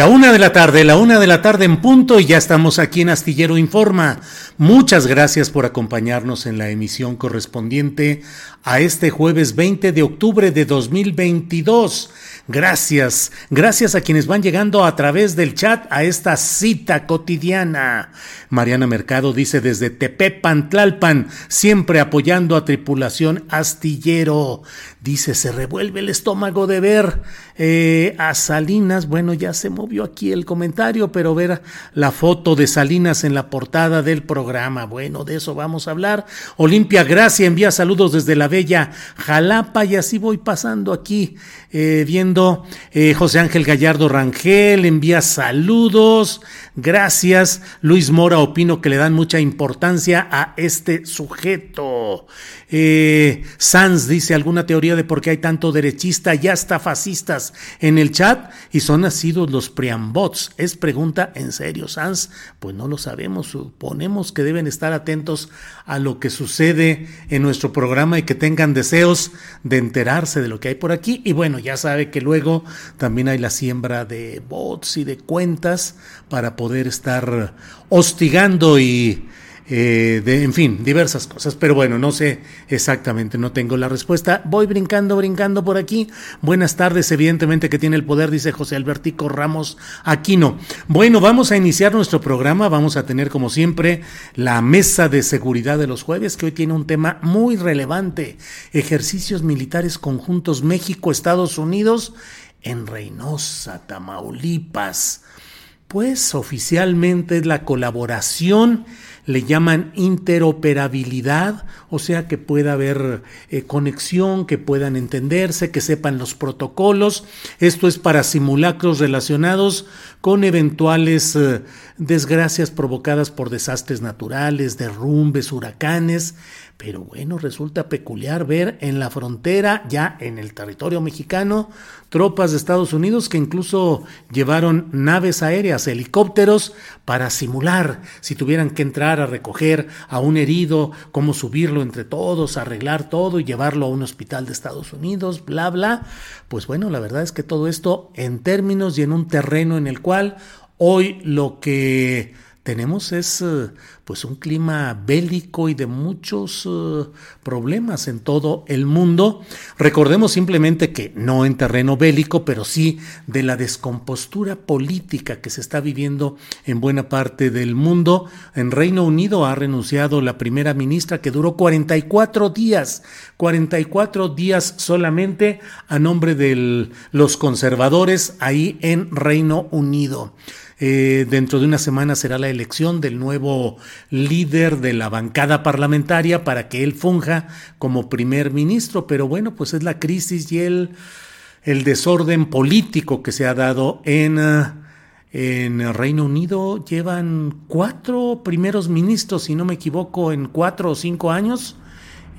La una de la tarde, la una de la tarde en punto y ya estamos aquí en Astillero Informa. Muchas gracias por acompañarnos en la emisión correspondiente a este jueves 20 de octubre de 2022. Gracias, gracias a quienes van llegando a través del chat a esta cita cotidiana. Mariana Mercado dice desde Tepepan, Tlalpan, siempre apoyando a tripulación astillero. Dice, se revuelve el estómago de ver eh, a Salinas. Bueno, ya se movió aquí el comentario, pero ver la foto de Salinas en la portada del programa. Bueno, de eso vamos a hablar. Olimpia Gracia envía saludos desde la bella Jalapa y así voy pasando aquí eh, viendo eh, José Ángel Gallardo Rangel envía saludos. Gracias. Luis Mora opino que le dan mucha importancia a este sujeto. Eh, Sanz dice alguna teoría de por qué hay tanto derechista y hasta fascistas en el chat y son nacidos los preambots. Es pregunta en serio, Sanz. Pues no lo sabemos. Suponemos que deben estar atentos a lo que sucede en nuestro programa y que tengan deseos de enterarse de lo que hay por aquí. Y bueno, ya sabe que luego también hay la siembra de bots y de cuentas para poder estar hostigando y eh, en fin, diversas cosas. Pero bueno, no sé exactamente, no tengo la respuesta. Voy brincando, brincando por aquí. Buenas tardes, evidentemente que tiene el poder, dice José Albertico Ramos Aquino. Bueno, vamos a iniciar nuestro programa. Vamos a tener, como siempre, la mesa de seguridad de los jueves, que hoy tiene un tema muy relevante. Ejercicios militares conjuntos México-Estados Unidos en Reynosa, Tamaulipas. Pues oficialmente es la colaboración le llaman interoperabilidad, o sea que pueda haber eh, conexión, que puedan entenderse, que sepan los protocolos. Esto es para simulacros relacionados con eventuales eh, desgracias provocadas por desastres naturales, derrumbes, huracanes, pero bueno, resulta peculiar ver en la frontera, ya en el territorio mexicano, tropas de Estados Unidos que incluso llevaron naves aéreas, helicópteros, para simular si tuvieran que entrar a recoger a un herido, cómo subirlo entre todos, arreglar todo y llevarlo a un hospital de Estados Unidos, bla, bla. Pues bueno, la verdad es que todo esto en términos y en un terreno en el cual hoy lo que tenemos es eh, pues un clima bélico y de muchos eh, problemas en todo el mundo. Recordemos simplemente que no en terreno bélico, pero sí de la descompostura política que se está viviendo en buena parte del mundo. En Reino Unido ha renunciado la primera ministra que duró 44 días, 44 días solamente a nombre de los conservadores ahí en Reino Unido. Eh, dentro de una semana será la elección del nuevo líder de la bancada parlamentaria para que él funja como primer ministro. Pero bueno, pues es la crisis y el, desorden político que se ha dado en, el Reino Unido llevan cuatro primeros ministros, si no me equivoco, en cuatro o cinco años.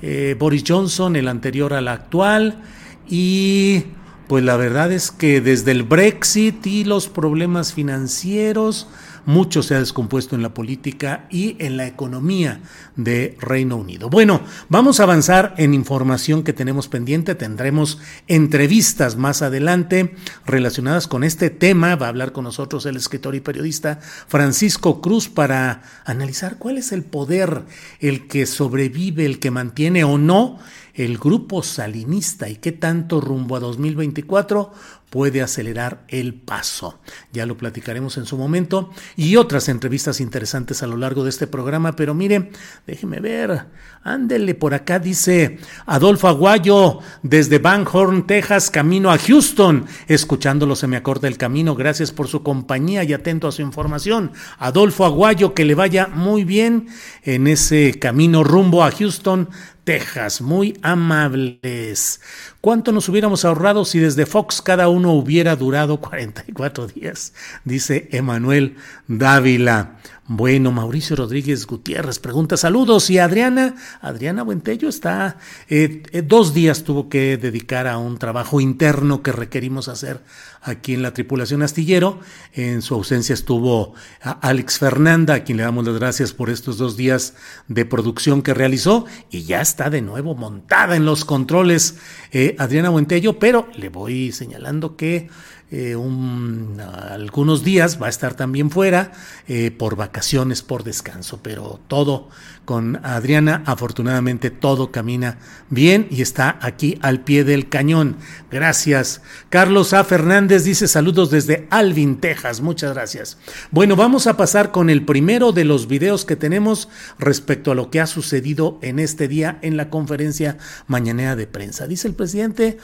Eh, Boris Johnson, el anterior al actual, y pues la verdad es que desde el Brexit y los problemas financieros, mucho se ha descompuesto en la política y en la economía de Reino Unido. Bueno, vamos a avanzar en información que tenemos pendiente. Tendremos entrevistas más adelante relacionadas con este tema. Va a hablar con nosotros el escritor y periodista Francisco Cruz para analizar cuál es el poder, el que sobrevive, el que mantiene o no el grupo salinista y qué tanto rumbo a 2024 puede acelerar el paso. Ya lo platicaremos en su momento y otras entrevistas interesantes a lo largo de este programa, pero mire, déjeme ver, ándele por acá, dice Adolfo Aguayo desde Van Horn, Texas, camino a Houston. Escuchándolo se me acorda el camino, gracias por su compañía y atento a su información. Adolfo Aguayo, que le vaya muy bien en ese camino rumbo a Houston. Texas, muy amables. ¿Cuánto nos hubiéramos ahorrado si desde Fox cada uno hubiera durado 44 días? Dice Emanuel Dávila. Bueno, Mauricio Rodríguez Gutiérrez pregunta saludos y Adriana, Adriana Buentello está, eh, eh, dos días tuvo que dedicar a un trabajo interno que requerimos hacer aquí en la tripulación astillero. En su ausencia estuvo Alex Fernanda, a quien le damos las gracias por estos dos días de producción que realizó y ya está de nuevo montada en los controles eh, Adriana Buentello, pero le voy señalando que eh, un, algunos días, va a estar también fuera eh, por vacaciones, por descanso, pero todo con Adriana, afortunadamente todo camina bien y está aquí al pie del cañón. Gracias. Carlos A. Fernández dice saludos desde Alvin, Texas. Muchas gracias. Bueno, vamos a pasar con el primero de los videos que tenemos respecto a lo que ha sucedido en este día en la conferencia mañanera de prensa. Dice el presidente,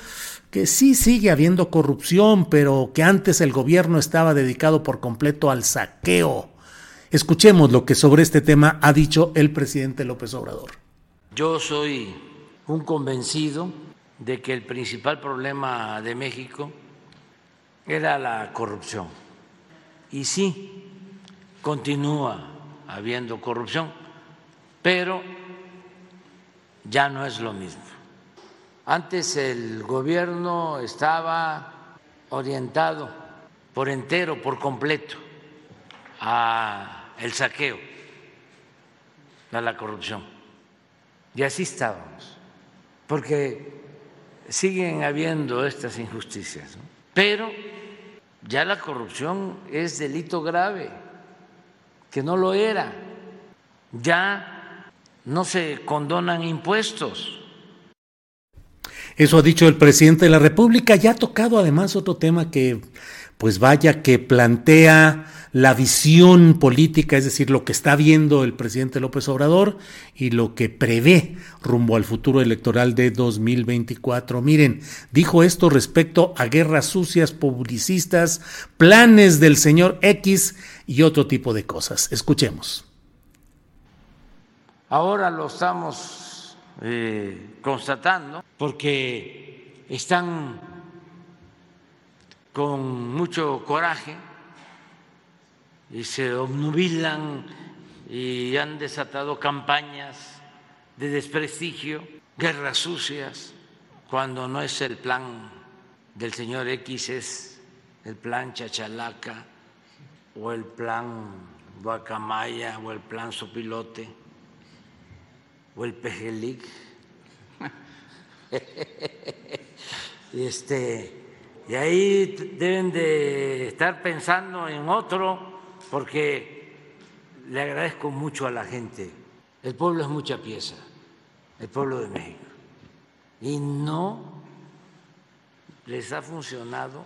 que sí sigue habiendo corrupción, pero que antes el gobierno estaba dedicado por completo al saqueo. Escuchemos lo que sobre este tema ha dicho el presidente López Obrador. Yo soy un convencido de que el principal problema de México era la corrupción. Y sí, continúa habiendo corrupción, pero ya no es lo mismo. Antes el gobierno estaba orientado por entero, por completo, a el saqueo, a la corrupción. Y así estábamos, porque siguen habiendo estas injusticias. Pero ya la corrupción es delito grave, que no lo era. Ya no se condonan impuestos eso ha dicho el presidente de la República. Ya ha tocado además otro tema que, pues vaya, que plantea la visión política, es decir, lo que está viendo el presidente López Obrador y lo que prevé rumbo al futuro electoral de 2024. Miren, dijo esto respecto a guerras sucias, publicistas, planes del señor X y otro tipo de cosas. Escuchemos. Ahora lo estamos eh, constatando, porque están con mucho coraje y se obnubilan y han desatado campañas de desprestigio, guerras sucias, cuando no es el plan del señor X, es el plan Chachalaca o el plan Guacamaya o el plan Sopilote o el Pejelic. este, y ahí deben de estar pensando en otro, porque le agradezco mucho a la gente. El pueblo es mucha pieza, el pueblo de México. Y no les ha funcionado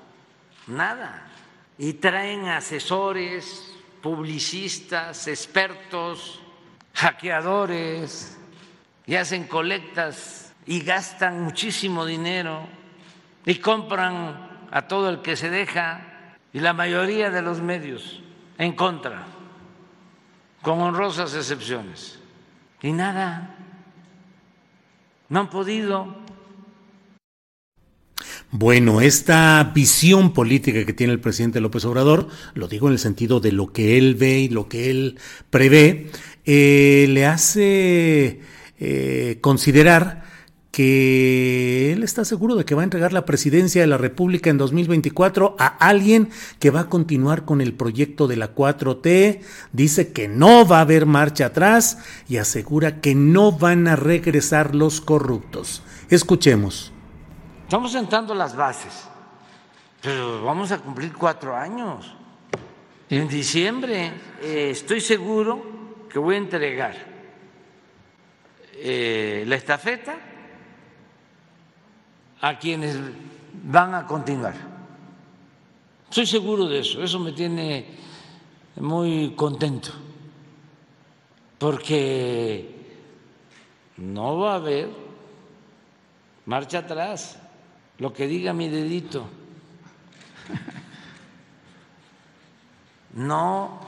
nada. Y traen asesores, publicistas, expertos, hackeadores, y hacen colectas y gastan muchísimo dinero y compran a todo el que se deja y la mayoría de los medios en contra, con honrosas excepciones. Y nada, no han podido Bueno, esta visión política que tiene el presidente López Obrador, lo digo en el sentido de lo que él ve y lo que él prevé, eh, le hace eh, considerar que él está seguro de que va a entregar la presidencia de la República en 2024 a alguien que va a continuar con el proyecto de la 4T, dice que no va a haber marcha atrás y asegura que no van a regresar los corruptos. Escuchemos. Estamos sentando las bases, pero vamos a cumplir cuatro años. En diciembre eh, estoy seguro que voy a entregar eh, la estafeta a quienes van a continuar. Estoy seguro de eso, eso me tiene muy contento, porque no va a haber marcha atrás, lo que diga mi dedito. No,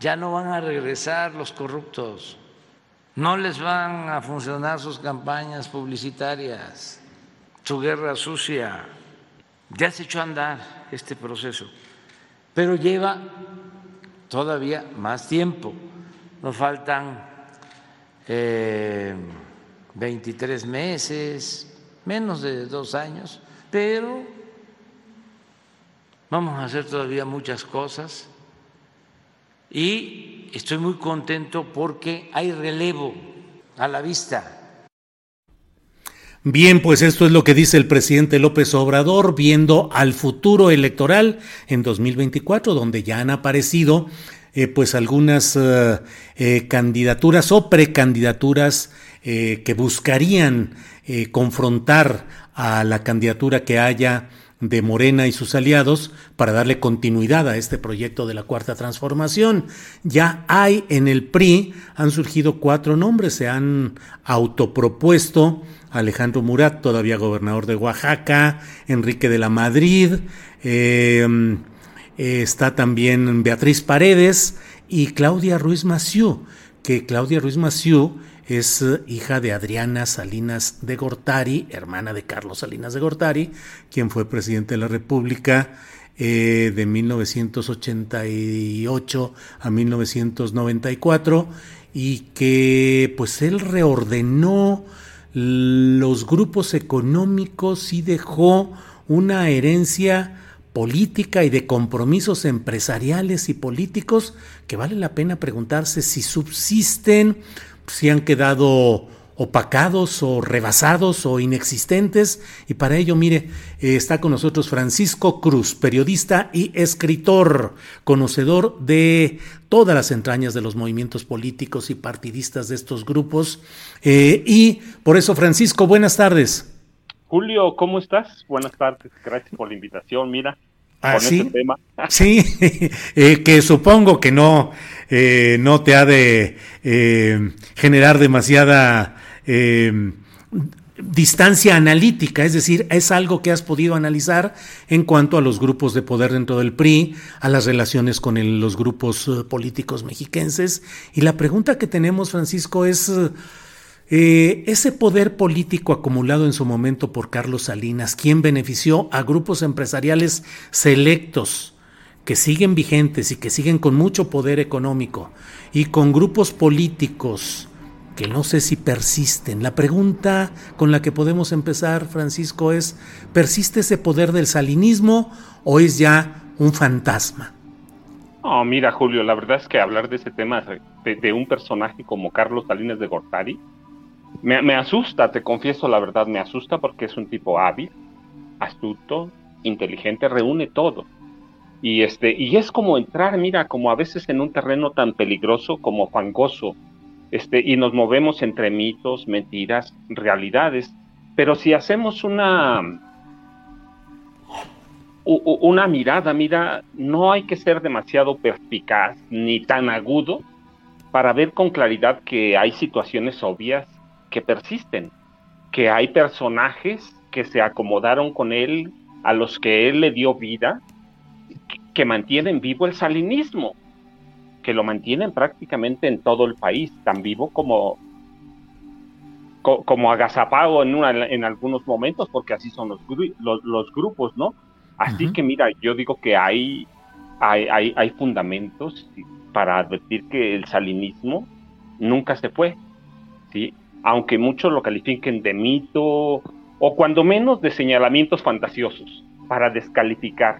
ya no van a regresar los corruptos, no les van a funcionar sus campañas publicitarias su guerra sucia. Ya se echó a andar este proceso, pero lleva todavía más tiempo. Nos faltan eh, 23 meses, menos de dos años, pero vamos a hacer todavía muchas cosas y estoy muy contento porque hay relevo a la vista. Bien, pues esto es lo que dice el presidente López Obrador viendo al futuro electoral en 2024, donde ya han aparecido eh, pues algunas eh, eh, candidaturas o precandidaturas que buscarían confrontar a la candidatura que haya de Morena y sus aliados para darle continuidad a este proyecto de la cuarta transformación. Ya hay en el PRI, han surgido cuatro nombres, se han autopropuesto Alejandro Murat, todavía gobernador de Oaxaca, Enrique de la Madrid, eh, está también Beatriz Paredes y Claudia Ruiz Maciú, que Claudia Ruiz Maciú es eh, hija de Adriana Salinas de Gortari, hermana de Carlos Salinas de Gortari, quien fue presidente de la República eh, de 1988 a 1994 y que pues él reordenó los grupos económicos y dejó una herencia política y de compromisos empresariales y políticos que vale la pena preguntarse si subsisten, si han quedado opacados o rebasados o inexistentes. Y para ello, mire, eh, está con nosotros Francisco Cruz, periodista y escritor, conocedor de todas las entrañas de los movimientos políticos y partidistas de estos grupos. Eh, y por eso, Francisco, buenas tardes. Julio, ¿cómo estás? Buenas tardes, gracias por la invitación. Mira, ¿Ah, sí? Este tema. Sí, eh, que supongo que no, no te ha de generar demasiada eh, distancia analítica, es decir, es algo que has podido analizar en cuanto a los grupos de poder dentro del PRI, a las relaciones con los grupos eh, políticos mexiquenses. Y la pregunta que tenemos, Francisco, es eh, ese poder político acumulado en su momento por Carlos Salinas, ¿quién benefició a grupos empresariales selectos que siguen vigentes y que siguen con mucho poder económico y con grupos políticos que no sé si persisten. La pregunta con la que podemos empezar, Francisco, es, ¿persiste ese poder del salinismo o es ya un fantasma? No, mira, Julio, la verdad es que hablar de ese tema de, un personaje como Carlos Salinas de Gortari me, me, asusta, te confieso la verdad, me asusta porque es un tipo hábil, astuto, inteligente, reúne todo. Y, este, y es como entrar, mira, como a veces en un terreno tan peligroso como fangoso, este, y nos movemos entre mitos, mentiras, realidades. Pero si hacemos una, una mirada, mira, no hay que ser demasiado perspicaz ni tan agudo para ver con claridad que hay situaciones obvias que persisten, que hay personajes que se acomodaron con él, a los que él le dio vida, que mantienen vivo el salinismo que lo mantienen prácticamente en todo el país, tan vivo como, como agazapado en, una, en algunos momentos, porque así son los, los, grupos, ¿no? Así que mira, yo digo que hay, hay, hay, hay fundamentos para advertir que el salinismo nunca se fue, ¿sí? Aunque muchos lo califiquen de mito o cuando menos de señalamientos fantasiosos para descalificar.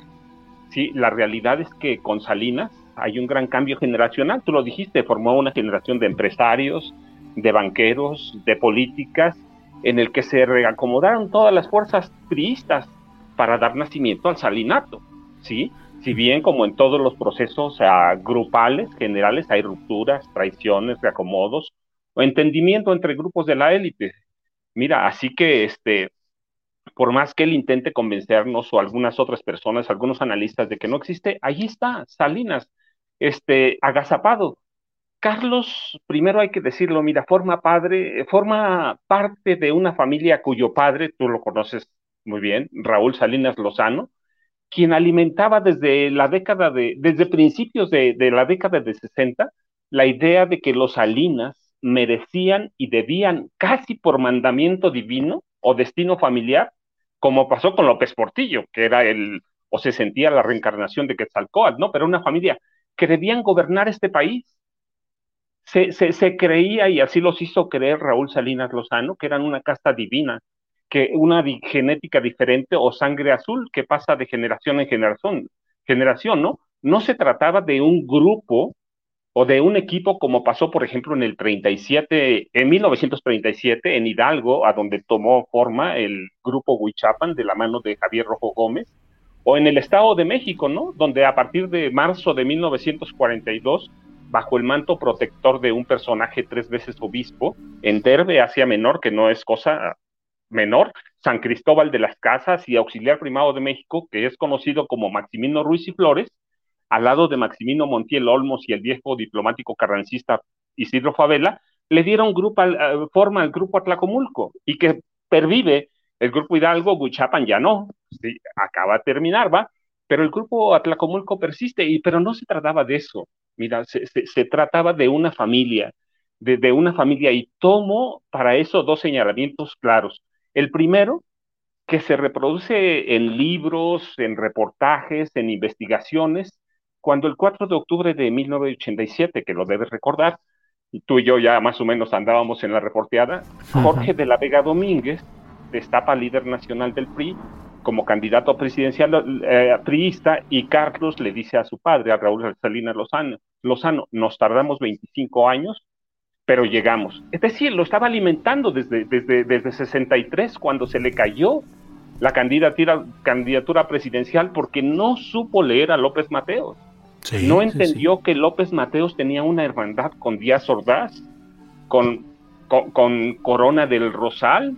Sí, la realidad es que con Salinas hay un gran cambio generacional, tú lo dijiste, formó una generación de empresarios, de banqueros, de políticas, en el que se reacomodaron todas las fuerzas priistas para dar nacimiento al salinato, ¿sí? Si bien como en todos los procesos grupales, generales, hay rupturas, traiciones, reacomodos o entendimiento entre grupos de la élite. Mira, así que este, por más que él intente convencernos o algunas otras personas, algunos analistas de que no existe, ahí está Salinas, este, agazapado. Carlos, primero hay que decirlo, mira, forma padre, forma parte de una familia cuyo padre, tú lo conoces muy bien, Raúl Salinas Lozano, quien alimentaba desde la década de, desde principios de, la década de 60, la idea de que los Salinas merecían y debían casi por mandamiento divino o destino familiar, como pasó con López Portillo, que era el, o se sentía la reencarnación de Quetzalcóatl, ¿no? Pero una familia que debían gobernar este país se, creía, y así los hizo creer Raúl Salinas Lozano, que eran una casta divina, que una genética diferente o sangre azul que pasa de generación en generación, generación, ¿no? No se trataba de un grupo o de un equipo como pasó, por ejemplo, en el 37, en 1937, en Hidalgo, a donde tomó forma el grupo Huichapan de la mano de Javier Rojo Gómez, o en el Estado de México, ¿no? Donde a partir de marzo de 1942 bajo el manto protector de un personaje tres veces obispo, en Derbe, Asia Menor, que no es cosa menor, San Cristóbal de las Casas y auxiliar primado de México, que es conocido como Maximino Ruiz y Flores, al lado de Maximino Montiel Olmos y el viejo diplomático carrancista Isidro Favela, le dieron grupo, eh, forma al grupo Atlacomulco y que pervive el grupo Hidalgo, Guchapan ya no, acaba de terminar, ¿va? Pero el grupo Atlacomulco persiste, y, pero no se trataba de eso. Mira, se, trataba de una familia, de, una familia, y tomo para eso dos señalamientos claros. El primero, que se reproduce en libros, en reportajes, en investigaciones, cuando el 4 de octubre de 1987, que lo debes recordar, tú y yo ya más o menos andábamos en la reporteada, Jorge de la Vega Domínguez destapa líder nacional del PRI como candidato presidencial eh, priista y Carlos le dice a su padre, a Raúl Salinas Lozano, Lozano, nos tardamos 25 años, pero llegamos. Es decir, lo estaba alimentando desde, desde, desde 63 cuando se le cayó la candidatura, candidatura presidencial porque no supo leer a López Mateos. No entendió que López Mateos tenía una hermandad con Díaz Ordaz, con, con, con Corona del Rosal,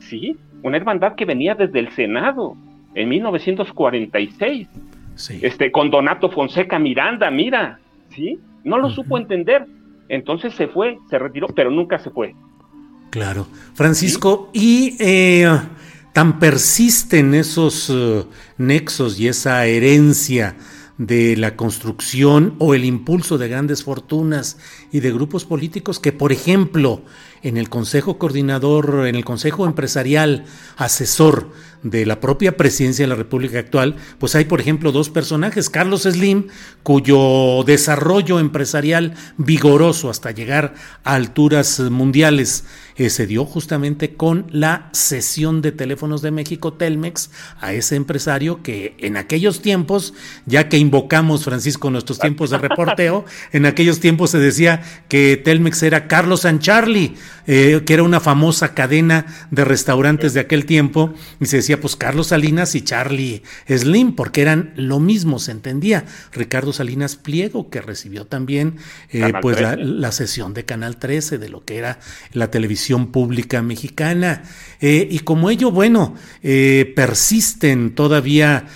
¿sí? una hermandad que venía desde el Senado en 1946, este, con Donato Fonseca Miranda, mira, ¿sí? No lo supo entender. Entonces se fue, se retiró, pero nunca se fue. Claro. Francisco, y eh, tan persisten esos eh, nexos y esa herencia de la construcción o el impulso de grandes fortunas y de grupos políticos que, por ejemplo, en el Consejo Coordinador, en el Consejo Empresarial Asesor de la propia presidencia de la República actual, pues hay, por ejemplo, dos personajes. Carlos Slim, cuyo desarrollo empresarial vigoroso hasta llegar a alturas mundiales eh, se dio justamente con la cesión de teléfonos de México, Telmex, a ese empresario que en aquellos tiempos, ya que invocamos, Francisco, nuestros tiempos de reporteo, en aquellos tiempos se decía que Telmex era Carlos San Charlie, eh, que era una famosa cadena de restaurantes de aquel tiempo, y se decía pues Carlos Salinas y Charlie Slim, porque eran lo mismo, se entendía. Ricardo Salinas Pliego, que recibió también eh, pues la, sesión de Canal 13 de lo que era la televisión pública mexicana. Eh, y como ello, bueno, persisten todavía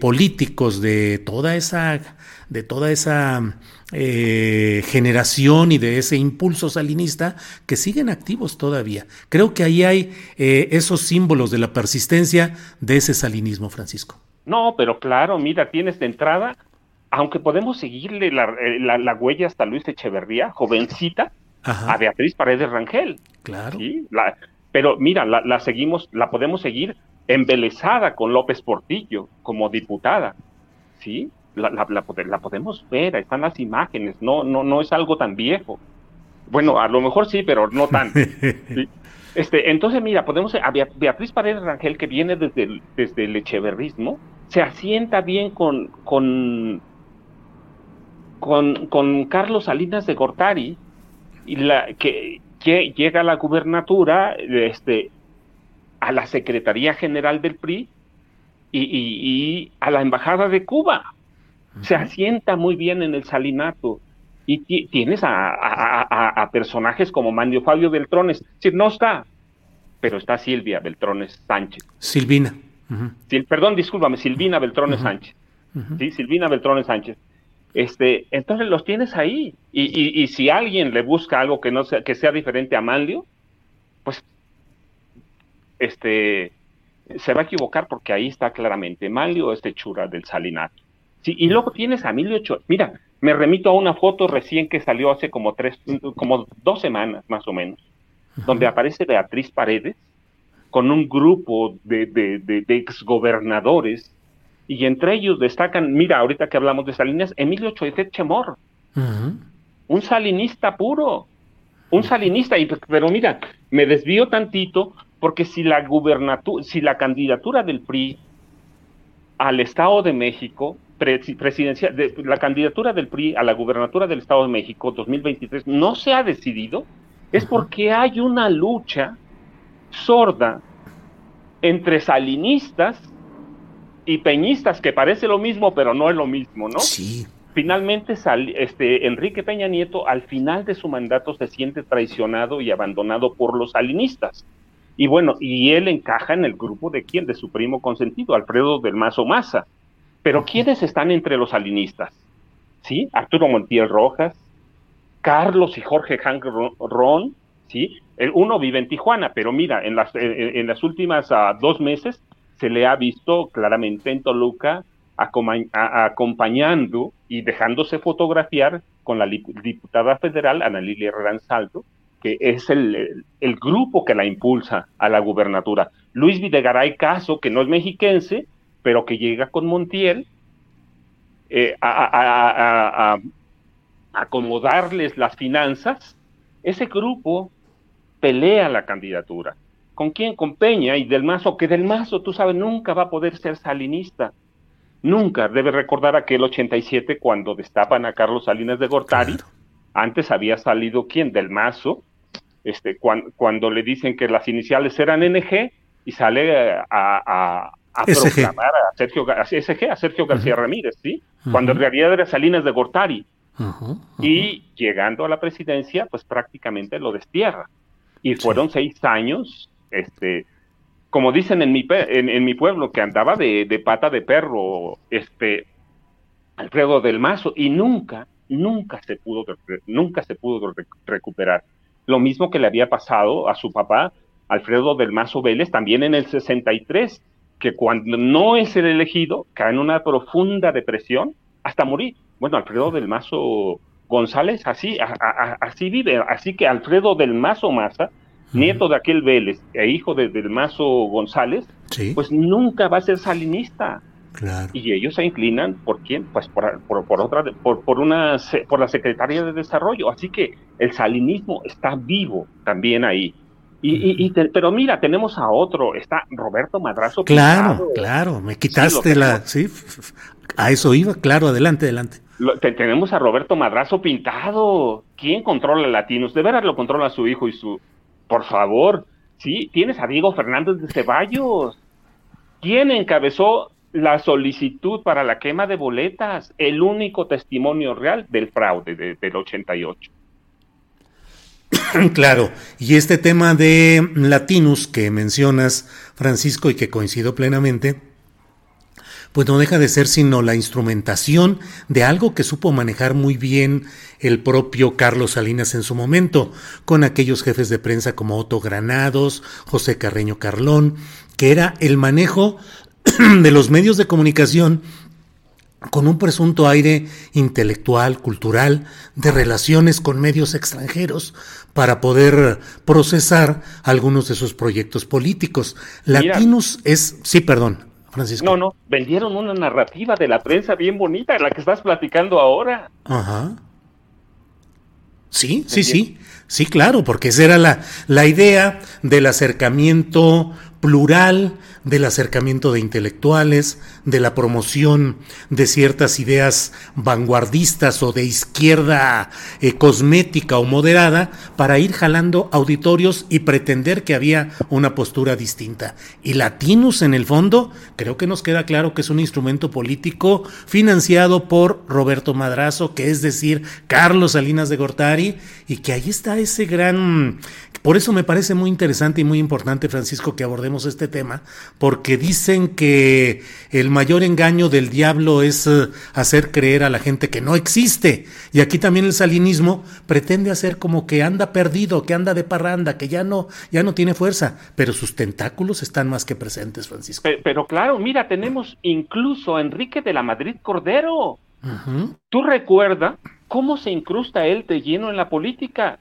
políticos de toda esa, de toda esa eh, generación y de ese impulso salinista que siguen activos todavía. Creo que ahí hay eh, esos símbolos de la persistencia de ese salinismo, Francisco. No, pero claro, mira, tienes de entrada, aunque podemos seguirle la, eh, huella hasta Luis Echeverría, jovencita, a Beatriz Paredes Rangel. Claro. pero mira, la, seguimos, la podemos seguir embelesada con López Portillo como diputada, ¿sí? La, la, podemos ver, están las imágenes, no, no, no es algo tan viejo. Bueno, a lo mejor sí, pero no tanto. Este, entonces, mira, podemos a Beatriz Paredes Rangel, que viene desde el, desde el echeverrismo, se asienta bien con, con, con, con Carlos Salinas de Gortari, y la, que, que llega a la gubernatura, este, a la Secretaría General del PRI y, a la Embajada de Cuba. Se asienta muy bien en el salinato. Y tienes a, personajes como Mandio Fabio Beltrones. Si no está, pero está Silvia Beltrones Sánchez. Silvina. perdón, discúlpame, Silvina Beltrones Sánchez. Sí, Silvina Beltrones Sánchez. Este, entonces los tienes ahí. Y, si alguien le busca algo que no sea, que sea diferente a Manlio, pues este se va a equivocar porque ahí está claramente Manlio es chura del Salinato. Sí, y luego tienes a Emilio Ochoa. Mira, me remito a una foto recién que salió hace como tres, como dos semanas más o menos, donde aparece Beatriz Paredes con un grupo de, de, de, de exgobernadores y entre ellos destacan, mira, ahorita que hablamos de Salinas, Emilio Choitet Chemor, un salinista puro, un salinista, y, pero mira, me desvío tantito porque si la gubernatura, si la candidatura del PRI al Estado de México, presidencial, la candidatura del PRI a la gubernatura del Estado de México 2023 no se ha decidido, es porque hay una lucha sorda entre salinistas y peñistas, que parece lo mismo, pero no es lo mismo, ¿no? Sí. Finalmente, este, Enrique Peña Nieto al final de su mandato se siente traicionado y abandonado por los salinistas. Y bueno, y él encaja en el grupo de quién, de su primo consentido, Alfredo del Mazo Maza. Pero ¿quiénes están entre los salinistas? ¿Sí? Arturo Montiel Rojas, Carlos y Jorge Hank Ron, ¿sí? El uno vive en Tijuana, pero mira, en las, en, las últimas ah, dos meses se le ha visto claramente en Toluca acompañando y dejándose fotografiar con la diputada federal Ana Lilia Ranzaldo, que es el, grupo que la impulsa a la gubernatura. Luis Videgaray Caso, que no es mexiquense, pero que llega con Montiel eh, a, acomodarles las finanzas, ese grupo pelea la candidatura. ¿Con quién? Con Peña y Del Mazo, que Del Mazo, tú sabes, nunca va a poder ser salinista. Nunca. Debe recordar aquel 87 cuando destapan a Carlos Salinas de Gortari. Antes había salido quién? Del Mazo. Este, cuando, le dicen que las iniciales eran NG y sale a, a, a proclamar a Sergio, SG, a Sergio García Ramírez, ¿sí? Cuando en realidad era Salinas de Gortari. Y llegando a la presidencia, pues prácticamente lo destierra. Y fueron seis años este, como dicen en mi, en, mi pueblo, que andaba de, pata de perro, este, Alfredo del Mazo, y nunca, nunca se pudo, nunca se pudo recuperar. Lo mismo que le había pasado a su papá, Alfredo del Mazo Vélez, también en el 63, que cuando no es el elegido, cae en una profunda depresión hasta morir. Bueno, Alfredo del Mazo González así, así vive, así que Alfredo del Mazo Maza nieto de aquel Vélez e hijo de, del Mazo González, pues nunca va a ser salinista. Y ellos se inclinan por quién, pues por, por, otra, por, por una, por la Secretaría de Desarrollo. Así que el salinismo está vivo también ahí. Y, y, pero mira, tenemos a otro, está Roberto Madrazo. Claro, claro, me quitaste la, sí, a eso iba, claro, adelante, adelante. tenemos a Roberto Madrazo pintado. ¿Quién controla Latinos? De veras lo controla su hijo y su, por favor, sí, tienes a Diego Fernández de Ceballos. ¿Quién encabezó la solicitud para la quema de boletas? El único testimonio real del fraude del 88. Claro, y este tema de Latinus que mencionas, Francisco, y que coincido plenamente, pues no deja de ser sino la instrumentación de algo que supo manejar muy bien el propio Carlos Salinas en su momento, con aquellos jefes de prensa como Otto Granados, José Carreño Carlón, que era el manejo de los medios de comunicación con un presunto aire intelectual, cultural, de relaciones con medios extranjeros para poder procesar algunos de sus proyectos políticos. Latinus es, sí, perdón, Francisco. No, no, vendieron una narrativa de la prensa bien bonita, la que estás platicando ahora. Ajá. Sí, sí, sí, sí, claro, porque esa era la, la idea del acercamiento plural, del acercamiento de intelectuales, de la promoción de ciertas ideas vanguardistas o de izquierda eh, cosmética o moderada para ir jalando auditorios y pretender que había una postura distinta. Y Latinus, en el fondo, creo que nos queda claro que es un instrumento político financiado por Roberto Madrazo, que es decir, Carlos Salinas de Gortari, y que ahí está ese gran... Por eso me parece muy interesante y muy importante, Francisco, que abordemos este tema, porque dicen que el mayor engaño del diablo es eh, hacer creer a la gente que no existe. Y aquí también el salinismo pretende hacer como que anda perdido, que anda de parranda, que ya no, ya no tiene fuerza, pero sus tentáculos están más que presentes, Francisco. Pero, claro, mira, tenemos incluso a Enrique de la Madrid Cordero. ¿Tú recuerdas cómo se incrusta él de lleno en la política?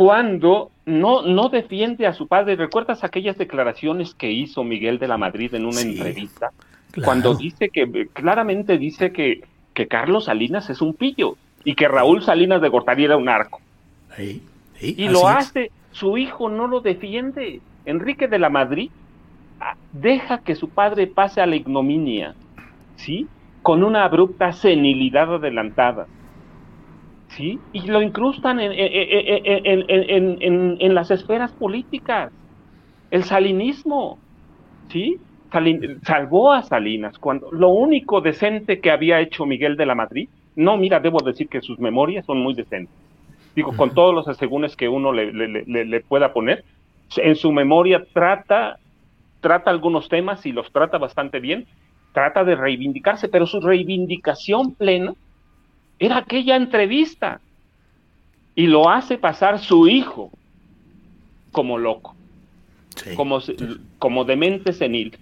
Cuando no, no defiende a su padre. ¿Recuerdas aquellas declaraciones que hizo Miguel de la Madrid en una entrevista? Cuando dice que, claramente dice que, que Carlos Salinas es un pillo y que Raúl Salinas de Gortari era un arco. y lo hace, su hijo no lo defiende. Enrique de la Madrid ah, deja que su padre pase a la ignominia, ¿sí? Con una abrupta senilidad adelantada. ¿Sí? Y lo incrustan en, en, las esferas políticas. El salinismo, ¿sí? salvó a Salinas cuando lo único decente que había hecho Miguel de la Madrid, no, mira, debo decir que sus memorias son muy decentes. Digo, con todos los asegúnes que uno le, le, pueda poner, en su memoria trata, trata algunos temas y los trata bastante bien, trata de reivindicarse, pero su reivindicación plena era aquella entrevista. Y lo hace pasar su hijo como loco, como, como demente senil.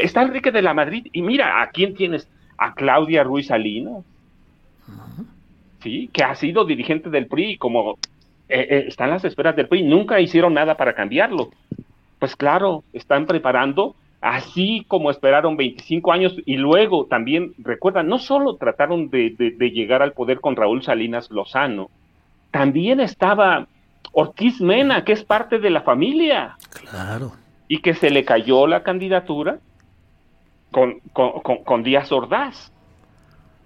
Está Enrique de la Madrid y mira, ¿a quién tienes? A Claudia Ruiz Salinas, ¿sí? que ha sido dirigente del PRI, como eh, eh, está en las esperas del PRI, nunca hicieron nada para cambiarlo. Pues claro, están preparando así como esperaron 25 años y luego también, recuerdan, no solo trataron de, llegar al poder con Raúl Salinas Lozano, también estaba Ortiz Mena, que es parte de la familia. Claro. Y que se le cayó la candidatura con, con, Díaz Ordaz.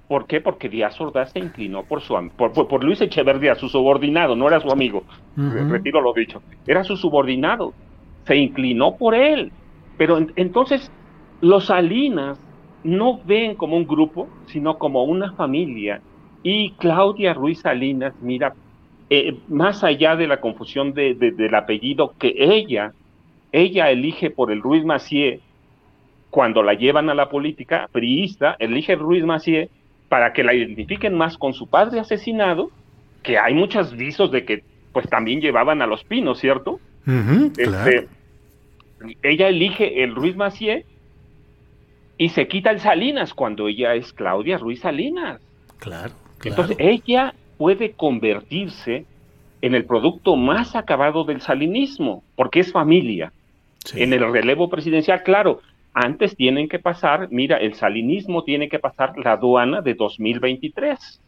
¿Por qué? Porque Díaz Ordaz se inclinó por, su, por, Luis Echeverría, su subordinado, no era su amigo. Retiro lo dicho. Era su subordinado. Se inclinó por él. Pero entonces los Salinas no ven como un grupo, sino como una familia. Y Claudia Ruiz Salinas, mira, eh, más allá de la confusión de, del apellido que ella, ella elige por el Ruiz Macié, cuando la llevan a la política priista, elige Ruiz Macié para que la identifiquen más con su padre asesinado, que hay muchos visos de que pues también llevaban a los pinos, ¿cierto? Este, ella elige el Ruiz Macié y se quita el Salinas cuando ella es Claudia Ruiz Salinas. Claro, Entonces ella puede convertirse en el producto más acabado del salinismo, porque es familia. En el relevo presidencial, claro, antes tienen que pasar, mira, el salinismo tiene que pasar la aduana de 2023.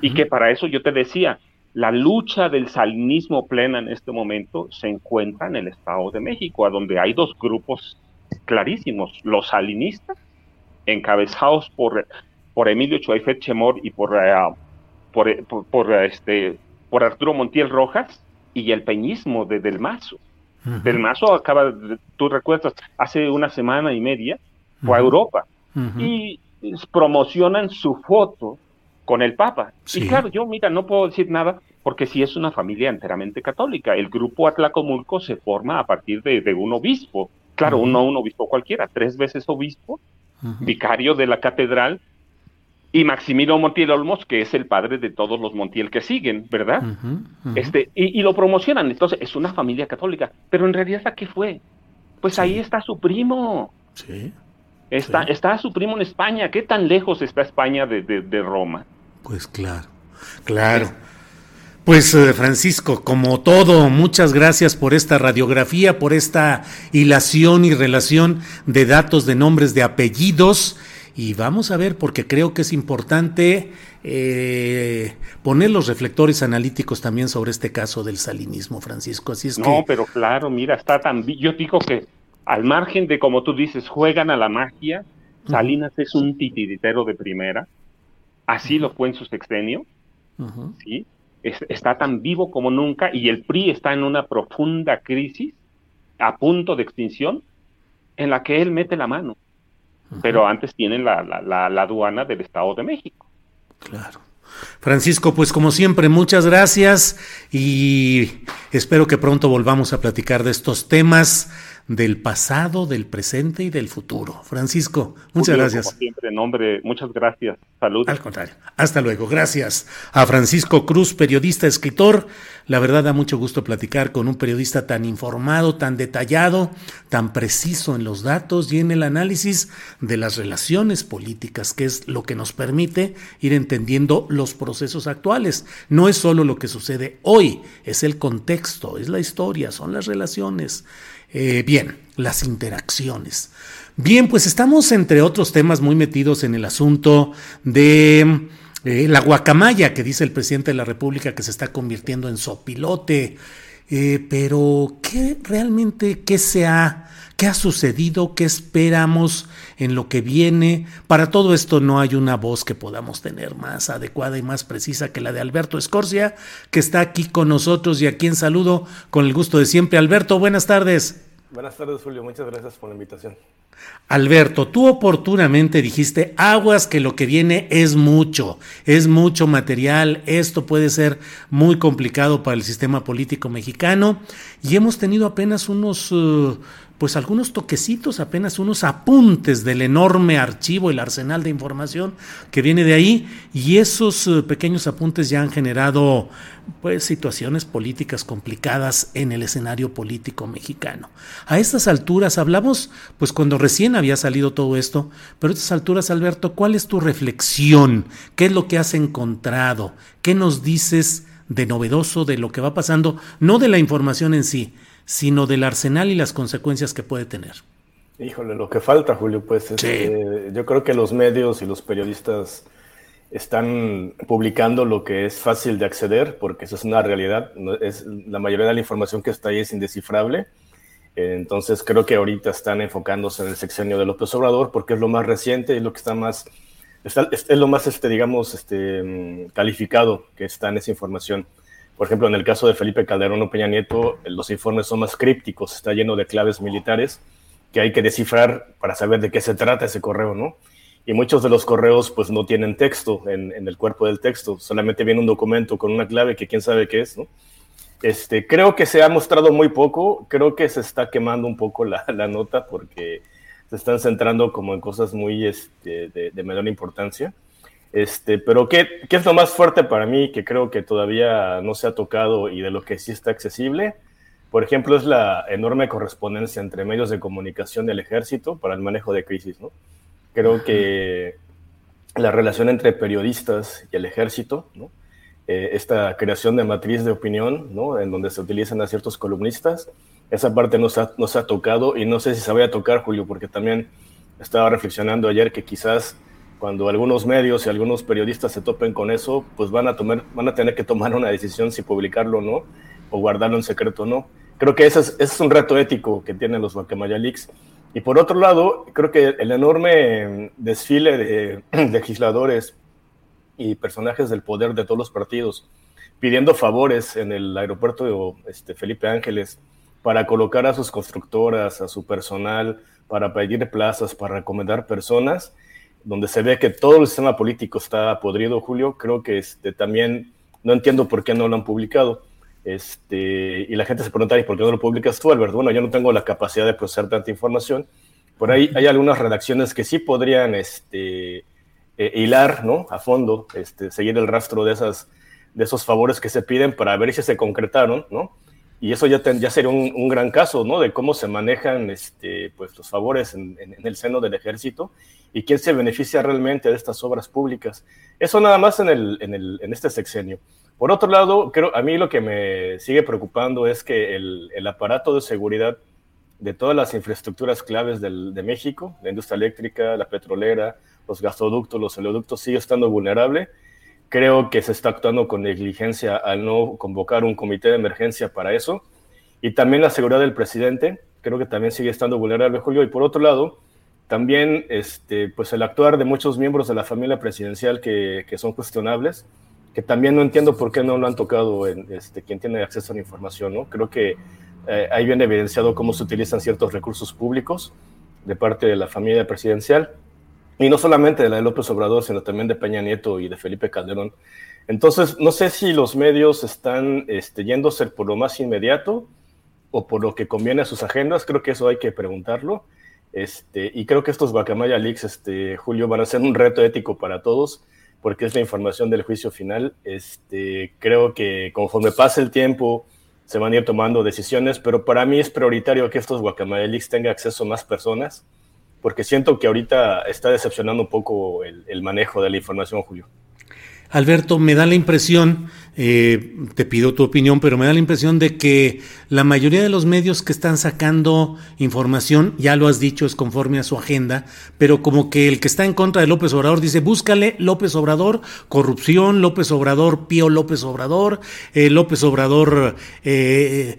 Y que para eso yo te decía, la lucha del salinismo plena en este momento se encuentra en el Estado de México, a donde hay dos grupos clarísimos, los salinistas, encabezados por, por Emilio Chuaifet Chemor y por, eh, por, este, por Arturo Montiel Rojas, y el peñismo de Del Mazo. Del Mazo acaba, tú recuerdas, hace una semana y media fue a Europa y promocionan su foto con el Papa. Y claro, yo, mira, no puedo decir nada porque si es una familia enteramente católica. El grupo Atlacomulco se forma a partir de, un obispo. Claro, no un obispo cualquiera, tres veces obispo, vicario de la catedral, y Maximino Montiel Olmos, que es el padre de todos los Montiel que siguen, ¿verdad? Este, y, lo promocionan. Entonces, es una familia católica. Pero en realidad, ¿qué fue? Pues ahí está su primo. Sí. Está, está su primo en España. ¿Qué tan lejos está España de, de, Roma? Pues claro, claro. Pues eh, Francisco, como todo, muchas gracias por esta radiografía, por esta hilación y relación de datos, de nombres, de apellidos. Y vamos a ver, porque creo que es importante eh, poner los reflectores analíticos también sobre este caso del salinismo, Francisco. Así es no, pero claro, mira, está tan. Yo digo que al margen de, como tú dices, juegan a la magia, Salinas es un titiritero de primera. Así lo fue en su sexenio. ¿sí? está tan vivo como nunca y el PRI está en una profunda crisis, a punto de extinción, en la que él mete la mano. Pero antes tienen la, la, la, aduana del Estado de México. Claro. Francisco, pues como siempre, muchas gracias y espero que pronto volvamos a platicar de estos temas del pasado, del presente y del futuro. Francisco, muchas gracias. Como siempre, nombre, muchas gracias. Salud. Al contrario. Hasta luego. Gracias a Francisco Cruz, periodista, escritor. La verdad da mucho gusto platicar con un periodista tan informado, tan detallado, tan preciso en los datos y en el análisis de las relaciones políticas, que es lo que nos permite ir entendiendo los procesos actuales. No es solo lo que sucede hoy, es el contexto, es la historia, son las relaciones. Eh, bien, las interacciones. Bien, pues estamos entre otros temas muy metidos en el asunto de eh, la guacamaya que dice el presidente de la República que se está convirtiendo en sopilote. Eh, pero, ¿qué realmente, qué se ha, qué ha sucedido? ¿Qué esperamos en lo que viene? Para todo esto no hay una voz que podamos tener más adecuada y más precisa que la de Alberto Escorcia, que está aquí con nosotros y a quien saludo con el gusto de siempre. Alberto, buenas tardes. Buenas tardes, Julio. Muchas gracias por la invitación. Alberto, tú oportunamente dijiste, aguas que lo que viene es mucho, es mucho material, esto puede ser muy complicado para el sistema político mexicano y hemos tenido apenas unos... Uh, pues algunos toquecitos, apenas unos apuntes del enorme archivo, el arsenal de información que viene de ahí, y esos eh, pequeños apuntes ya han generado pues situaciones políticas complicadas en el escenario político mexicano. A estas alturas hablamos, pues cuando recién había salido todo esto, pero a estas alturas, Alberto, ¿cuál es tu reflexión? ¿Qué es lo que has encontrado? ¿Qué nos dices de novedoso de lo que va pasando? No de la información en sí, sino del arsenal y las consecuencias que puede tener. Híjole, lo que falta, Julio, pues este, yo creo que los medios y los periodistas están publicando lo que es fácil de acceder, porque eso es una realidad. es, la mayoría de la información que está ahí es indescifrable. entonces creo que ahorita están enfocándose en el sexenio de López Obrador, porque es lo más reciente y lo que está más, es, lo más, este, digamos, este, calificado que está en esa información. Por ejemplo, en el caso de Felipe Calderón o Peña Nieto, los informes son más crípticos, está lleno de claves militares que hay que descifrar para saber de qué se trata ese correo, ¿no? Y muchos de los correos pues no tienen texto en, el cuerpo del texto, solamente viene un documento con una clave que quién sabe qué es, ¿no? Este, creo que se ha mostrado muy poco, creo que se está quemando un poco la, nota porque se están centrando como en cosas muy este, de, de menor importancia. Este, pero ¿qué, ¿qué, es lo más fuerte para mí que creo que todavía no se ha tocado y de lo que sí está accesible? Por ejemplo, es la enorme correspondencia entre medios de comunicación y el ejército para el manejo de crisis. ¿no? Creo que la relación entre periodistas y el ejército, ¿no? Eh, esta creación de matriz de opinión, ¿no? en donde se utilizan a ciertos columnistas, esa parte no se, ha, no se ha tocado y no sé si se vaya a tocar, Julio, porque también estaba reflexionando ayer que quizás cuando algunos medios y algunos periodistas se topen con eso, pues van a, tomar, van a tener que tomar una decisión si publicarlo o no, o guardarlo en secreto o no. Creo que ese es, ese es un reto ético que tienen los Guacamaya Leaks. Y por otro lado, creo que el enorme desfile de legisladores y personajes del poder de todos los partidos pidiendo favores en el aeropuerto de este, Felipe Ángeles para colocar a sus constructoras, a su personal, para pedir plazas, para recomendar personas, donde se ve que todo el sistema político está podrido, Julio, creo que este, también no entiendo por qué no lo han publicado. Este, y la gente se pregunta, ¿y por qué no lo publicas tú, Albert? Bueno, yo no tengo la capacidad de procesar tanta información. Por ahí hay algunas redacciones que sí podrían este, eh, hilar ¿no? a fondo, este, seguir el rastro de, esas, de esos favores que se piden para ver si se concretaron, ¿no? y eso ya, ya sería un, gran caso, ¿no? De cómo se manejan este, pues, los favores en, el seno del ejército y quién se beneficia realmente de estas obras públicas. Eso nada más en, el, en, el, en este sexenio. Por otro lado, creo, a mí lo que me sigue preocupando es que el, el aparato de seguridad de todas las infraestructuras claves del, de México, la industria eléctrica, la petrolera, los gasoductos, los oleoductos, sigue estando vulnerable Creo que se está actuando con negligencia al no convocar un comité de emergencia para eso. Y también la seguridad del presidente, creo que también sigue estando vulnerable, Julio. Y por otro lado, también este, pues el actuar de muchos miembros de la familia presidencial que, que son cuestionables, que también no entiendo por qué no lo han tocado en, este, quien tiene acceso a la información. ¿no? Creo que eh, ahí viene evidenciado cómo se utilizan ciertos recursos públicos de parte de la familia presidencial y no solamente de la de López Obrador, sino también de Peña Nieto y de Felipe Calderón. Entonces, no sé si los medios están este, yéndose por lo más inmediato o por lo que conviene a sus agendas, creo que eso hay que preguntarlo. Este, y creo que estos Guacamaya Leaks, este, Julio, van a ser un reto ético para todos, porque es la información del juicio final. Este, creo que conforme pase el tiempo, se van a ir tomando decisiones, pero para mí es prioritario que estos Guacamaya Leaks tengan acceso a más personas porque siento que ahorita está decepcionando un poco el, manejo de la información, Julio. Alberto, me da la impresión, eh, te pido tu opinión, pero me da la impresión de que la mayoría de los medios que están sacando información, ya lo has dicho, es conforme a su agenda, pero como que el que está en contra de López Obrador dice, búscale López Obrador, corrupción, López Obrador, Pío López Obrador, eh, López Obrador, eh,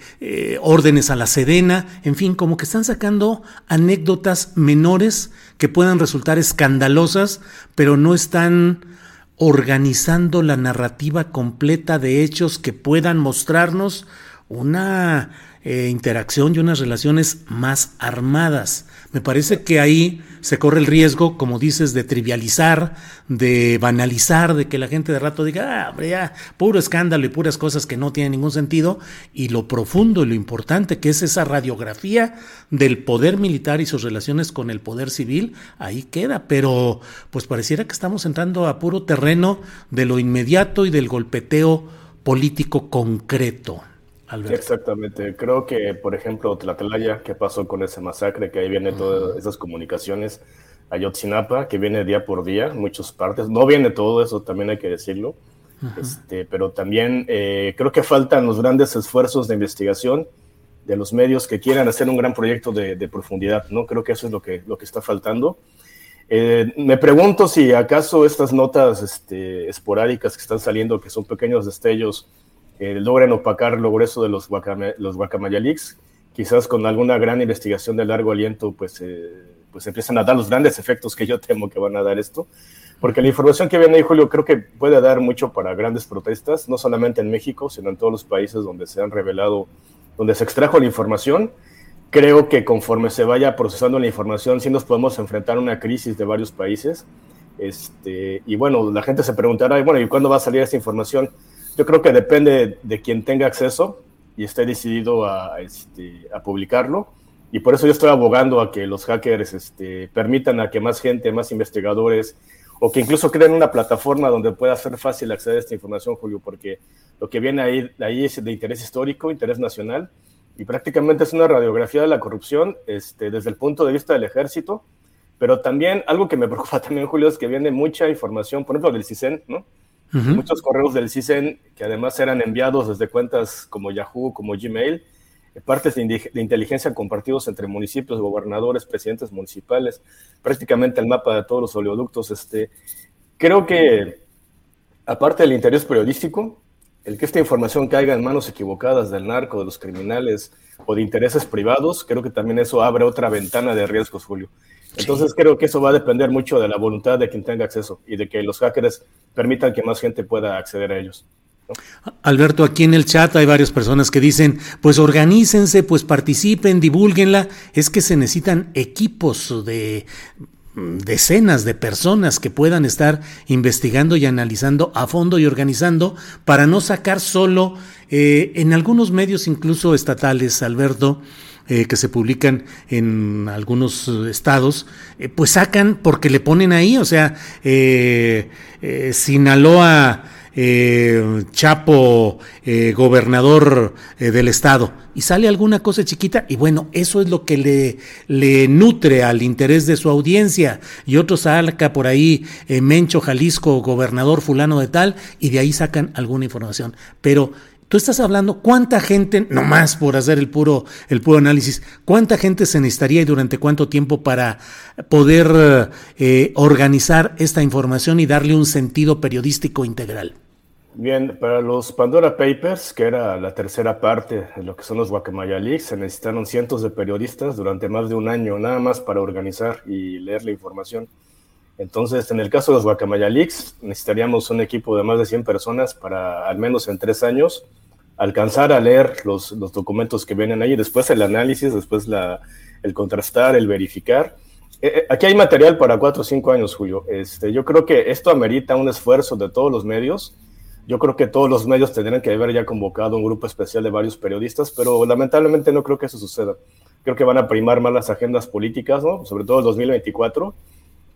órdenes a la Sedena, en fin, como que están sacando anécdotas menores que puedan resultar escandalosas, pero no están organizando la narrativa completa de hechos que puedan mostrarnos una eh, interacción y unas relaciones más armadas. Me parece que ahí se corre el riesgo, como dices, de trivializar, de banalizar, de que la gente de rato diga, ah, hombre, ya, puro escándalo y puras cosas que no tienen ningún sentido, y lo profundo y lo importante que es esa radiografía del poder militar y sus relaciones con el poder civil, ahí queda, pero pues pareciera que estamos entrando a puro terreno de lo inmediato y del golpeteo político concreto. Exactamente. Creo que, por ejemplo, Tlatlaya, ¿qué pasó con ese masacre? Que ahí viene todas esas comunicaciones. Ayotzinapa, que viene día por día, muchas partes. No viene todo eso, también hay que decirlo. este, pero también eh, creo que faltan los grandes esfuerzos de investigación de los medios que quieran hacer un gran proyecto de, profundidad. ¿no? Creo que eso es lo que, lo que está faltando. Eh, me pregunto si acaso estas notas este, esporádicas que están saliendo, que son pequeños destellos, eh, logren opacar lo grueso de los, Guacamayalix, quizás con alguna gran investigación de largo aliento, pues, eh, pues empiezan a dar los grandes efectos que yo temo que van a dar esto. Porque la información que viene ahí, Julio, creo que puede dar mucho para grandes protestas, no solamente en México, sino en todos los países donde se han revelado, donde se extrajo la información. Creo que conforme se vaya procesando la información, sí nos podemos enfrentar a una crisis de varios países. Este, y bueno, la gente se preguntará, bueno, ¿y cuándo va a salir esta información? Yo creo que depende de quien tenga acceso y esté decidido a, este, a publicarlo. Y por eso yo estoy abogando a que los hackers este, permitan a que más gente, más investigadores, o que incluso creen una plataforma donde pueda ser fácil acceder a esta información, Julio, porque lo que viene ahí, ahí es de interés histórico, interés nacional, y prácticamente es una radiografía de la corrupción este, desde el punto de vista del ejército, pero también algo que me preocupa también, Julio, es que viene mucha información, por ejemplo, del CISEN, ¿no? Muchos correos del CISEN que además eran enviados desde cuentas como Yahoo, como Gmail, eh, partes de, inteligencia compartidos entre municipios, gobernadores, presidentes municipales, prácticamente el mapa de todos los oleoductos. Este, creo que, aparte del interés periodístico, el que esta información caiga en manos equivocadas del narco, de los criminales o de intereses privados, creo que también eso abre otra ventana de riesgos, Julio. Entonces creo que eso va a depender mucho de la voluntad de quien tenga acceso y de que los hackers permitan que más gente pueda acceder a ellos. Alberto, aquí en el chat hay varias personas que dicen, pues organícense, pues participen, divulguenla. Es que se necesitan equipos de decenas de personas que puedan estar investigando y analizando a fondo y organizando para no sacar solo eh, en algunos medios incluso estatales, Alberto, eh, que se publican en algunos estados, eh, pues sacan porque le ponen ahí, o sea, Sinaloa eh, Chapo, eh, gobernador eh, del estado, y sale alguna cosa chiquita, y bueno, eso es lo que le, le nutre al interés de su audiencia, y otros saca por ahí Mencho, Jalisco, gobernador fulano de tal, y de ahí sacan alguna información. Pero Tú estás hablando cuánta gente, nomás por hacer el puro, el puro análisis, cuánta gente se necesitaría y durante cuánto tiempo para poder eh, organizar esta información y darle un sentido periodístico integral. Bien, para los Pandora Papers, que era la tercera parte de lo que son los Guacamaya se necesitaron cientos de periodistas durante más de un año, nada más para organizar y leer la información. Entonces, en el caso de los Guacamaya Leaks, necesitaríamos un equipo de más de 100 personas para, al menos en tres años, alcanzar a leer los, los documentos que vienen ahí, después el análisis, después la, el contrastar, el verificar. Eh, eh, aquí hay material para cuatro o cinco años, Julio. Este, yo creo que esto amerita un esfuerzo de todos los medios. Yo creo que todos los medios tendrían que haber ya convocado un grupo especial de varios periodistas, pero lamentablemente no creo que eso suceda. Creo que van a primar más las agendas políticas, ¿no? sobre todo el 2024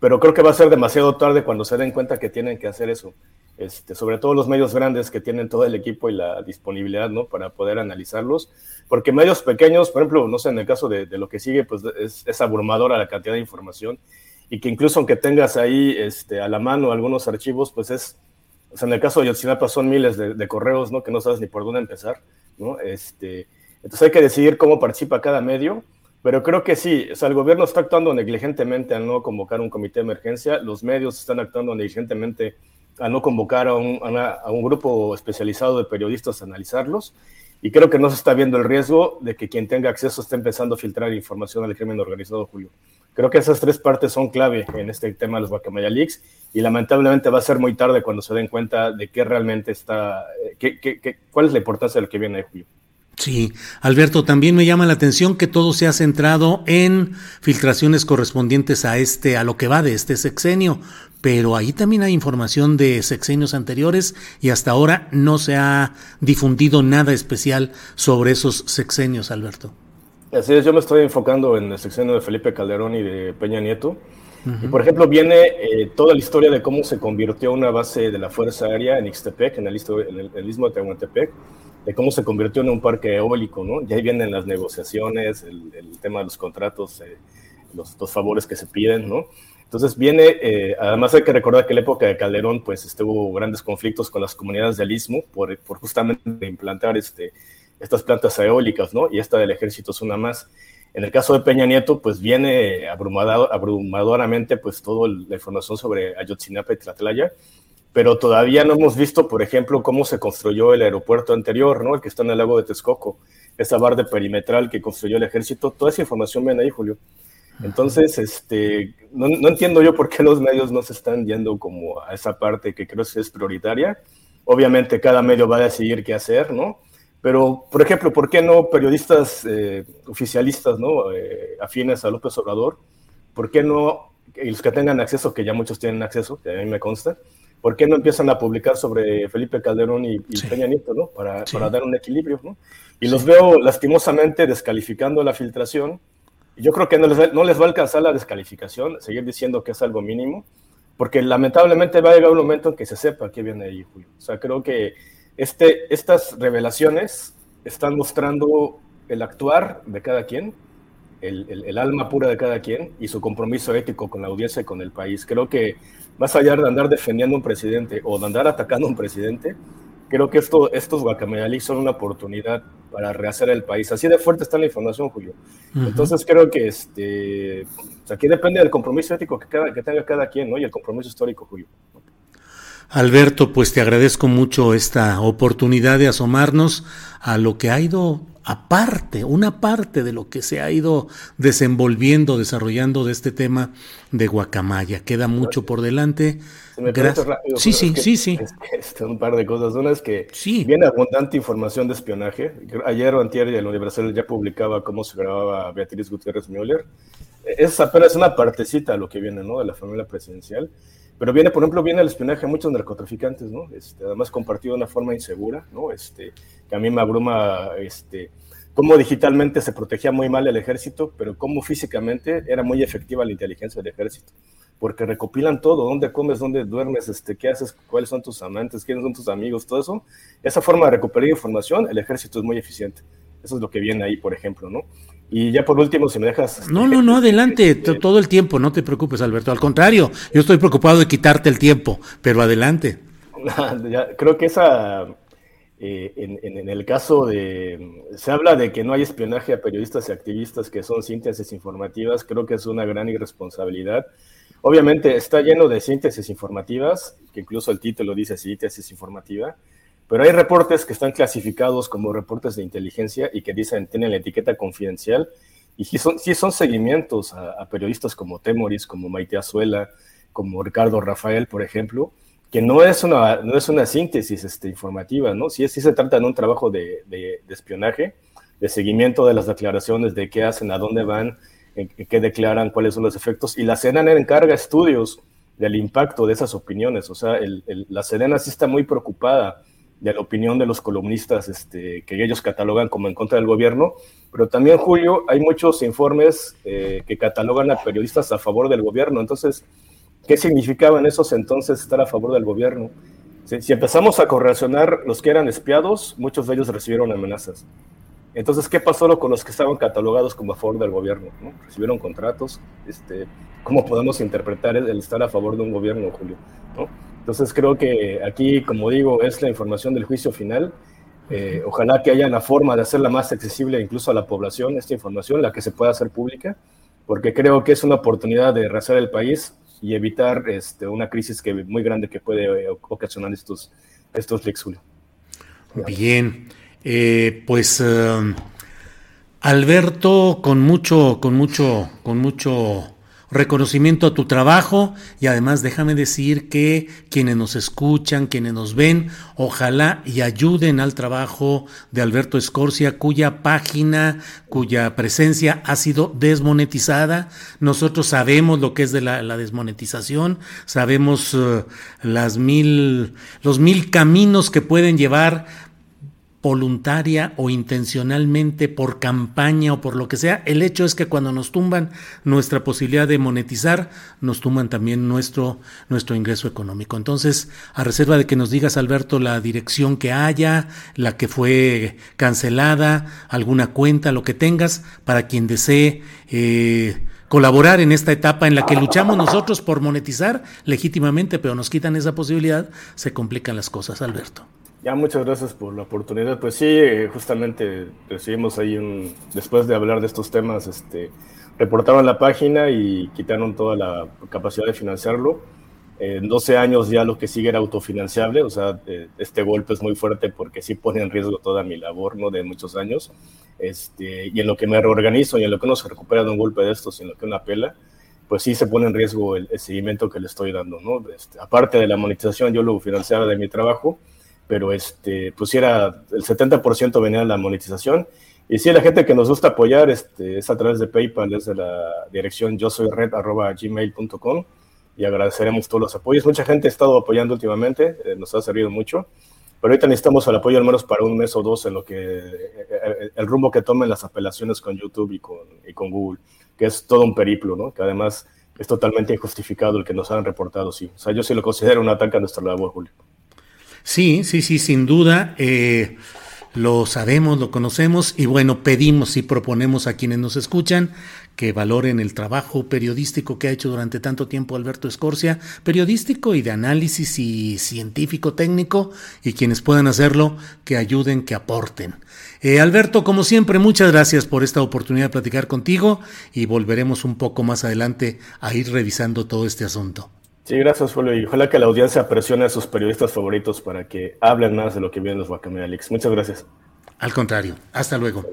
pero creo que va a ser demasiado tarde cuando se den cuenta que tienen que hacer eso. Este, sobre todo los medios grandes que tienen todo el equipo y la disponibilidad ¿no? para poder analizarlos, porque medios pequeños, por ejemplo, no sé, en el caso de, lo que sigue, pues es, es, abrumadora la cantidad de información y que incluso aunque tengas ahí este, a la mano algunos archivos, pues es, o sea, en el caso de Yotzinapa son miles de, correos, ¿no? Que no sabes ni por dónde empezar, ¿no? Este, entonces hay que decidir cómo participa cada medio pero creo que sí, o sea, el gobierno está actuando negligentemente al no convocar un comité de emergencia, los medios están actuando negligentemente al no convocar a un, a un grupo especializado de periodistas a analizarlos, y creo que no se está viendo el riesgo de que quien tenga acceso esté empezando a filtrar información al crimen organizado, Julio. Creo que esas tres partes son clave en este tema de los Guacamaya Leaks y lamentablemente va a ser muy tarde cuando se den cuenta de qué realmente está, eh, qué, qué, cuál es la importancia del que viene, Julio. Sí, Alberto, también me llama la atención que todo se ha centrado en filtraciones correspondientes a este, a lo que va de este sexenio, pero ahí también hay información de sexenios anteriores y hasta ahora no se ha difundido nada especial sobre esos sexenios, Alberto. Así es, yo me estoy enfocando en el sexenio de Felipe Calderón y de Peña Nieto. Y por ejemplo, viene eh, toda la historia de cómo se convirtió una base de la Fuerza Aérea en Ixtepec, en el, en el, el istmo de Tehuantepec de cómo se convirtió en un parque eólico, ¿no? Y ahí vienen las negociaciones, el, tema de los contratos, eh, los, favores que se piden, ¿no? Entonces viene, eh, además hay que recordar que en la época de Calderón, pues estuvo grandes conflictos con las comunidades del Istmo por, por justamente implantar este, estas plantas eólicas, ¿no? Y esta del ejército es una más. En el caso de Peña Nieto, pues viene abrumadoramente pues toda la información sobre Ayotzinapa y Tlatlaya, pero todavía no hemos visto, por ejemplo, cómo se construyó el aeropuerto anterior, ¿no? El que está en el lago de Texcoco, esa barra perimetral que construyó el ejército, toda esa información viene ahí, Julio. Entonces, este, no, no, entiendo yo por qué los medios no se están yendo como a esa parte que creo que es prioritaria. Obviamente cada medio va a decidir qué hacer, ¿no? Pero, por ejemplo, ¿por qué no periodistas eh, oficialistas, ¿no? Eh, afines a López Obrador, ¿por qué no, y los que tengan acceso, que ya muchos tienen acceso, que a mí me consta, ¿por qué no empiezan a publicar sobre Felipe Calderón y, Peña Nieto, ¿no? Para, para, dar un equilibrio, ¿no? Y los veo lastimosamente descalificando la filtración. Y yo creo que no les, no les va a alcanzar la descalificación, seguir diciendo que es algo mínimo, porque lamentablemente va a llegar un momento en que se sepa qué viene ahí, Julio. O sea, creo que este, estas revelaciones están mostrando el actuar de cada quien, el, el, alma pura de cada quien y su compromiso ético con la audiencia y con el país. Creo que más allá de andar defendiendo a un presidente o de andar atacando a un presidente, creo que esto, estos guacamayalí son una oportunidad para rehacer el país. Así de fuerte está la información, Julio. Entonces creo que este, aquí depende del compromiso ético que, que tenga cada quien, ¿no? Y el compromiso histórico, Julio. Alberto, pues te agradezco mucho esta oportunidad de asomarnos a lo que ha ido aparte, una parte de lo que se ha ido desenvolviendo, desarrollando de este tema de Guacamaya. Queda mucho por delante. Gracias. sí, sí, sí, sí. un par de cosas. Una es que viene abundante información de espionaje. Ayer o antier el Universal ya publicaba cómo se grababa Beatriz Gutiérrez Müller. Es apenas una partecita de lo que viene, ¿no? De la familia presidencial. Pero viene, por ejemplo, viene el espionaje a muchos narcotraficantes, ¿no? Este, además compartido de una forma insegura, ¿no? Este, que a mí me abruma, este, cómo digitalmente se protegía muy mal el ejército, pero cómo físicamente era muy efectiva la inteligencia del ejército. porque recopilan todo, dónde comes, dónde duermes, este, qué haces, cuáles son tus amantes, quiénes son tus amigos, todo eso. Esa forma de recuperar información, el ejército es muy eficiente. Eso es lo que viene ahí, por ejemplo, ¿no? Y ya por último, si me dejas... No, no, no, adelante, todo el tiempo, no te preocupes, Alberto. Al contrario, yo estoy preocupado de quitarte el tiempo, pero adelante. creo que esa, eh, en, el caso de, se habla de que no hay espionaje a periodistas y activistas que son síntesis informativas, creo que es una gran irresponsabilidad. Obviamente está lleno de síntesis informativas, que incluso el título dice síntesis informativa, pero hay reportes que están clasificados como reportes de inteligencia y que dicen, tienen la etiqueta confidencial, y sí son, son seguimientos a, periodistas como Temoris, como Maite Azuela, como Ricardo Rafael, por ejemplo, que no es una, no es una síntesis este, informativa, ¿no? Sí, sí se trata de un trabajo de, de, espionaje, de seguimiento de las declaraciones, de qué hacen, a dónde van, en, qué declaran, cuáles son los efectos, y la Sedena encarga estudios del impacto de esas opiniones, o sea, el, la Sedena sí está muy preocupada de la opinión de los columnistas este, que ellos catalogan como en contra del gobierno, pero también, Julio, hay muchos informes eh, que catalogan a periodistas a favor del gobierno. Entonces, ¿qué significaba en esos entonces estar a favor del gobierno? Si, empezamos a correlacionar los que eran espiados, muchos de ellos recibieron amenazas. Entonces, ¿qué pasó con los que estaban catalogados como a favor del gobierno? ¿Recibieron contratos? Este, ¿Cómo podemos interpretar el, estar a favor de un gobierno, Julio? ¿no? Entonces creo que aquí, como digo, es la información del juicio final. Eh, ojalá que haya una forma de hacerla más accesible incluso a la población, esta información, la que se pueda hacer pública, porque creo que es una oportunidad de rehacer el país y evitar este, una crisis que, muy grande que puede eh, ocasionar estos, estos Bien, eh, pues Alberto, con mucho, con mucho, con mucho reconocimiento a tu trabajo y además déjame decir que quienes nos escuchan, quienes nos ven, ojalá y ayuden al trabajo de Alberto Escorcia, cuya página, cuya presencia ha sido desmonetizada. Nosotros sabemos lo que es de la, desmonetización, sabemos eh, las mil, los mil caminos que pueden llevar voluntaria o intencionalmente por campaña o por lo que sea, el hecho es que cuando nos tumban nuestra posibilidad de monetizar, nos tumban también nuestro, nuestro ingreso económico. Entonces, a reserva de que nos digas, Alberto, la dirección que haya, la que fue cancelada, alguna cuenta, lo que tengas, para quien desee eh, colaborar en esta etapa en la que luchamos nosotros por monetizar legítimamente, pero nos quitan esa posibilidad, se complican las cosas, Alberto. Ya, muchas gracias por la oportunidad. Pues sí, eh, justamente recibimos ahí un, después de hablar de estos temas, este, reportaron la página y quitaron toda la capacidad de financiarlo. En 12 años ya lo que sigue era autofinanciable, o sea, eh, este golpe es muy fuerte porque sí pone en riesgo toda mi labor, ¿no? De muchos años. Este, y en lo que me reorganizo y en lo que uno se recupera de un golpe de estos en lo que una pela, pues sí se pone en riesgo el, seguimiento que le estoy dando, ¿no? Este, aparte de la monetización, yo lo financiaba de mi trabajo, pero este, pues era el 70% venía de la monetización. Y sí, la gente que nos gusta apoyar este, es a través de PayPal, desde la dirección yo soy red gmail.com y agradeceremos todos los apoyos. Mucha gente ha estado apoyando últimamente, eh, nos ha servido mucho, pero ahorita necesitamos el apoyo al menos para un mes o dos en lo que eh, el rumbo que tomen las apelaciones con YouTube y con, y con Google, que es todo un periplo, ¿no? Que además es totalmente injustificado el que nos han reportado, sí. O sea, yo sí lo considero un ataque a nuestra labor, Julio. Sí, sí, sí, sin duda. Eh, lo sabemos, lo conocemos y bueno, pedimos y proponemos a quienes nos escuchan que valoren el trabajo periodístico que ha hecho durante tanto tiempo Alberto Escorcia, periodístico y de análisis y científico técnico, y quienes puedan hacerlo, que ayuden, que aporten. Eh, Alberto, como siempre, muchas gracias por esta oportunidad de platicar contigo y volveremos un poco más adelante a ir revisando todo este asunto. Sí, gracias, Julio. Y ojalá que la audiencia presione a sus periodistas favoritos para que hablen más de lo que vienen los Guacamealix. Muchas gracias. Al contrario, hasta luego.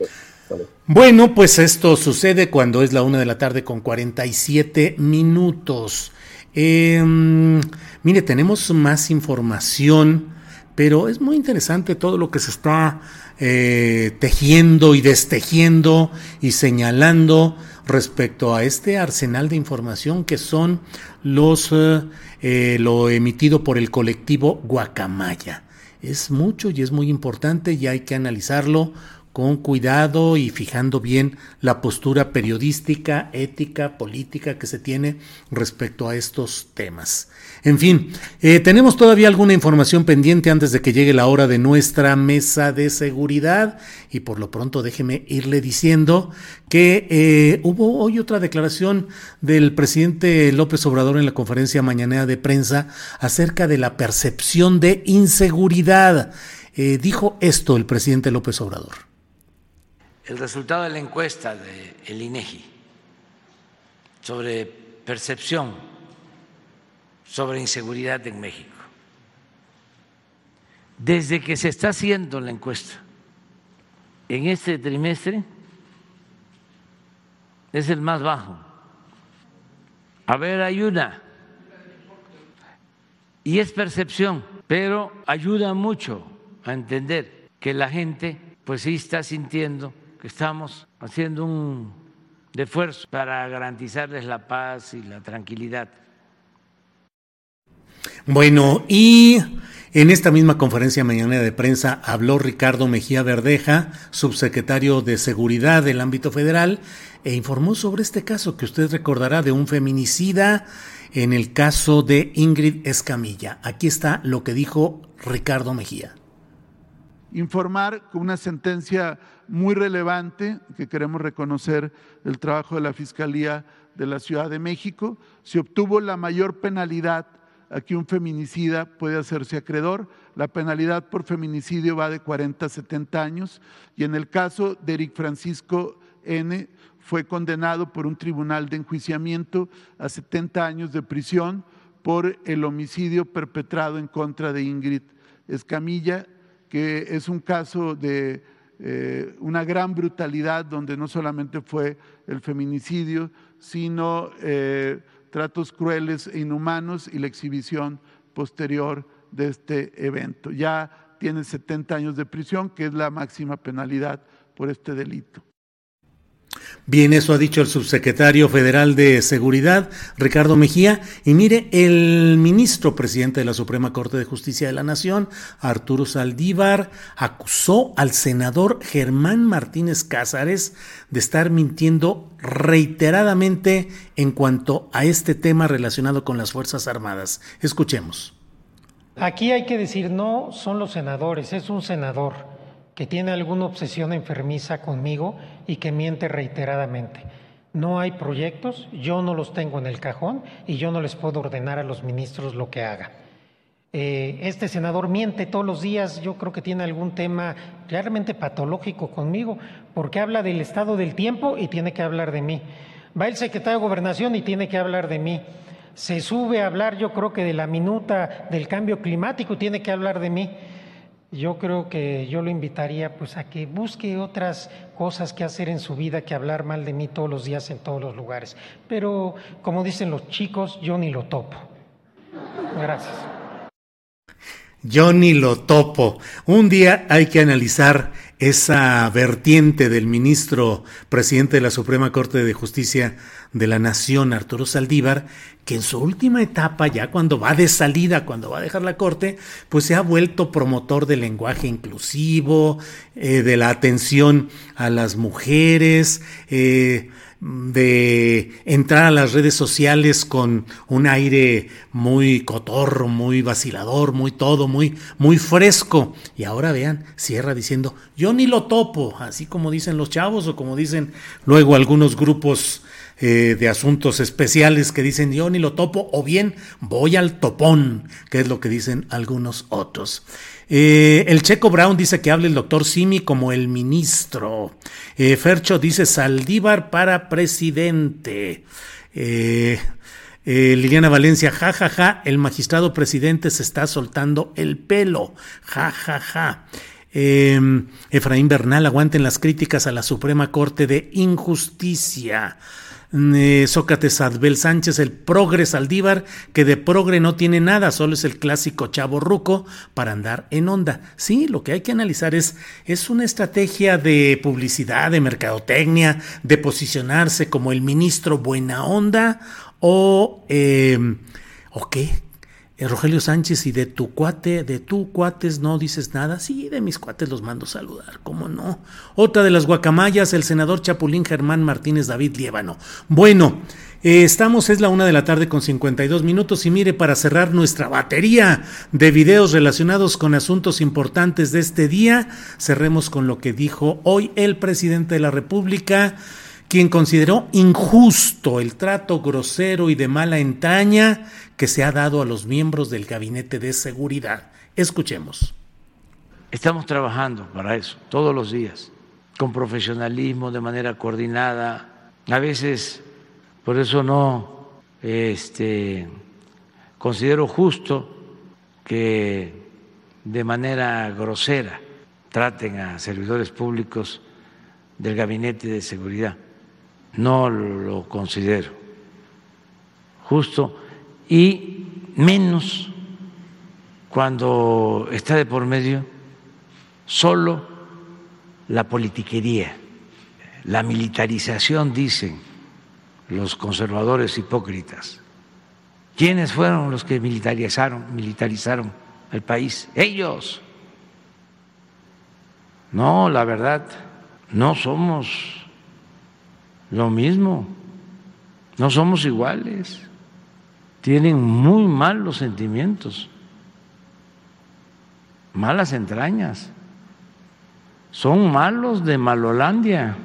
Bueno, pues esto sucede cuando es la una de la tarde con 47 minutos. Em, mire, tenemos más información, pero es muy interesante todo lo que se está eh, tejiendo y destejiendo y señalando respecto a este arsenal de información que son los eh, eh, lo emitido por el colectivo Guacamaya. Es mucho y es muy importante y hay que analizarlo con cuidado y fijando bien la postura periodística, ética, política que se tiene respecto a estos temas. En fin, eh, tenemos todavía alguna información pendiente antes de que llegue la hora de nuestra mesa de seguridad y por lo pronto déjeme irle diciendo que eh, hubo hoy otra declaración del presidente López Obrador en la conferencia mañanera de prensa acerca de la percepción de inseguridad. Eh, dijo esto el presidente López Obrador. El resultado de la encuesta del el INEGI sobre percepción sobre inseguridad en México. Desde que se está haciendo la encuesta en este trimestre es el más bajo. A ver, hay una. Y es percepción, pero ayuda mucho a entender que la gente pues sí está sintiendo que estamos haciendo un esfuerzo para garantizarles la paz y la tranquilidad. Bueno, y en esta misma conferencia mañana de prensa habló Ricardo Mejía Verdeja, subsecretario de Seguridad del ámbito federal, e informó sobre este caso que usted recordará de un feminicida en el caso de Ingrid Escamilla. Aquí está lo que dijo Ricardo Mejía. Informar con una sentencia muy relevante que queremos reconocer el trabajo de la Fiscalía de la Ciudad de México. Se obtuvo la mayor penalidad Aquí un feminicida puede hacerse acreedor. La penalidad por feminicidio va de 40 a 70 años. Y en el caso de Eric Francisco N., fue condenado por un tribunal de enjuiciamiento a 70 años de prisión por el homicidio perpetrado en contra de Ingrid Escamilla, que es un caso de eh, una gran brutalidad donde no solamente fue el feminicidio, sino... Eh, tratos crueles e inhumanos y la exhibición posterior de este evento. Ya tiene 70 años de prisión, que es la máxima penalidad por este delito. Bien, eso ha dicho el subsecretario federal de Seguridad, Ricardo Mejía. Y mire, el ministro presidente de la Suprema Corte de Justicia de la Nación, Arturo Saldívar, acusó al senador Germán Martínez Cázares de estar mintiendo reiteradamente en cuanto a este tema relacionado con las Fuerzas Armadas. Escuchemos. Aquí hay que decir, no son los senadores, es un senador que tiene alguna obsesión enfermiza conmigo y que miente reiteradamente. No hay proyectos, yo no los tengo en el cajón y yo no les puedo ordenar a los ministros lo que haga. Eh, este senador miente todos los días, yo creo que tiene algún tema realmente patológico conmigo, porque habla del estado del tiempo y tiene que hablar de mí. Va el secretario de gobernación y tiene que hablar de mí. Se sube a hablar, yo creo que de la minuta del cambio climático tiene que hablar de mí yo creo que yo lo invitaría pues a que busque otras cosas que hacer en su vida que hablar mal de mí todos los días en todos los lugares. Pero como dicen los chicos, yo ni lo topo. Gracias. Yo ni lo topo. Un día hay que analizar esa vertiente del ministro presidente de la Suprema Corte de Justicia de la Nación, Arturo Saldívar, que en su última etapa, ya cuando va de salida, cuando va a dejar la corte, pues se ha vuelto promotor del lenguaje inclusivo, eh, de la atención a las mujeres, eh, de entrar a las redes sociales con un aire muy cotorro, muy vacilador, muy todo, muy, muy fresco. Y ahora vean, cierra diciendo, yo ni lo topo, así como dicen los chavos o como dicen luego algunos grupos eh, de asuntos especiales que dicen yo ni lo topo o bien voy al topón, que es lo que dicen algunos otros. Eh, el Checo Brown dice que hable el doctor Simi como el ministro. Eh, Fercho dice Saldívar para presidente. Liliana Valencia, jajaja, ja, ja, el magistrado presidente se está soltando el pelo, jajaja. Ja, Efraín Bernal, aguanten las críticas a la Suprema Corte de Injusticia. Eh, Sócrates Adbel Sánchez, el progre Saldívar, que de progre no tiene nada, solo es el clásico chavo ruco para andar en onda. Sí, lo que hay que analizar es, ¿es una estrategia de publicidad, de mercadotecnia, de posicionarse como el ministro buena onda o, eh, o qué? Eh, Rogelio Sánchez, y de tu cuate, de tu cuates no dices nada. Sí, de mis cuates los mando saludar, ¿cómo no? Otra de las guacamayas, el senador Chapulín Germán Martínez David Liébano. Bueno, eh, estamos, es la una de la tarde con 52 minutos y mire, para cerrar nuestra batería de videos relacionados con asuntos importantes de este día, cerremos con lo que dijo hoy el presidente de la República quien consideró injusto el trato grosero y de mala entraña que se ha dado a los miembros del Gabinete de Seguridad. Escuchemos. Estamos trabajando para eso todos los días, con profesionalismo, de manera coordinada. A veces, por eso no este, considero justo que de manera grosera traten a servidores públicos del Gabinete de Seguridad no lo considero justo y menos cuando está de por medio solo la politiquería, la militarización, dicen los conservadores hipócritas. ¿Quiénes fueron los que militarizaron, militarizaron el país? Ellos. No, la verdad, no somos lo mismo, no somos iguales, tienen muy malos sentimientos, malas entrañas, son malos de Malolandia,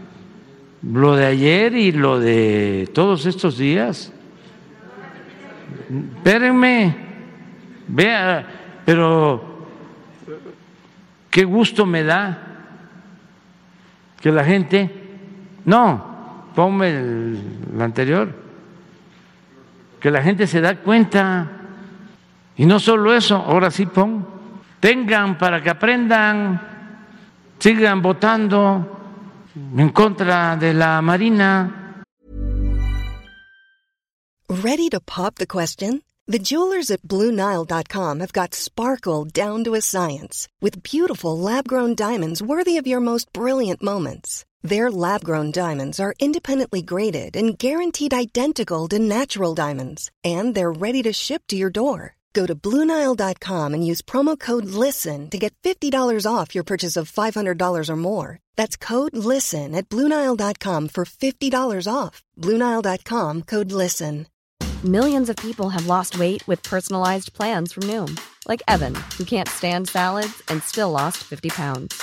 lo de ayer y lo de todos estos días. Espérenme, vea, pero qué gusto me da que la gente, no, ponme el, anterior, que la gente se da cuenta. Y no solo eso, ahora sí pon, tengan para que aprendan, sigan votando en contra de la Marina. Ready to pop the question? The jewelers at BlueNile.com have got sparkle down to a science with beautiful lab-grown diamonds worthy of your most brilliant moments. Their lab grown diamonds are independently graded and guaranteed identical to natural diamonds, and they're ready to ship to your door. Go to Bluenile.com and use promo code LISTEN to get $50 off your purchase of $500 or more. That's code LISTEN at Bluenile.com for $50 off. Bluenile.com code LISTEN. Millions of people have lost weight with personalized plans from Noom, like Evan, who can't stand salads and still lost 50 pounds.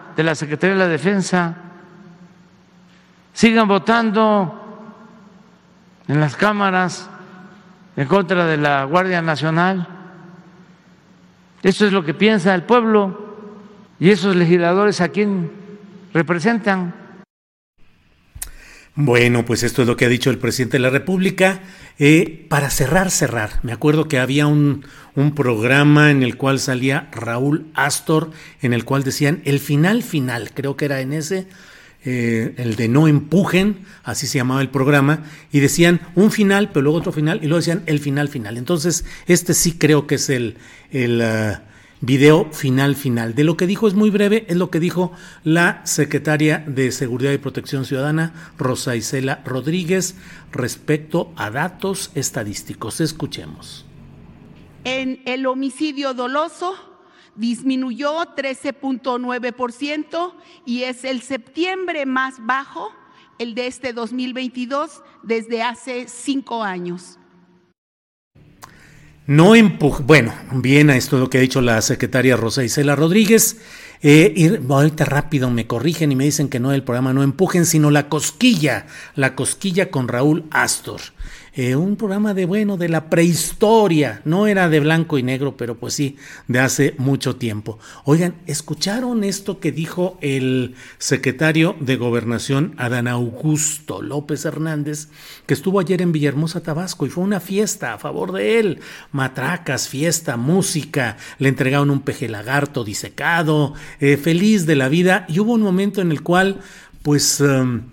de la Secretaría de la Defensa, sigan votando en las cámaras en contra de la Guardia Nacional. Eso es lo que piensa el pueblo y esos legisladores a quién representan. Bueno, pues esto es lo que ha dicho el presidente de la República. Eh, para cerrar, cerrar, me acuerdo que había un, un, programa en el cual salía Raúl Astor, en el cual decían el final final, creo que era en ese, eh, el de no empujen, así se llamaba el programa, y decían un final, pero luego otro final, y luego decían el final final. Entonces, este sí creo que es el... el uh, video final final. De lo que dijo es muy breve, es lo que dijo la secretaria de Seguridad y Protección Ciudadana, Rosa Isela Rodríguez, respecto a datos estadísticos. Escuchemos. En el homicidio doloso disminuyó 13.9% y es el septiembre más bajo, el de este 2022, desde hace cinco años. No empuje, bueno, bien, esto es lo que ha dicho la secretaria Rosa Isela Rodríguez. Eh, ahorita rápido me corrigen y me dicen que no el programa No Empujen, sino La Cosquilla, La Cosquilla con Raúl Astor. Eh, un programa de bueno, de la prehistoria, no era de blanco y negro, pero pues sí, de hace mucho tiempo. Oigan, ¿escucharon esto que dijo el secretario de Gobernación, Adán Augusto López Hernández, que estuvo ayer en Villahermosa, Tabasco, y fue una fiesta a favor de él? Matracas, fiesta, música, le entregaron un peje lagarto disecado, eh, feliz de la vida, y hubo un momento en el cual, pues... Em,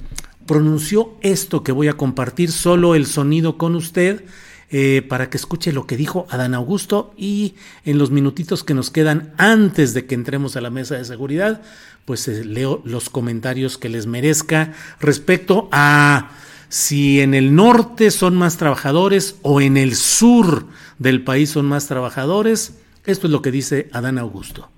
pronunció esto que voy a compartir, solo el sonido con usted, eh, para que escuche lo que dijo Adán Augusto y en los minutitos que nos quedan antes de que entremos a la mesa de seguridad, pues eh, leo los comentarios que les merezca respecto a si en el norte son más trabajadores o en el sur del país son más trabajadores. Esto es lo que dice Adán Augusto.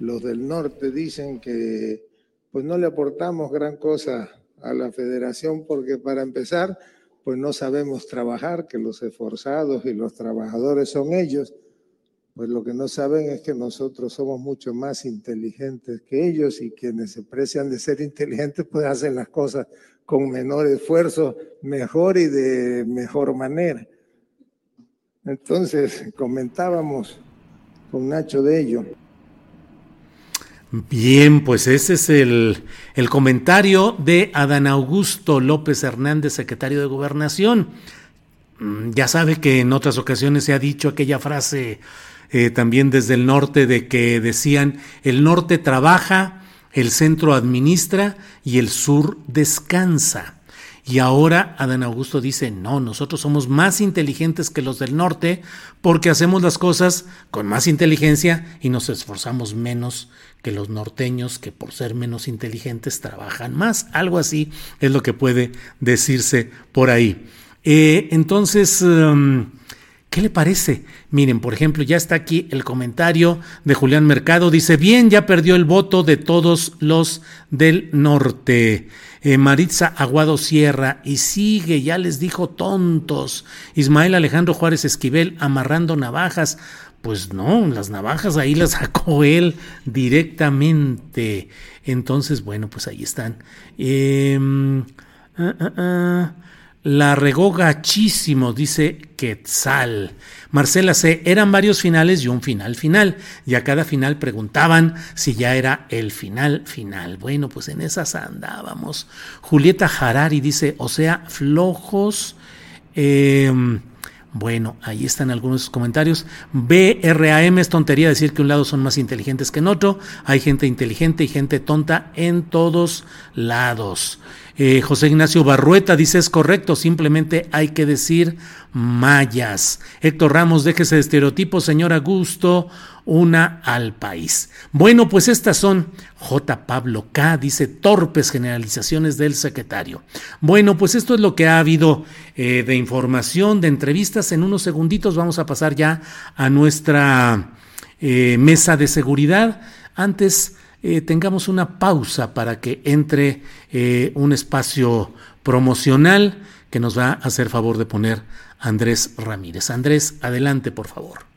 Los del norte dicen que pues no le aportamos gran cosa a la federación porque para empezar, pues no sabemos trabajar, que los esforzados y los trabajadores son ellos, pues lo que no saben es que nosotros somos mucho más inteligentes que ellos y quienes se precian de ser inteligentes pues hacen las cosas con menor esfuerzo, mejor y de mejor manera. Entonces comentábamos con Nacho de ello. Bien, pues ese es el, el, comentario de Adán Augusto López Hernández, secretario de Gobernación. Mm, ya sabe que en otras ocasiones se ha dicho aquella frase eh, también desde el norte de que decían, el norte trabaja, el centro administra y el sur descansa. Y ahora Adán Augusto dice, no, nosotros somos más inteligentes que los del norte porque hacemos las cosas con más inteligencia y nos esforzamos menos que los norteños que por ser menos inteligentes trabajan más. Algo así es lo que puede decirse por ahí. Eh, entonces, em, ¿qué le parece? Miren, por ejemplo, ya está aquí el comentario de Julián Mercado. Dice, bien, ya perdió el voto de todos los del norte. Eh, Maritza Aguado Sierra, y sigue, ya les dijo tontos. Ismael Alejandro Juárez Esquivel amarrando navajas. Pues no, las navajas ahí las sacó él directamente. Entonces, bueno, pues ahí están. Ah. La regó gachísimo, dice Quetzal. Marcela C. Eran varios finales y un final final. Y a cada final preguntaban si ya era el final final. Bueno, pues en esas andábamos. Julieta Harari dice, o sea, flojos. Em, bueno, ahí están algunos comentarios. BRAM es tontería decir que un lado son más inteligentes que en otro. Hay gente inteligente y gente tonta en todos lados. Eh, José Ignacio Barrueta dice es correcto, simplemente hay que decir mayas. Héctor Ramos, déjese de estereotipos, señor Augusto, una al país. Bueno, pues estas son J. Pablo K. dice torpes generalizaciones del secretario. Bueno, pues esto es lo que ha habido eh, de información, de entrevistas. En unos segunditos vamos a pasar ya a nuestra eh, mesa de seguridad. Antes eh, tengamos una pausa para que entre eh, un espacio promocional que nos va a hacer favor de poner Andrés Ramírez. Andrés, adelante, por favor.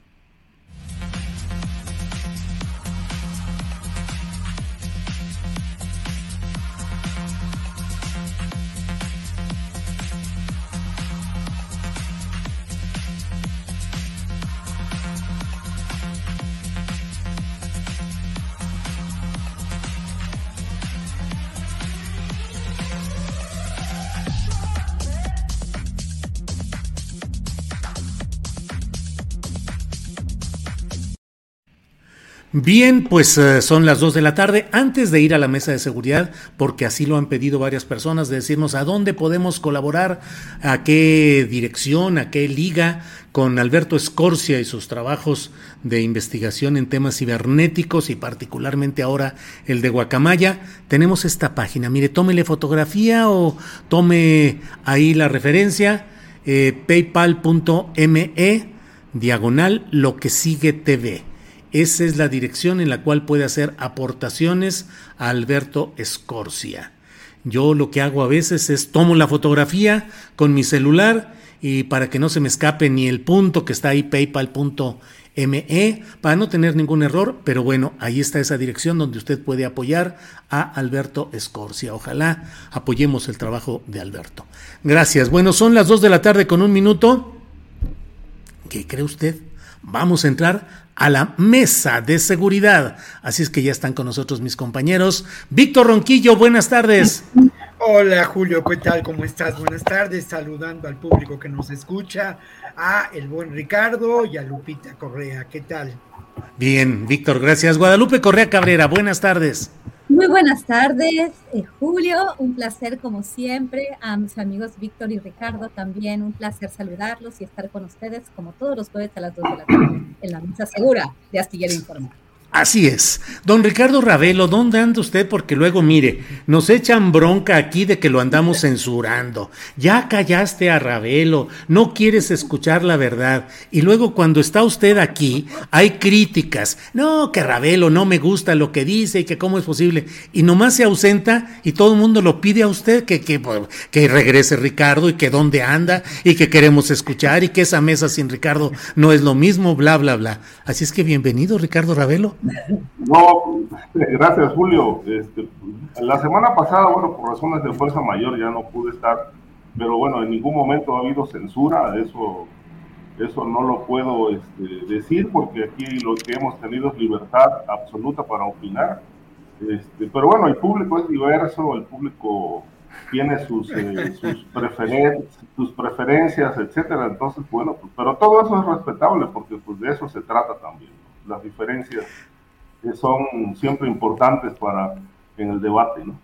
Bien, pues eh, son las 2 de la tarde. Antes de ir a la mesa de seguridad, porque así lo han pedido varias personas, de decirnos a dónde podemos colaborar, a qué dirección, a qué liga, con Alberto Escorcia y sus trabajos de investigación en temas cibernéticos y particularmente ahora el de Guacamaya, tenemos esta página. Mire, tómele fotografía o tome ahí la referencia, eh, paypal.me, diagonal, lo que sigue TV esa es la dirección en la cual puede hacer aportaciones a Alberto Escorcia. Yo lo que hago a veces es tomo la fotografía con mi celular y para que no se me escape ni el punto que está ahí paypal.me ME, para no tener ningún error, pero bueno, ahí está esa dirección donde usted puede apoyar a Alberto Escorcia. Ojalá apoyemos el trabajo de Alberto. Gracias. Bueno, son las 2 de la tarde con un minuto. ¿Qué cree usted? Vamos a entrar a la mesa de seguridad. Así es que ya están con nosotros mis compañeros. Víctor Ronquillo, buenas tardes. Hola Julio, ¿qué tal? ¿Cómo estás? Buenas tardes, saludando al público que nos escucha, a el buen Ricardo y a Lupita Correa, ¿qué tal? Bien, Víctor, gracias. Guadalupe Correa Cabrera, buenas tardes. Muy buenas tardes, eh, Julio. Un placer como siempre. A mis amigos Víctor y Ricardo también un placer saludarlos y estar con ustedes como todos los jueves a las 2 de la tarde en la mesa segura de Astillero Informal. Así es. Don Ricardo Ravelo, ¿dónde anda usted? Porque luego, mire, nos echan bronca aquí de que lo andamos censurando. Ya callaste a Ravelo, no quieres escuchar la verdad. Y luego cuando está usted aquí, hay críticas. No, que Ravelo no me gusta lo que dice y que cómo es posible. Y nomás se ausenta y todo el mundo lo pide a usted que, que, que regrese Ricardo y que dónde anda y que queremos escuchar y que esa mesa sin Ricardo no es lo mismo, bla, bla, bla. Así es que bienvenido, Ricardo Ravelo. No, gracias Julio. Este, la semana pasada, bueno, por razones de fuerza mayor ya no pude estar, pero bueno, en ningún momento ha habido censura, eso, eso no lo puedo este, decir porque aquí lo que hemos tenido es libertad absoluta para opinar. Este, pero bueno, el público es diverso, el público tiene sus, eh, sus, sus preferencias, etcétera. Entonces, bueno, pues, pero todo eso es respetable porque pues de eso se trata también. Las diferencias que son siempre importantes para en el debate, ¿no?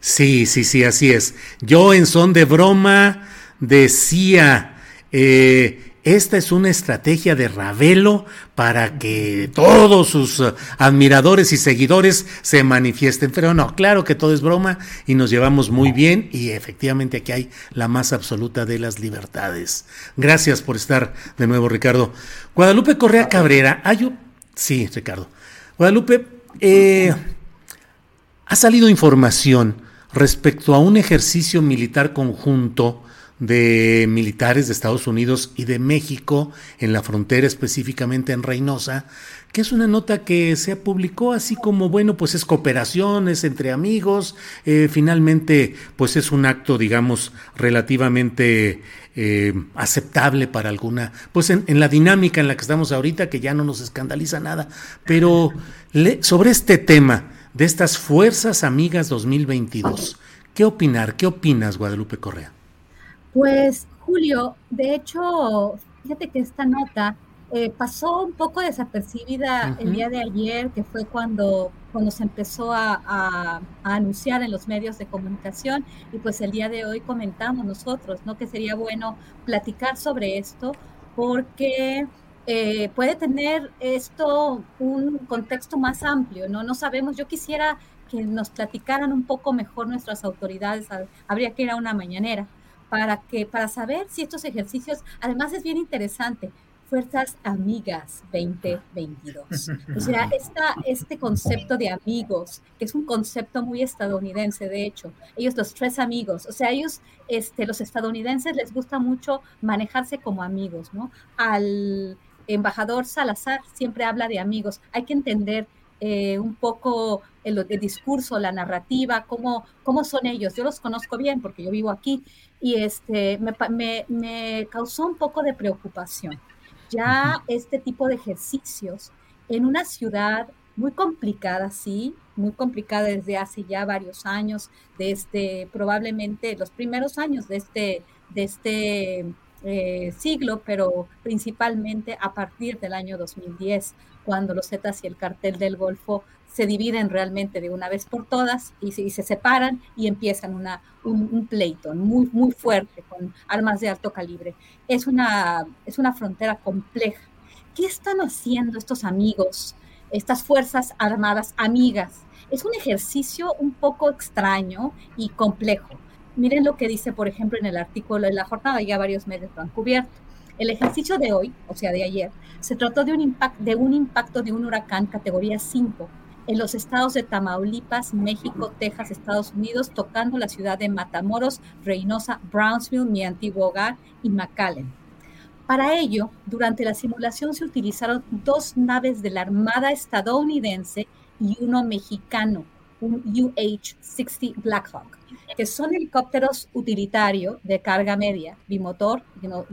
Sí, sí, sí, así es. Yo en son de broma decía, eh, esta es una estrategia de Ravelo para que todos sus uh, admiradores y seguidores se manifiesten. Pero no, claro que todo es broma y nos llevamos muy bien y efectivamente aquí hay la más absoluta de las libertades. Gracias por estar de nuevo, Ricardo. Guadalupe Correa Cabrera, hay un Sí, Ricardo. Guadalupe, eh, ha salido información respecto a un ejercicio militar conjunto de militares de Estados Unidos y de México en la frontera, específicamente en Reynosa, que es una nota que se publicó así como, bueno, pues es cooperación, es entre amigos, eh, finalmente, pues es un acto, digamos, relativamente eh, aceptable para alguna, pues en, la dinámica en la que estamos ahorita, que ya no nos escandaliza nada, pero sobre este tema de estas Fuerzas Amigas 2022, ¿qué opinar? ¿Qué opinas, Guadalupe Correa? Pues, Julio, de hecho, fíjate que esta nota eh, pasó un poco desapercibida el día de ayer, que fue cuando, cuando se empezó a, anunciar en los medios de comunicación y pues el día de hoy comentamos nosotros, ¿no? Que sería bueno platicar sobre esto porque eh, puede tener esto un contexto más amplio, ¿no? No sabemos, yo quisiera que nos platicaran un poco mejor nuestras autoridades, habría que ir a una mañanera para que para saber si estos ejercicios, además es bien interesante, Fuerzas Amigas 2022. O sea, esta, este concepto de amigos, que es un concepto muy estadounidense, de hecho, ellos los tres amigos, o sea, ellos, este, los estadounidenses les gusta mucho manejarse como amigos, ¿no? Al embajador Salazar siempre habla de amigos, hay que entender eh, un poco el, el, discurso, la narrativa, cómo, cómo son ellos. Yo los conozco bien porque yo vivo aquí y este, me, me, me causó un poco de preocupación ya este tipo de ejercicios en una ciudad muy complicada, sí, muy complicada desde hace ya varios años, desde probablemente los primeros años de este, de este eh, siglo, pero principalmente a partir del año 2010, cuando los Zetas y el cartel del Golfo se dividen realmente de una vez por todas y se, se separan y empiezan una, un, pleito muy, muy fuerte con armas de alto calibre. Es una, es una frontera compleja. ¿Qué están haciendo estos amigos, estas fuerzas armadas amigas? Es un ejercicio un poco extraño y complejo. Miren lo que dice, por ejemplo, en el artículo de la jornada, ya varios medios lo han cubierto. El ejercicio de hoy, o sea, de ayer, se trató de un, impact, de un impacto de un huracán categoría 5 en los estados de Tamaulipas, México, Texas, Estados Unidos, tocando la ciudad de Matamoros, Reynosa, Brownsville, mi antiguo hogar, y McAllen. Para ello, durante la simulación se utilizaron dos naves de la Armada estadounidense y uno mexicano, un UH-60 Blackhawk, que son helicópteros utilitarios de carga media, bimotor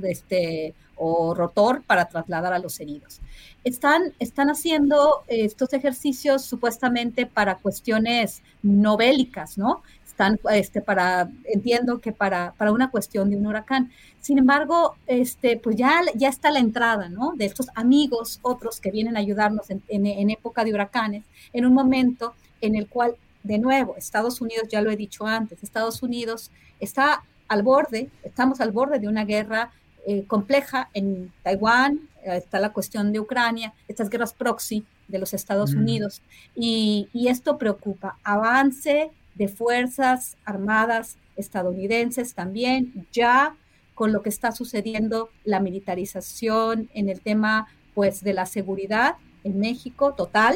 este, o rotor para trasladar a los heridos. Están, están haciendo estos ejercicios supuestamente para cuestiones no bélicas, ¿no? Están, este, para, entiendo que para, para una cuestión de un huracán. Sin embargo, este, pues ya, ya está la entrada, ¿no? De estos amigos, otros que vienen a ayudarnos en época de huracanes, en un momento en el cual, de nuevo, Estados Unidos, ya lo he dicho antes, Estados Unidos está al borde, estamos al borde de una guerra eh, compleja en Taiwán, eh, está la cuestión de Ucrania, estas guerras proxy de los Estados mm. Unidos, y, y, esto preocupa. Avance de fuerzas armadas estadounidenses también, ya con lo que está sucediendo, la militarización en el tema pues de la seguridad en México total,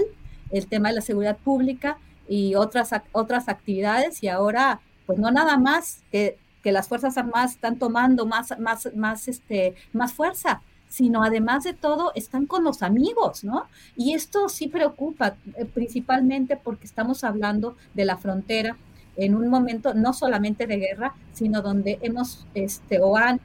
el tema de la seguridad pública y otras, otras actividades, y ahora pues no nada más que que las Fuerzas Armadas están tomando más, más, más, este, más fuerza, sino además de todo están con los amigos, ¿no? Y esto sí preocupa, eh, principalmente porque estamos hablando de la frontera en un momento no solamente de guerra, sino donde hemos, este, o han,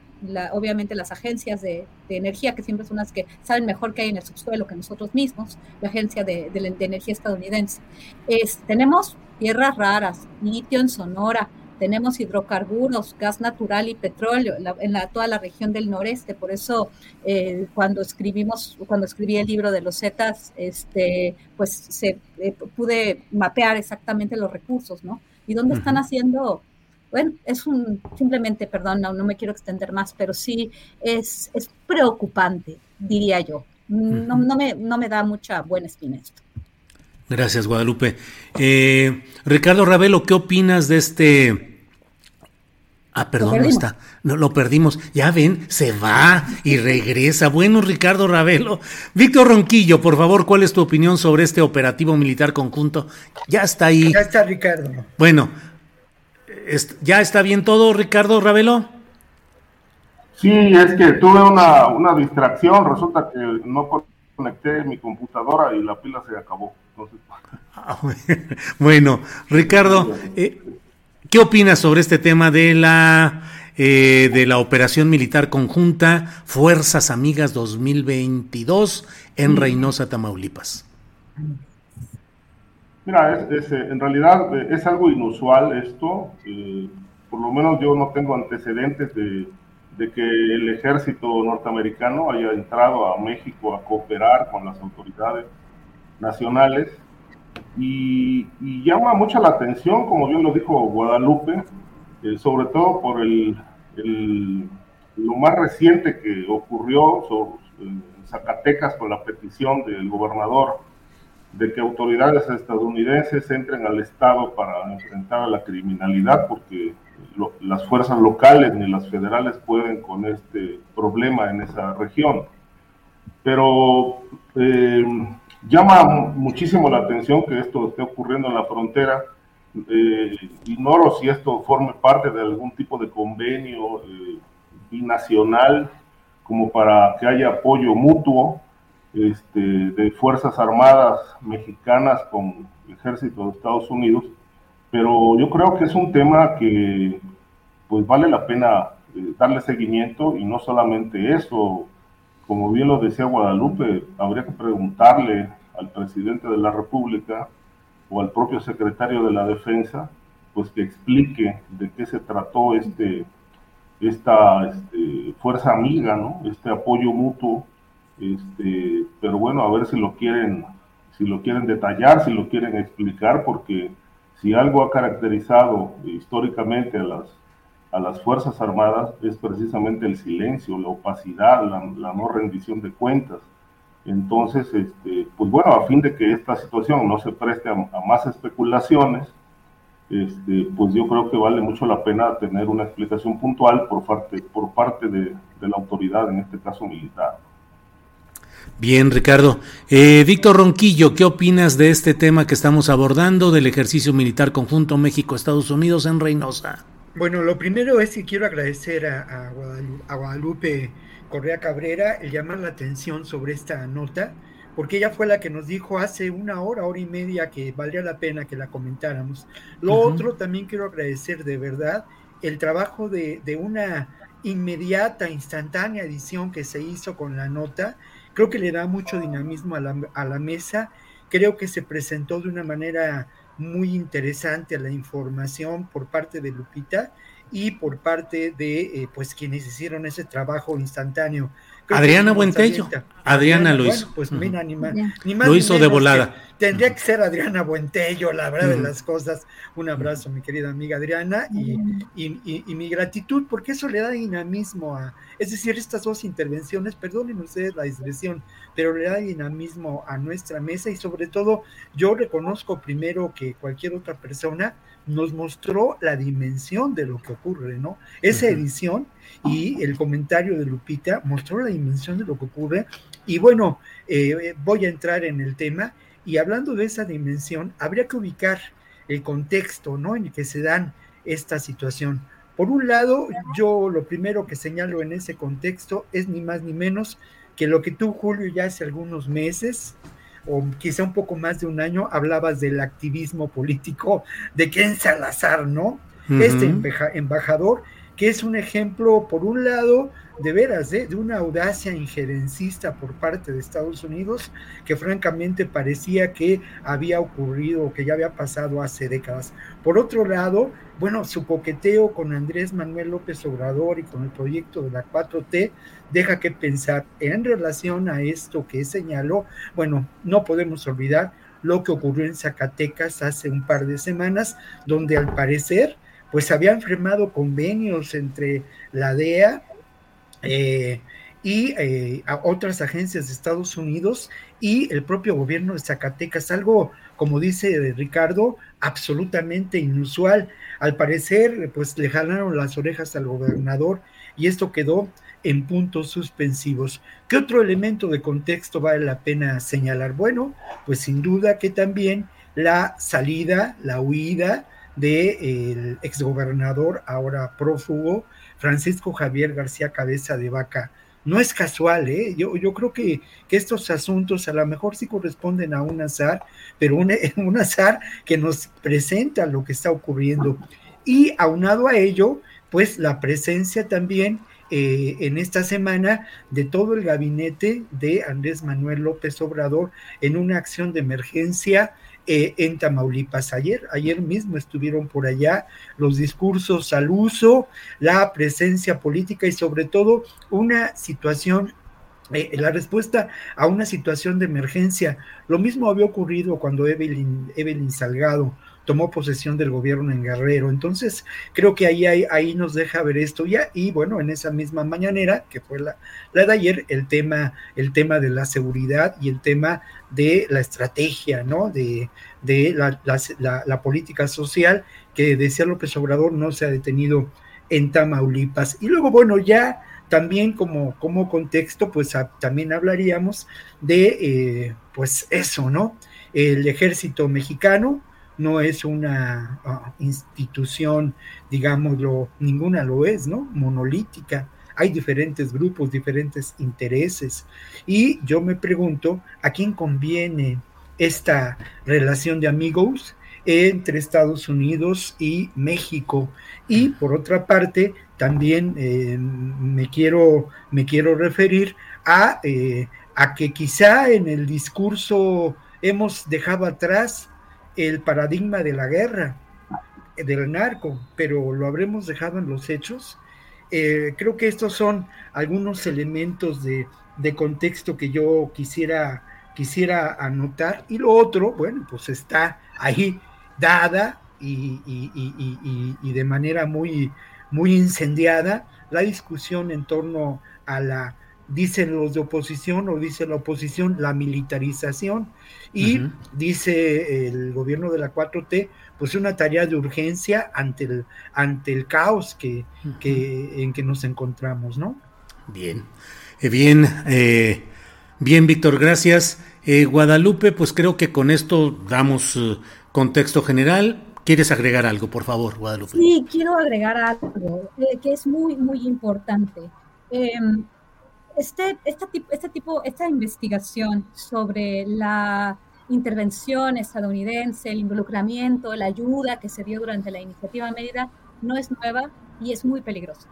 obviamente las agencias de, energía, que siempre son las que saben mejor que hay en el subsuelo que nosotros mismos, la agencia de, de energía estadounidense. Es, tenemos tierras raras, litio en Sonora, tenemos hidrocarburos, gas natural y petróleo en, la, toda la región del noreste. Por eso, eh, cuando escribimos, cuando escribí el libro de los Zetas, este, pues se, eh, pude mapear exactamente los recursos, ¿no? Y dónde están haciendo, bueno, es un, simplemente, perdón, no, me quiero extender más, pero sí es, es preocupante, diría yo. No, no, me, no me da mucha buena espina esto. Gracias, Guadalupe. Eh, Ricardo Ravelo, ¿qué opinas de este Ah, perdón, no está. No, lo perdimos. Ya ven, se va y regresa. Bueno, Ricardo Ravelo. Víctor Ronquillo, por favor, ¿cuál es tu opinión sobre este operativo militar conjunto? Ya está ahí. Ya está Ricardo. Bueno, ¿ya está bien todo, Ricardo Ravelo? Sí, es que tuve una, una distracción. Resulta que no conecté mi computadora y la pila se acabó. Ah, bueno, Ricardo, eh, ¿Qué opinas sobre este tema de la, eh, de la operación militar conjunta Fuerzas Amigas 2022 en Reynosa, Tamaulipas? Mira, es, eh, en realidad eh, es algo inusual esto. por lo menos yo no tengo antecedentes de, de que el ejército norteamericano haya entrado a México a cooperar con las autoridades nacionales y, llama mucho la atención, como bien lo dijo Guadalupe, eh, sobre todo por el, lo más reciente que ocurrió en Zacatecas con la petición del gobernador de que autoridades estadounidenses entren al Estado para enfrentar a la criminalidad, porque las fuerzas locales ni las federales pueden con este problema en esa región. Pero eh, Llama muchísimo la atención que esto esté ocurriendo en la frontera. Eh, ignoro si esto forme parte de algún tipo de convenio eh, binacional como para que haya apoyo mutuo este, de Fuerzas Armadas mexicanas con el ejército de Estados Unidos, pero yo creo que es un tema que pues vale la pena eh, darle seguimiento y no solamente eso, como bien lo decía Guadalupe, habría que preguntarle al presidente de la República o al propio secretario de la Defensa, pues que explique de qué se trató este, esta este, fuerza amiga, ¿no? Este apoyo mutuo, este, pero bueno, a ver si lo quieren, si lo quieren detallar, si lo quieren explicar, porque si algo ha caracterizado históricamente a las a las Fuerzas Armadas es precisamente el silencio, la opacidad, la, no rendición de cuentas. Entonces, este, pues bueno, a fin de que esta situación no se preste a, más especulaciones, este, pues yo creo que vale mucho la pena tener una explicación puntual por parte, por parte de, la autoridad, en este caso militar. Bien, Ricardo. Eh, Víctor Ronquillo, ¿qué opinas de este tema que estamos abordando del ejercicio militar conjunto México-Estados Unidos en Reynosa? Bueno, lo primero es que quiero agradecer a, Guadalupe, Correa Cabrera el llamar la atención sobre esta nota, porque ella fue la que nos dijo hace una hora, hora y media que valdría la pena que la comentáramos. Lo otro, también quiero agradecer de verdad el trabajo de, de una inmediata, instantánea edición que se hizo con la nota. Creo que le da mucho dinamismo a la, a la mesa. Creo que se presentó de una manera muy interesante la información por parte de Lupita y por parte de eh, pues quienes hicieron ese trabajo instantáneo. Adriana Buentello. Adriana lo hizo. pues mira, ni, más, lo hizo de volada. Tendría que ser Adriana Buentello, la verdad de las cosas. Un abrazo, mi querida amiga Adriana, y, y, y, mi gratitud, porque eso le da dinamismo a, es decir, estas dos intervenciones, perdonen ustedes la expresión, pero le da dinamismo a nuestra mesa y sobre todo yo reconozco primero que cualquier otra persona nos mostró la dimensión de lo que ocurre, ¿no? Esa edición y el comentario de Lupita mostró la dimensión de lo que ocurre. Y bueno, eh, voy a entrar en el tema y hablando de esa dimensión, habría que ubicar el contexto, ¿no? En el que se dan esta situación. Por un lado, yo lo primero que señalo en ese contexto es ni más ni menos que lo que tú, Julio, ya hace algunos meses o quizá un poco más de un año, hablabas del activismo político de Ken Salazar, ¿no? Este embajador, que es un ejemplo, por un lado, de veras, ¿eh? de una audacia injerencista por parte de Estados Unidos, que francamente parecía que había ocurrido o que ya había pasado hace décadas. Por otro lado, bueno, su coqueteo con Andrés Manuel López Obrador y con el proyecto de la 4T, deja que pensar en relación a esto que señaló. Bueno, no podemos olvidar lo que ocurrió en Zacatecas hace un par de semanas, donde al parecer, pues habían firmado convenios entre la DEA eh, y eh, a otras agencias de Estados Unidos y el propio gobierno de Zacatecas, algo, como dice Ricardo, absolutamente inusual. Al parecer, pues le jalaron las orejas al gobernador y esto quedó en puntos suspensivos. ¿Qué otro elemento de contexto vale la pena señalar? Bueno, pues sin duda que también la salida, la huida del exgobernador, ahora prófugo, Francisco Javier García Cabeza de Vaca. No es casual, ¿eh? yo, yo creo que, que, estos asuntos a lo mejor sí corresponden a un azar, pero un, un azar que nos presenta lo que está ocurriendo. Y aunado a ello, pues la presencia también eh, en esta semana de todo el gabinete de Andrés Manuel López Obrador en una acción de emergencia eh, en Tamaulipas. Ayer, ayer mismo estuvieron por allá los discursos al uso, la presencia política y sobre todo una situación eh, la respuesta a una situación de emergencia. Lo mismo había ocurrido cuando Evelyn, Evelyn Salgado tomó posesión del gobierno en Guerrero. Entonces, creo que ahí, ahí, nos deja ver esto ya. Y bueno, en esa misma mañanera, que fue la, la de ayer, el tema, el tema de la seguridad y el tema de la estrategia, ¿no? De, de la, la, la política social que decía López Obrador no se ha detenido en Tamaulipas. Y luego, bueno, ya también como, como contexto, pues también hablaríamos de, eh, pues eso, ¿no? El ejército mexicano, no es una ah, institución, digámoslo, ninguna lo es, ¿no? Monolítica. Hay diferentes grupos, diferentes intereses. Y yo me pregunto, ¿a quién conviene esta relación de amigos entre Estados Unidos y México? Y por otra parte, también eh, me, quiero, me quiero referir a, eh, a que quizá en el discurso hemos dejado atrás el paradigma de la guerra, del narco, pero lo habremos dejado en los hechos. Eh, creo que estos son algunos elementos de, contexto que yo quisiera, quisiera anotar. Y lo otro, bueno, pues está ahí dada y, y de manera muy, muy incendiada la discusión en torno a la dicen los de oposición o dice la oposición la militarización y dice el gobierno de la 4T pues una tarea de urgencia ante el, ante el caos que, en que nos encontramos, ¿no? Bien, eh, bien, eh, bien Víctor, gracias. Eh, Guadalupe, pues creo que con esto damos contexto general. ¿Quieres agregar algo, por favor, Guadalupe? Sí, quiero agregar algo que es muy, muy importante. Este, este, tipo, este tipo, esta investigación sobre la intervención estadounidense, el involucramiento, la ayuda que se dio durante la iniciativa Mérida no es nueva y es muy peligrosa.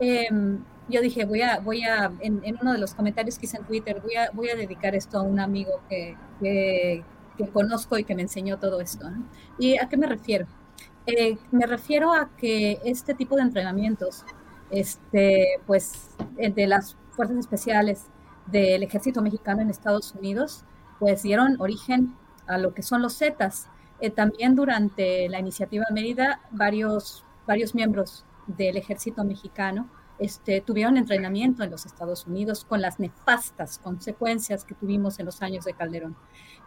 Em, yo dije, voy a, voy a en, uno de los comentarios que hice en Twitter, voy a, voy a dedicar esto a un amigo que, que, conozco y que me enseñó todo esto. ¿Y a qué me refiero? Eh, me refiero a que este tipo de entrenamientos, este, pues, de las fuerzas especiales del ejército mexicano en Estados Unidos, pues dieron origen a lo que son los Zetas. Eh, también durante la iniciativa Mérida, varios, varios miembros del ejército mexicano este, tuvieron entrenamiento en los Estados Unidos con las nefastas consecuencias que tuvimos en los años de Calderón.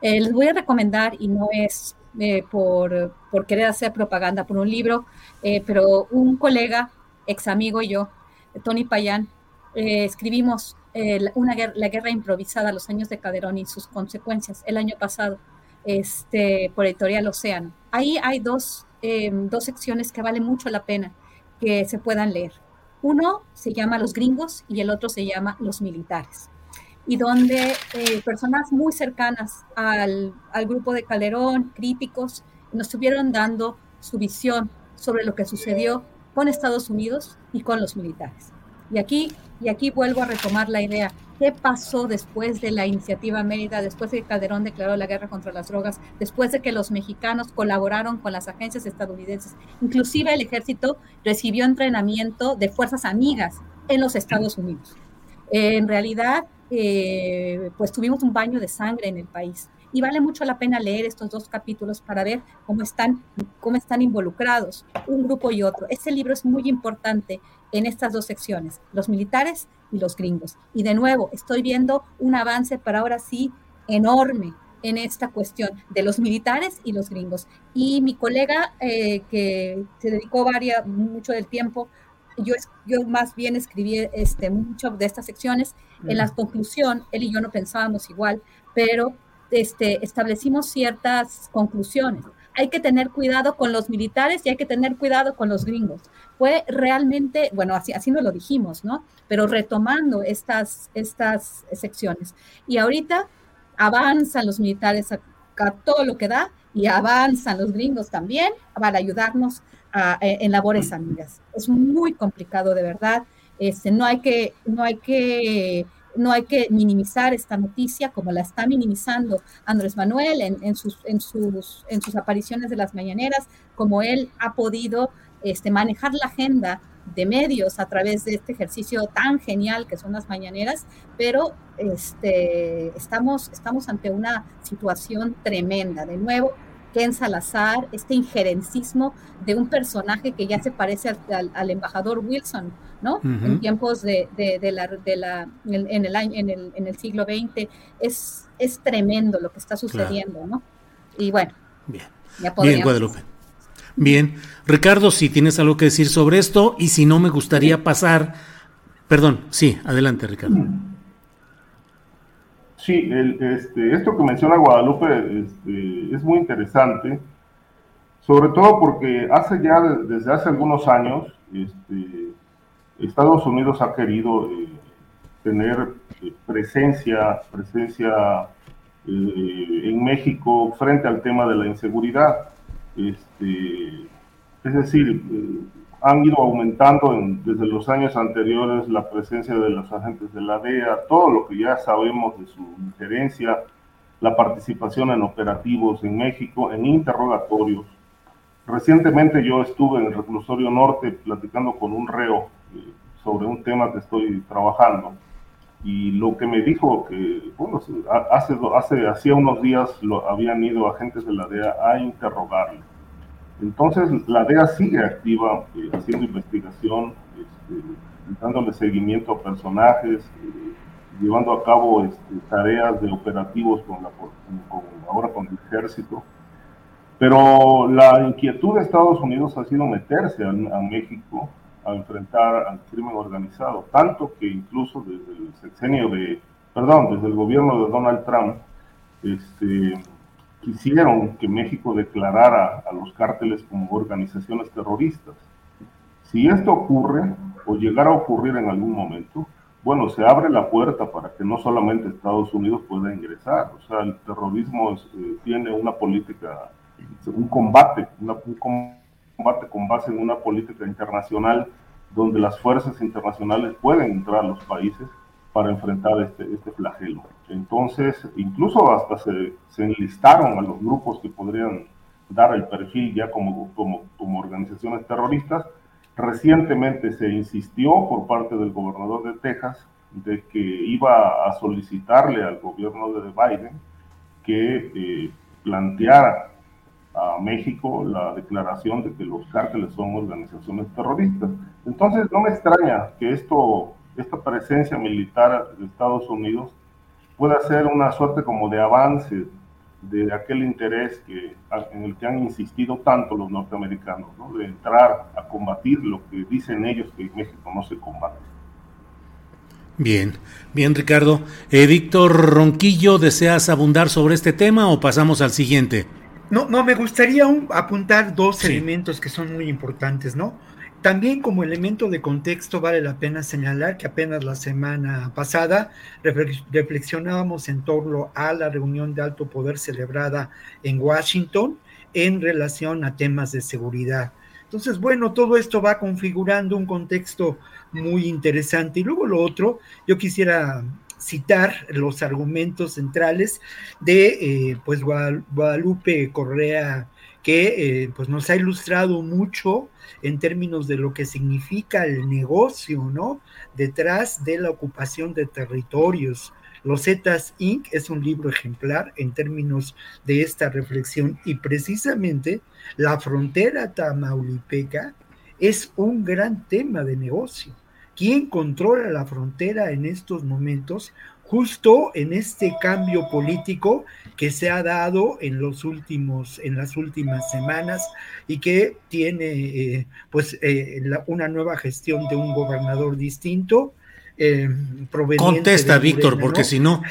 Eh, les voy a recomendar, y no es eh, por, por, querer hacer propaganda por un libro, pero un colega, ex amigo y yo, Tony Payán, escribimos una la guerra improvisada, los años de Calderón y sus consecuencias el año pasado este, por Editorial Océano. Ahí hay dos, em, dos secciones que vale mucho la pena que se puedan leer. Uno se llama Los gringos y el otro se llama Los militares. Y donde eh, personas muy cercanas al, al grupo de Calderón, críticos, nos estuvieron dando su visión sobre lo que sucedió con Estados Unidos y con los militares. Y aquí, y aquí vuelvo a retomar la idea. ¿Qué pasó después de la iniciativa Mérida, después de que Calderón declaró la guerra contra las drogas, después de que los mexicanos colaboraron con las agencias estadounidenses? Inclusive el ejército recibió entrenamiento de fuerzas amigas en los Estados Unidos. en realidad, eh, pues tuvimos un baño de sangre en el país y vale mucho la pena leer estos dos capítulos para ver cómo están, cómo están involucrados un grupo y otro. Este libro es muy importante en estas dos secciones, los militares y los gringos. Y de nuevo, estoy viendo un avance para ahora sí enorme en esta cuestión de los militares y los gringos. Y mi colega eh, que se dedicó varia, mucho del tiempo, yo, yo más bien escribí este, mucho de estas secciones. En la conclusión, él y yo no pensábamos igual, pero este, establecimos ciertas conclusiones. Hay que tener cuidado con los militares y hay que tener cuidado con los gringos. Fue realmente, bueno, así, así nos lo dijimos, ¿no? Pero retomando estas, estas secciones. Y ahorita avanzan los militares a, todo lo que da y avanzan los gringos también para ayudarnos en labores amigas. Es muy complicado, de verdad. Este, no hay que, no hay que no hay que minimizar esta noticia como la está minimizando Andrés Manuel en, sus, apariciones de las mañaneras, como él ha podido este, manejar la agenda de medios a través de este ejercicio tan genial que son las mañaneras, pero este, estamos ante una situación tremenda. De nuevo, Ken Salazar, este injerencismo de un personaje que ya se parece al, embajador Wilson, ¿no? En tiempos de, la, de la en, el año, en el, en el siglo XX, es, es tremendo lo que está sucediendo, ¿no? Y bueno. Bien. Bien, Guadalupe. Bien, Ricardo, si tienes algo que decir sobre esto y si no me gustaría pasar, perdón, sí, adelante, Ricardo. Sí, este, esto que menciona Guadalupe este, es muy interesante, sobre todo porque hace ya, desde hace algunos años, este, Estados Unidos ha querido eh, tener eh, presencia, presencia eh, en México frente al tema de la inseguridad. Este, es decir, han ido aumentando desde los años anteriores la presencia de los agentes de la DEA, todo lo que ya sabemos de su injerencia, la participación en operativos en México, en interrogatorios. Recientemente yo estuve en el reclusorio norte platicando con un reo eh, sobre un tema que estoy trabajando y lo que me dijo que, bueno, hace, hace, hacía unos días lo, habían ido agentes de la DEA a interrogarle entonces, la DEA sigue activa, eh, haciendo investigación, este, dándole seguimiento a personajes, eh, llevando a cabo este, tareas de operativos con la, ahora con el ejército. Pero la inquietud de Estados Unidos ha sido meterse a, México a enfrentar al crimen organizado, tanto que incluso desde el sexenio de, perdón, desde el gobierno de Donald Trump, este, quisieron que México declarara a los cárteles como organizaciones terroristas. Si esto ocurre, o llegara a ocurrir en algún momento, bueno, se abre la puerta para que no solamente Estados Unidos pueda ingresar. O sea, el terrorismo eh, tiene una política, un combate, un combate con base en una política internacional donde las fuerzas internacionales pueden entrar a los países para enfrentar este, este flagelo. Entonces, incluso hasta se, se, enlistaron a los grupos que podrían dar el perfil ya como, como, como organizaciones terroristas. Recientemente se insistió por parte del gobernador de Texas de que iba a solicitarle al gobierno de Biden que eh, planteara a México la declaración de que los cárteles son organizaciones terroristas. Entonces no me extraña que esto, esta presencia militar de Estados Unidos pueda ser una suerte como de avance de aquel interés que, en el que han insistido tanto los norteamericanos, ¿no? de entrar a combatir lo que dicen ellos que en México no se combate. Bien, bien Ricardo. Eh, Víctor Ronquillo, ¿deseas abundar sobre este tema o pasamos al siguiente? No, no, me gustaría apuntar dos elementos que son muy importantes, ¿no? También como elemento de contexto vale la pena señalar que apenas la semana pasada reflexionábamos en torno a la reunión de alto poder celebrada en Washington en relación a temas de seguridad. Entonces, bueno, todo esto va configurando un contexto muy interesante. Y luego lo otro, yo quisiera citar los argumentos centrales de eh, pues Guadalupe Correa que eh, pues nos ha ilustrado mucho en términos de lo que significa el negocio, ¿no? Detrás de la ocupación de territorios. Los Zetas Inc. es un libro ejemplar en términos de esta reflexión y precisamente la frontera tamaulipeca es un gran tema de negocio. ¿Quién controla la frontera en estos momentos? Justo en este cambio político que se ha dado en los últimos, en las últimas semanas y que tiene eh, pues eh, una nueva gestión de un gobernador distinto eh, Contesta, Víctor, porque si no.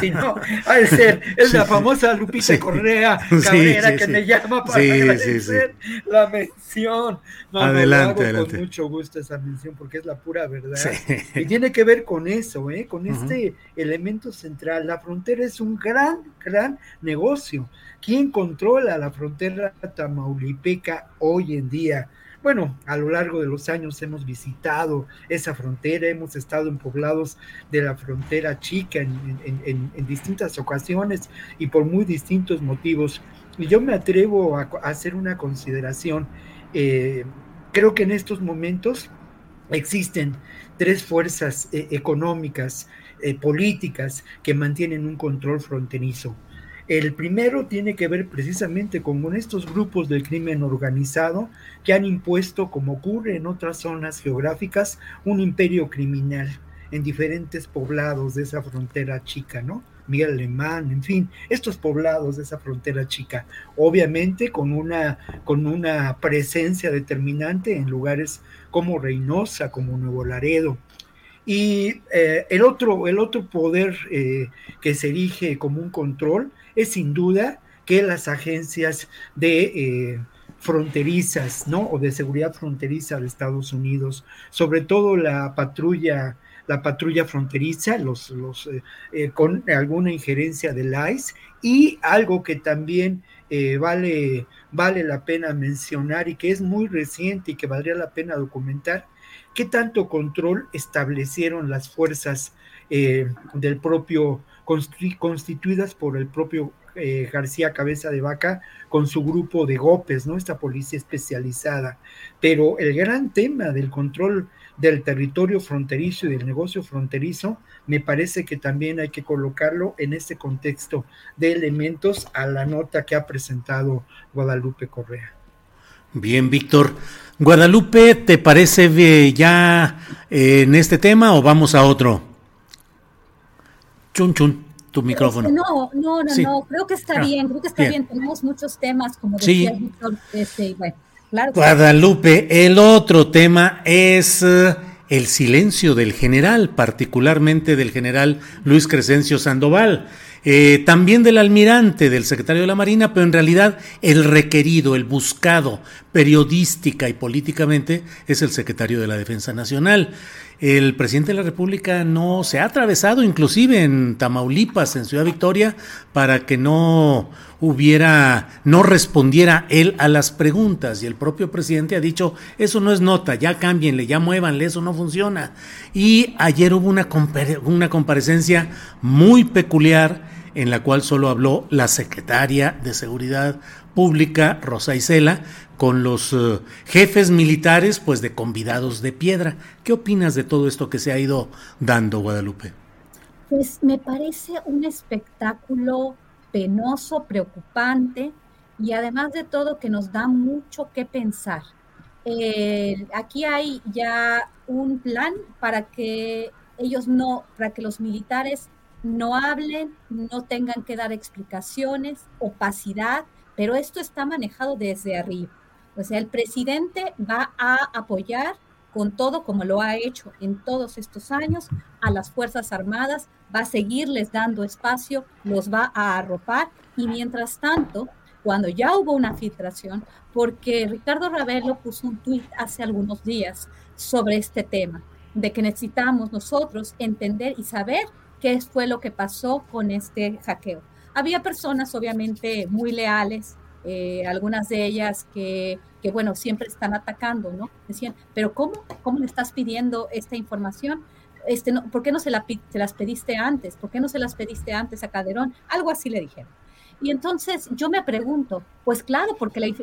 si no, ser, es la famosa Lupita Correa Cabrera que me llama para agradecer la mención. adelante, no, Con mucho gusto esa mención porque es la pura verdad. Y tiene que ver con eso, ¿eh? con este elemento central. La frontera es un gran, gran negocio. ¿Quién controla la frontera tamaulipeca hoy en día? Bueno, a lo largo de los años hemos visitado esa frontera, hemos estado en poblados de la frontera chica en, distintas ocasiones y por muy distintos motivos. Y yo me atrevo a, hacer una consideración. Eh, creo que en estos momentos existen tres fuerzas eh, económicas, eh, políticas, que mantienen un control fronterizo. El primero tiene que ver precisamente con estos grupos del crimen organizado que han impuesto, como ocurre en otras zonas geográficas, un imperio criminal en diferentes poblados de esa frontera chica, ¿no? Miguel Alemán, en fin, estos poblados de esa frontera chica, obviamente con una, con una presencia determinante en lugares como Reynosa, como Nuevo Laredo. Y eh, el, otro, el otro poder eh, que se erige como un control es sin duda que las agencias de eh, fronterizas, ¿no? O de seguridad fronteriza de Estados Unidos, sobre todo la patrulla, la patrulla fronteriza, los, los eh, eh, con alguna injerencia del ICE, y algo que también vale, vale la pena mencionar y que es muy reciente y que valdría la pena documentar, qué tanto control establecieron las fuerzas del propio constituidas por el propio eh, García Cabeza de Vaca con su grupo de GOPES, ¿no? Esta policía especializada. Pero el gran tema del control del territorio fronterizo y del negocio fronterizo, me parece que también hay que colocarlo en este contexto de elementos a la nota que ha presentado Guadalupe Correa. Bien, Víctor. Guadalupe, ¿te parece ya eh, en este tema o vamos a otro? Chun, chun, tu micrófono. no, no, no, no, creo que está ah, bien, creo que está bien. Tenemos muchos temas, como decía Víctor, este, bueno, claro. Guadalupe, el otro tema es eh, el silencio del general, particularmente del general Luis Crescencio Sandoval. Eh, también del almirante, del secretario de la Marina, pero en realidad el requerido, el buscado periodística y políticamente es el secretario de la Defensa Nacional. El presidente de la República no se ha atravesado, inclusive en Tamaulipas, en Ciudad Victoria, para que no hubiera, no respondiera él a las preguntas. Y el propio presidente ha dicho, eso no es nota, ya cámbienle, ya muévanle, eso no funciona. Y ayer hubo una, una comparecencia muy peculiar en la cual solo habló la secretaria de Seguridad Pública, Rosa Isela, con los eh, jefes militares, pues de convidados de piedra. ¿Qué opinas de todo esto que se ha ido dando, Guadalupe? Pues me parece un espectáculo penoso, preocupante y además de todo que nos da mucho que pensar. Eh, aquí hay ya un plan para que ellos no, para que los militares no hablen, no tengan que dar explicaciones, opacidad, pero esto está manejado desde arriba. O sea, el presidente va a apoyar con todo como lo ha hecho en todos estos años a las Fuerzas Armadas, va a seguirles dando espacio, los va a arropar y mientras tanto, cuando ya hubo una filtración, porque Ricardo Ravelo puso un tuit hace algunos días sobre este tema, de que necesitamos nosotros entender y saber qué fue lo que pasó con este hackeo. Había personas obviamente muy leales, eh, algunas de ellas que, que, bueno, siempre están atacando, ¿no? Decían, pero ¿cómo, cómo le estás pidiendo esta información? Este, no, ¿Por qué no se, la, se las pediste antes? ¿Por qué no se las pediste antes a Calderón? Algo así le dijeron. Y entonces yo me pregunto, pues claro, porque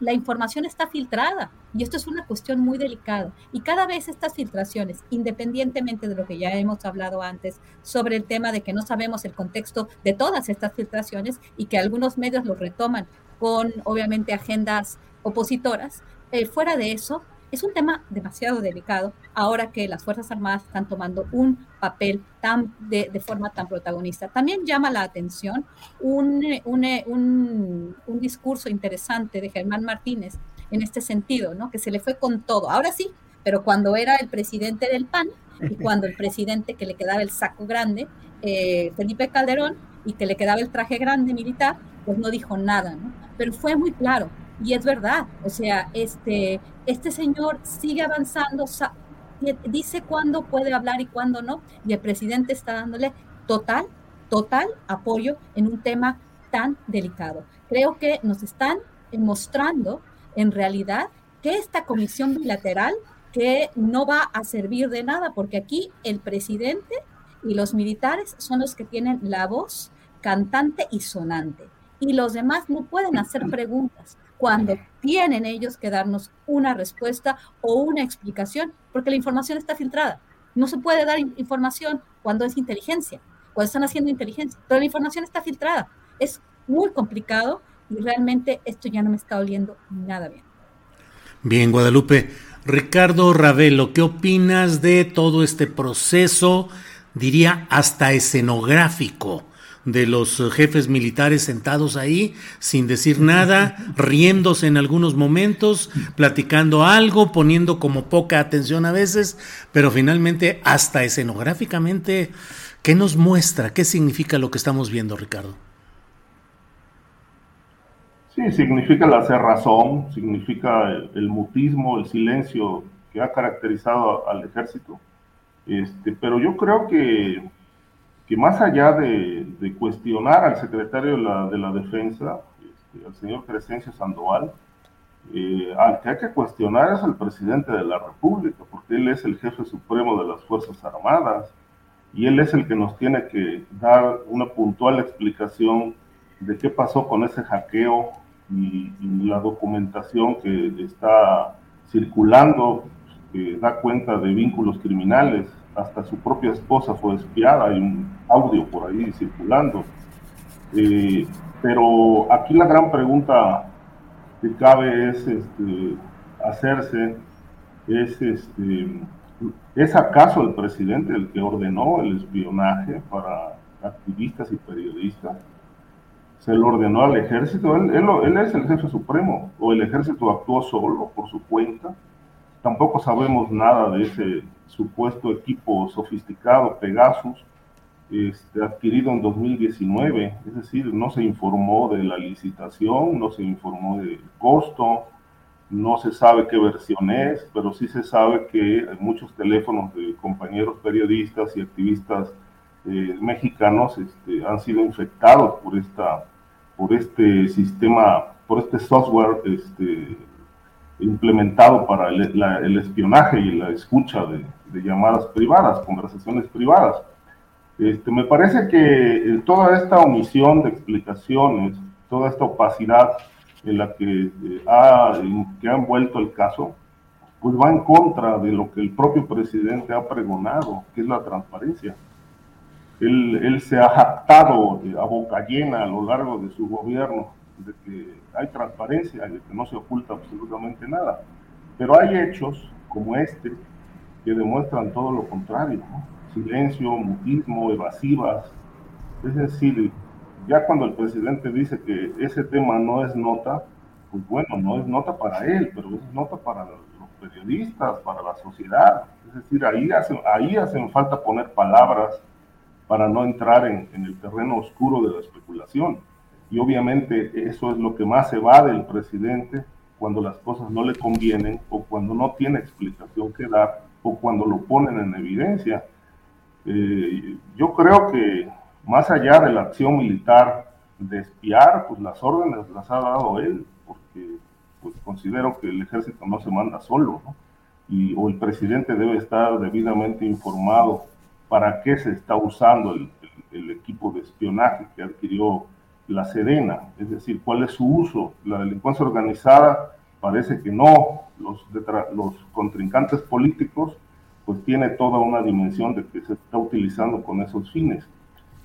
la, información está filtrada y esto es una cuestión muy delicada. Y cada vez estas filtraciones, independientemente de lo que ya hemos hablado antes sobre el tema de que no sabemos el contexto de todas estas filtraciones y que algunos medios lo retoman con obviamente agendas opositoras, eh, fuera de eso, es un tema demasiado delicado ahora que las Fuerzas Armadas están tomando un papel tan de, forma tan protagonista. También llama la atención un, un, un, discurso interesante de Germán Martínez en este sentido, ¿no? que se le fue con todo. Ahora sí, pero cuando era el presidente del PAN y cuando el presidente que le quedaba el saco grande, eh, Felipe Calderón, y que le quedaba el traje grande militar, pues no dijo nada, ¿no? Pero fue muy claro, y es verdad, o sea, este, este señor sigue avanzando, dice cuándo puede hablar y cuándo no, y el presidente está dándole total, total apoyo en un tema tan delicado. Creo que nos están mostrando en realidad que esta comisión bilateral que no va a servir de nada, porque aquí el presidente y los militares son los que tienen la voz cantante y sonante, y los demás no pueden hacer preguntas cuando tienen ellos que darnos una respuesta o una explicación, porque la información está filtrada. No se puede dar información cuando es inteligencia, cuando están haciendo inteligencia, pero la información está filtrada. Es muy complicado y realmente esto ya no me está oliendo nada bien. Bien, Guadalupe. Ricardo Ravelo, ¿qué opinas de todo este proceso, diría hasta escenográfico? De los eh, jefes militares sentados ahí sin decir nada, riéndose en algunos momentos, platicando algo, poniendo como poca atención a veces, pero finalmente hasta escenográficamente, ¿qué nos muestra? ¿Qué significa lo que estamos viendo, Ricardo? Sí, significa la cerrazón, significa el, mutismo, el silencio que ha caracterizado al ejército. Este, pero yo creo que que más allá de, cuestionar al secretario de la, de la Defensa, este, al señor Crescencio Sandoval, eh, al que hay que cuestionar es al presidente de la República, porque él es el jefe supremo de las Fuerzas Armadas y él es el que nos tiene que dar una puntual explicación de qué pasó con ese hackeo y, y la documentación que está circulando, que da cuenta de vínculos criminales hasta su propia esposa fue espiada, hay un audio por ahí circulando. Eh, pero aquí la gran pregunta que cabe es este, hacerse, es, este, ¿es acaso el presidente el que ordenó el espionaje para activistas y periodistas? ¿Se lo ordenó al ejército? Él, él es el jefe supremo, o el ejército actuó solo por su cuenta. Tampoco sabemos nada de ese supuesto equipo sofisticado Pegasus, este, adquirido en 2019, es decir, no se informó de la licitación, no se informó del costo, no se sabe qué versión es, pero sí se sabe que muchos teléfonos de compañeros periodistas y activistas eh, mexicanos este, han sido infectados por, esta, por este sistema, por este software este, implementado para el, espionaje y la escucha de, llamadas privadas, conversaciones privadas. Este, me parece que eh, toda esta omisión de explicaciones, toda esta opacidad en la que, eh, ha, que ha envuelto el caso, pues va en contra de lo que el propio presidente ha pregonado, que es la transparencia. Él, él se ha jactado a boca llena a lo largo de su gobierno de que hay transparencia, de que no se oculta absolutamente nada. Pero hay hechos como este que demuestran todo lo contrario, silencio, mutismo, evasivas. Es decir, ya cuando el presidente dice que ese tema no es nota, pues bueno, no es nota para él, pero es nota para los periodistas, para la sociedad. Es decir, ahí, ahí hacen falta poner palabras para no entrar en, en, el terreno oscuro de la especulación. Y obviamente eso es lo que más se va del presidente cuando las cosas no le convienen o cuando no tiene explicación que dar o cuando lo ponen en evidencia. Eh, yo creo que más allá de la acción militar de espiar, pues las órdenes las ha dado él, porque pues considero que el ejército no se manda solo, ¿no? Y, o el presidente debe estar debidamente informado para qué se está usando el, el, equipo de espionaje que adquirió la Sedena, es decir, cuál es su uso. La delincuencia organizada parece que no, los, los contrincantes políticos pues tiene toda una dimensión de que se está utilizando con esos fines.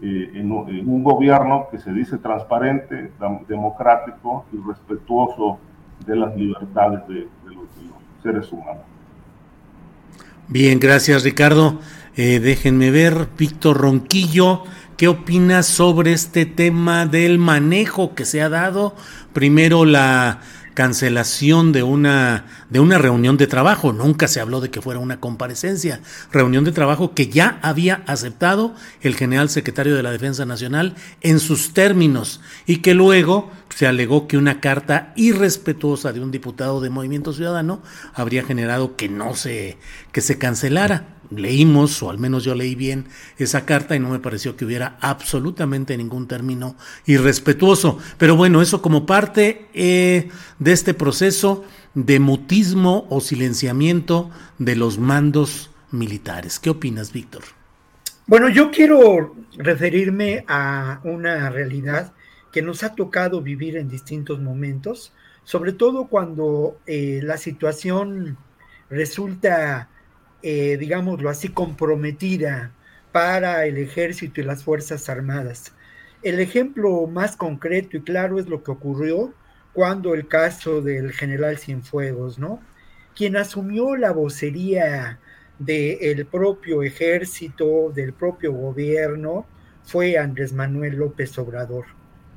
Eh, en, un gobierno que se dice transparente, democrático y respetuoso de las libertades de, los, seres humanos. Bien, gracias Ricardo. Eh, déjenme ver, Víctor Ronquillo, ¿qué opinas sobre este tema del manejo que se ha dado? Primero la cancelación de una, de una reunión de trabajo. Nunca se habló de que fuera una comparecencia. Reunión de trabajo que ya había aceptado el general secretario de la Defensa Nacional en sus términos y que luego se alegó que una carta irrespetuosa de un diputado de Movimiento Ciudadano habría generado que no se, que se cancelara leímos, o al menos yo leí bien esa carta y no me pareció que hubiera absolutamente ningún término irrespetuoso. Pero bueno, eso como parte eh, de este proceso de mutismo o silenciamiento de los mandos militares. ¿Qué opinas, Víctor? Bueno, yo quiero referirme a una realidad que nos ha tocado vivir en distintos momentos, sobre todo cuando eh, la situación resulta eh, digámoslo así, comprometida para el ejército y las Fuerzas Armadas. El ejemplo más concreto y claro es lo que ocurrió cuando el caso del general Cienfuegos, ¿no? Quien asumió la vocería del propio ejército, del propio gobierno, fue Andrés Manuel López Obrador,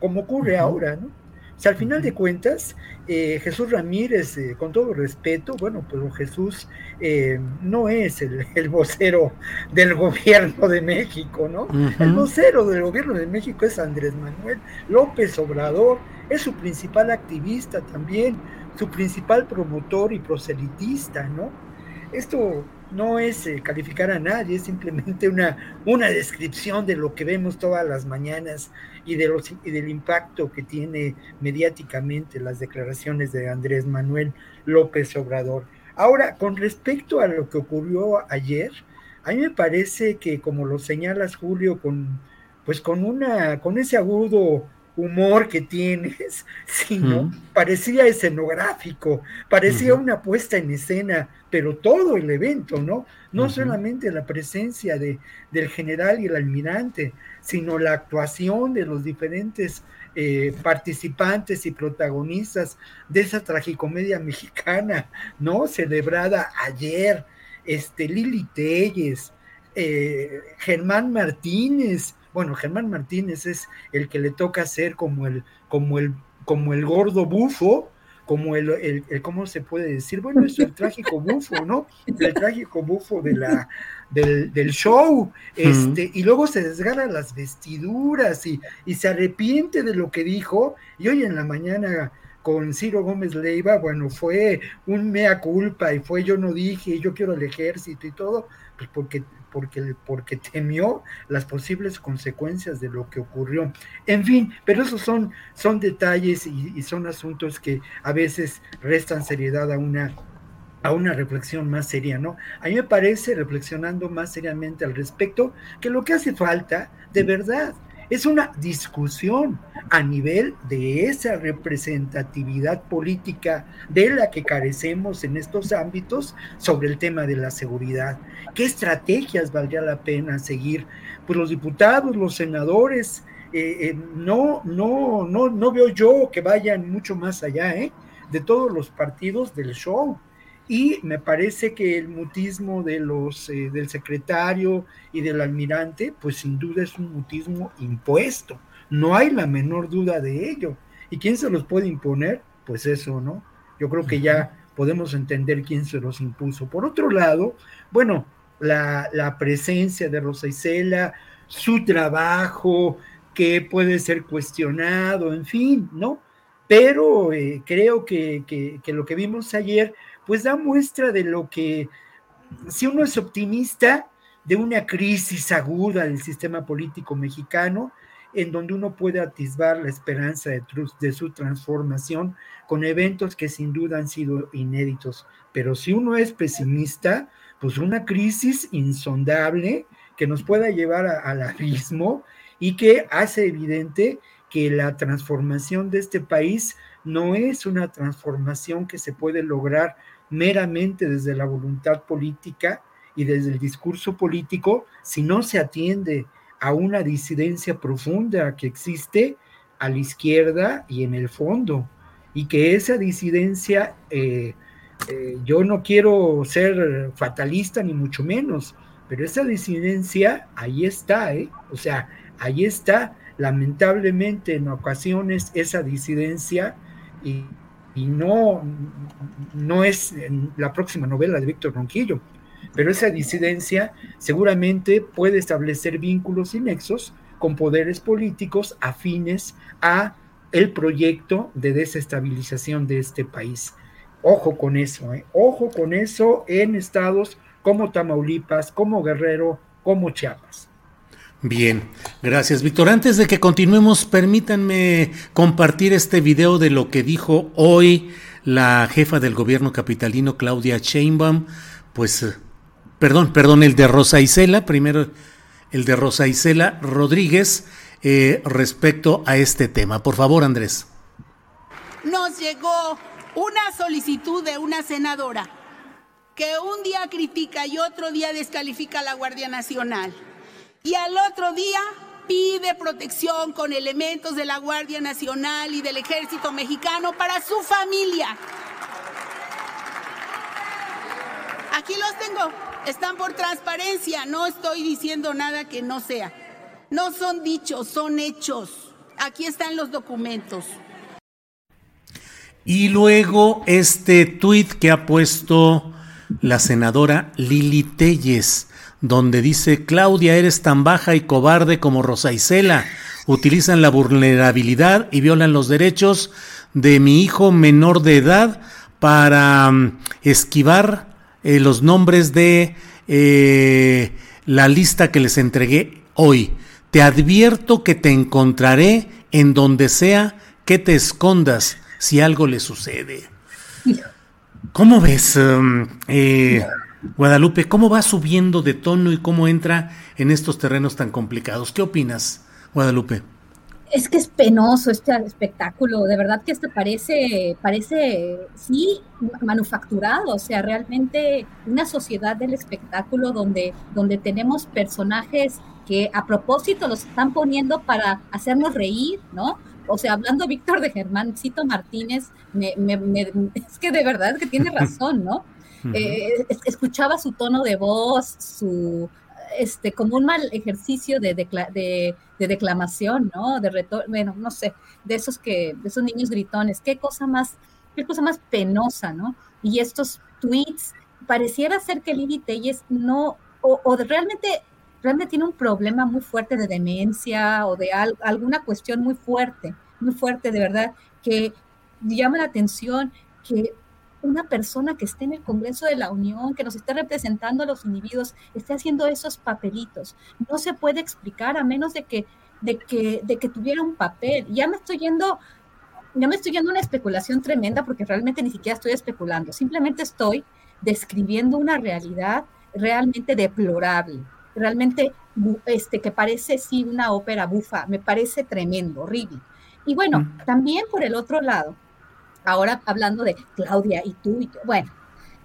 como ocurre ahora, ¿no? O sea, al final de cuentas, eh, Jesús Ramírez, eh, con todo respeto, bueno, pues Jesús eh, no es el, vocero del gobierno de México, ¿no? El vocero del gobierno de México es Andrés Manuel López Obrador, es su principal activista también, su principal promotor y proselitista, ¿no? Esto no es eh, calificar a nadie, es simplemente una, una descripción de lo que vemos todas las mañanas y, de los, y del impacto que tiene mediáticamente las declaraciones de Andrés Manuel López Obrador. Ahora, con respecto a lo que ocurrió ayer, a mí me parece que, como lo señalas, Julio, con, pues con, una, con ese agudo humor que tienes, sino parecía escenográfico, parecía una puesta en escena, pero todo el evento, ¿no? No solamente la presencia de, del general y el almirante, sino la actuación de los diferentes eh, participantes y protagonistas de esa tragicomedia mexicana, ¿no? Celebrada ayer, este, Lili Telles, eh, Germán Martínez, bueno, Germán Martínez es el que le toca ser como el, como el, como el gordo bufo, como el, el, ¿cómo se puede decir? Bueno, es el trágico bufo, ¿no? El trágico bufo de la, del, del show, este, y luego se desgarra las vestiduras y, y, se arrepiente de lo que dijo, y hoy en la mañana con Ciro Gómez Leiva, bueno, fue un mea culpa y fue yo no dije, yo quiero el ejército y todo, pues porque, porque, porque temió las posibles consecuencias de lo que ocurrió. En fin, pero esos son, son detalles y, y son asuntos que a veces restan seriedad a una a una reflexión más seria, ¿no? A mí me parece, reflexionando más seriamente al respecto, que lo que hace falta, de verdad, es una discusión a nivel de esa representatividad política de la que carecemos en estos ámbitos sobre el tema de la seguridad. ¿Qué estrategias valdría la pena seguir? Pues los diputados, los senadores, eh, eh, no, no, no, no veo yo que vayan mucho más allá ¿eh? de todos los partidos del show y me parece que el mutismo de los, eh, del secretario y del almirante, pues sin duda es un mutismo impuesto. No hay la menor duda de ello. ¿Y quién se los puede imponer? Pues eso, ¿no? Yo creo que ya podemos entender quién se los impuso. Por otro lado, bueno, la, la presencia de Rosa Isela, su trabajo, que puede ser cuestionado, en fin, ¿no? Pero eh, creo que, que, que lo que vimos ayer pues da muestra de lo que, si uno es optimista, de una crisis aguda del sistema político mexicano, en donde uno puede atisbar la esperanza de, de, su transformación con eventos que sin duda han sido inéditos. Pero si uno es pesimista, pues una crisis insondable que nos pueda llevar a, al abismo y que hace evidente que la transformación de este país no es una transformación que se puede lograr meramente desde la voluntad política y desde el discurso político si no se atiende a una disidencia profunda que existe a la izquierda y en el fondo, y que esa disidencia, eh, eh, yo no quiero ser fatalista ni mucho menos, pero esa disidencia ahí está, ¿eh? o sea, ahí está, lamentablemente en ocasiones esa disidencia y y no, no es la próxima novela de Víctor Ronquillo, pero esa disidencia seguramente puede establecer vínculos y nexos con poderes políticos afines a el proyecto de desestabilización de este país. Ojo con eso, ¿eh? ojo con eso en estados como Tamaulipas, como Guerrero, como Chiapas. Bien, gracias Víctor. Antes de que continuemos, permítanme compartir este video de lo que dijo hoy la jefa del gobierno capitalino, Claudia Sheinbaum. Pues, eh, perdón, perdón, el de Rosa Isela, primero el de Rosa Isela Rodríguez, eh, respecto a este tema. Por favor, Andrés. Nos llegó una solicitud de una senadora que un día critica y otro día descalifica a la Guardia Nacional y al otro día pide protección con elementos de la Guardia Nacional y del Ejército Mexicano para su familia. Aquí los tengo, están por transparencia, no estoy diciendo nada que no sea. No son dichos, son hechos. Aquí están los documentos. Y luego este tuit que ha puesto la senadora Lili Telles donde dice, Claudia, eres tan baja y cobarde como Rosa Isela. Utilizan la vulnerabilidad y violan los derechos de mi hijo menor de edad para um, esquivar eh, los nombres de eh, la lista que les entregué hoy. Te advierto que te encontraré en donde sea que te escondas si algo le sucede. ¿Cómo ves? Um, eh, Guadalupe, ¿cómo va subiendo de tono y cómo entra en estos terrenos tan complicados? ¿Qué opinas, Guadalupe? Es que es penoso este espectáculo, de verdad que este parece, parece, sí, manufacturado, o sea, realmente una sociedad del espectáculo donde, donde tenemos personajes que a propósito los están poniendo para hacernos reír, ¿no? O sea, hablando Víctor de Germáncito Martínez, es que de verdad que tiene razón, ¿no? Eh, escuchaba su tono de voz, su este como un mal ejercicio de, de, declamación, ¿no? De retor bueno, no sé, de esos que, de esos niños gritones, qué cosa más, qué cosa más penosa, ¿no? Y estos tweets, pareciera ser que Lili Telles no, o, realmente, realmente tiene un problema muy fuerte de demencia o de alguna cuestión muy fuerte, muy fuerte de verdad, que llama la atención que una persona que esté en el Congreso de la Unión, que nos esté representando a los individuos, esté haciendo esos papelitos. No se puede explicar a menos de que, de que, de que tuviera un papel. Ya me estoy yendo, ya me estoy yendo una especulación tremenda porque realmente ni siquiera estoy especulando. Simplemente estoy describiendo una realidad realmente deplorable, realmente este, que parece sí una ópera bufa, me parece tremendo, horrible. Y bueno, también por el otro lado, ahora hablando de Claudia y tú y tú, bueno,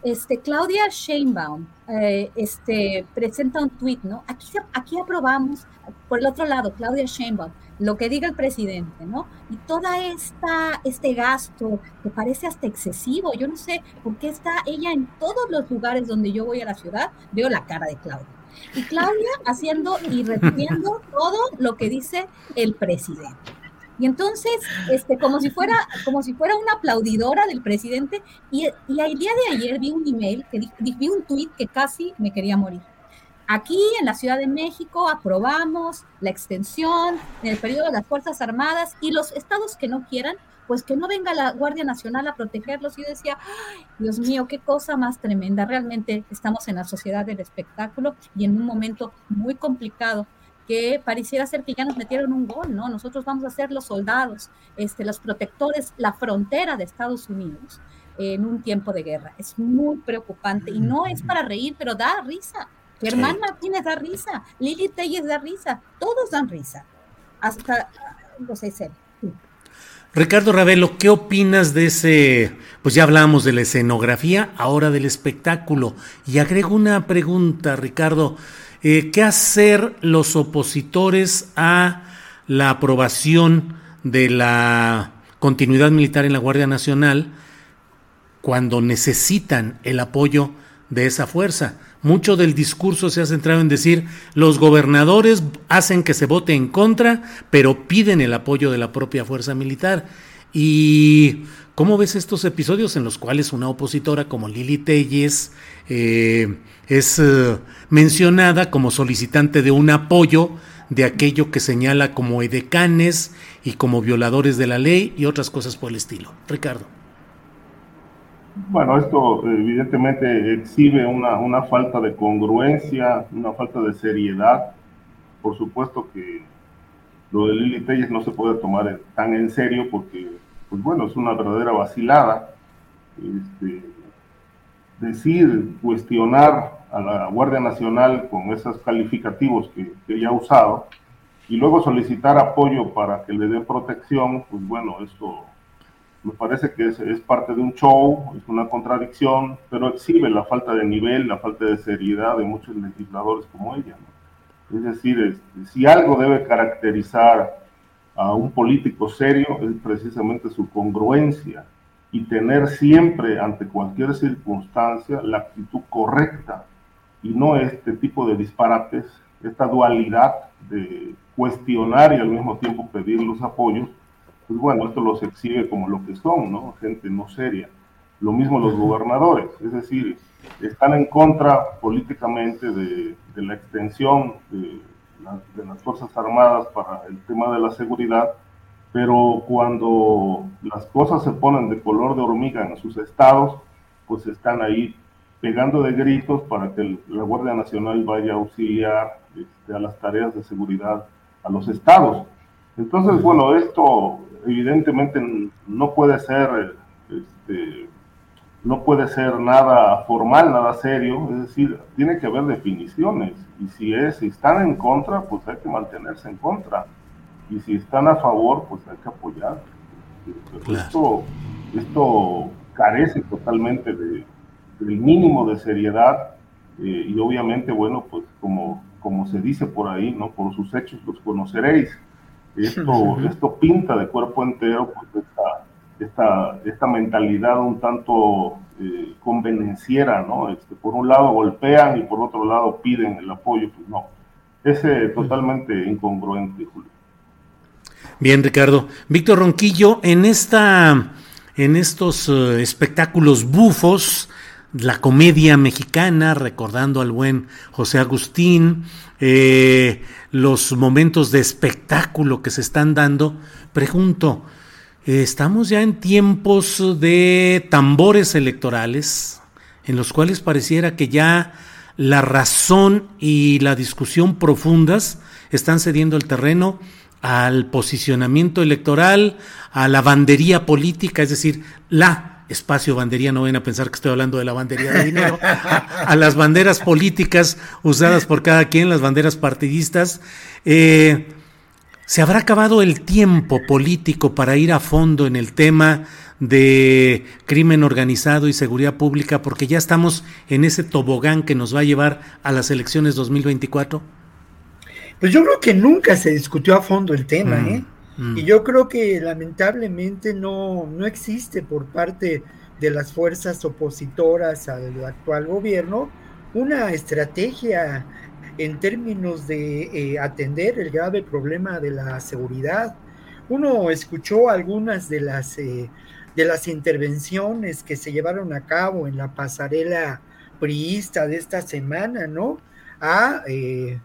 este, Claudia Sheinbaum eh, este, presenta un tuit, ¿no? Aquí, aquí aprobamos, por el otro lado, Claudia Sheinbaum, lo que diga el presidente, ¿no? Y toda esta, este gasto que parece hasta excesivo, yo no sé por qué está ella en todos los lugares donde yo voy a la ciudad, veo la cara de Claudia. Y Claudia haciendo y repitiendo todo lo que dice el presidente. Y entonces, este, como si fuera, como si fuera una aplaudidora del presidente, y, y el día de ayer vi un email, que vi un tweet que casi me quería morir. Aquí en la Ciudad de México aprobamos la extensión en el periodo de las Fuerzas Armadas y los estados que no quieran, pues que no venga la Guardia Nacional a protegerlos. Y yo decía, Dios mío, qué cosa más tremenda. Realmente estamos en la sociedad del espectáculo y en un momento muy complicado que pareciera ser que ya nos metieron un gol, ¿no? Nosotros vamos a ser los soldados, este, los protectores, la frontera de Estados Unidos en un tiempo de guerra. Es muy preocupante y no es para reír, pero da risa. Germán Martínez da risa, Lili Telles da risa, todos dan risa. Hasta los seis Ricardo Ravelo, ¿qué opinas de ese? Pues ya hablamos de la escenografía, ahora del espectáculo. Y agrego una pregunta, Ricardo. Eh, ¿Qué hacer los opositores a la aprobación de la continuidad militar en la Guardia Nacional cuando necesitan el apoyo de esa fuerza? Mucho del discurso se ha centrado en decir los gobernadores hacen que se vote en contra, pero piden el apoyo de la propia fuerza militar. ¿Y cómo ves estos episodios en los cuales una opositora como Lili Telles eh, es eh, mencionada como solicitante de un apoyo de aquello que señala como edecanes y como violadores de la ley y otras cosas por el estilo? Ricardo. Bueno, esto evidentemente exhibe una, una falta de congruencia, una falta de seriedad. Por supuesto que lo de Lili Telles no se puede tomar tan en serio porque, pues bueno, es una verdadera vacilada. Este, decir, cuestionar a la Guardia Nacional con esos calificativos que, que ella ha usado y luego solicitar apoyo para que le den protección, pues bueno, esto me parece que es, es, parte de un show, es una contradicción, pero exhibe la falta de nivel, la falta de seriedad de muchos legisladores como ella. Es decir, si algo debe caracterizar a un político serio es precisamente su congruencia y tener siempre ante cualquier circunstancia la actitud correcta y no este tipo de disparates, esta dualidad de cuestionar y al mismo tiempo pedir los apoyos, pues bueno, esto los exhibe como lo que son, ¿no? Gente no seria. Lo mismo los gobernadores, es decir, están en contra políticamente de, la extensión de, de, las Fuerzas Armadas para el tema de la seguridad, pero cuando las cosas se ponen de color de hormiga en sus estados, pues están ahí pegando de gritos para que la Guardia Nacional vaya a auxiliar este, a las tareas de seguridad a los estados. Entonces, bueno, esto evidentemente no puede ser este, no puede ser nada formal, nada serio, es decir, tiene que haber definiciones y si es si están en contra, pues hay que mantenerse en contra y si están a favor, pues hay que apoyar. Esto, esto carece totalmente de, del mínimo de seriedad eh, y obviamente, bueno, pues como, como se dice por ahí, ¿no? Por sus hechos los conoceréis. Esto, esto pinta de cuerpo entero pues, esta, esta, esta mentalidad un tanto eh, convenenciera, ¿no? Este, por un lado golpean y por otro lado piden el apoyo, pues no. Es eh, totalmente incongruente, Julio. Bien, Ricardo. Víctor Ronquillo, en esta, en estos uh, espectáculos bufos, la comedia mexicana, recordando al buen José Agustín, eh, los momentos de espectáculo que se están dando, pregunto, estamos ya en tiempos de tambores electorales, en los cuales pareciera que ya la razón y la discusión profundas están cediendo el terreno al posicionamiento electoral, a la bandería política, es decir, la espacio bandería, no ven a pensar que estoy hablando de la bandería de dinero, a, las banderas políticas usadas por cada quien, las banderas partidistas. Eh, ¿Se habrá acabado el tiempo político para ir a fondo en el tema de crimen organizado y seguridad pública porque ya estamos en ese tobogán que nos va a llevar a las elecciones 2024? Pues yo creo que nunca se discutió a fondo el tema, mm, ¿eh? Mm. Y yo creo que lamentablemente no, no existe por parte de las fuerzas opositoras al actual gobierno una estrategia en términos de eh, atender el grave problema de la seguridad. Uno escuchó algunas de las, eh, de las intervenciones que se llevaron a cabo en la pasarela priista de esta semana, ¿no? A eh,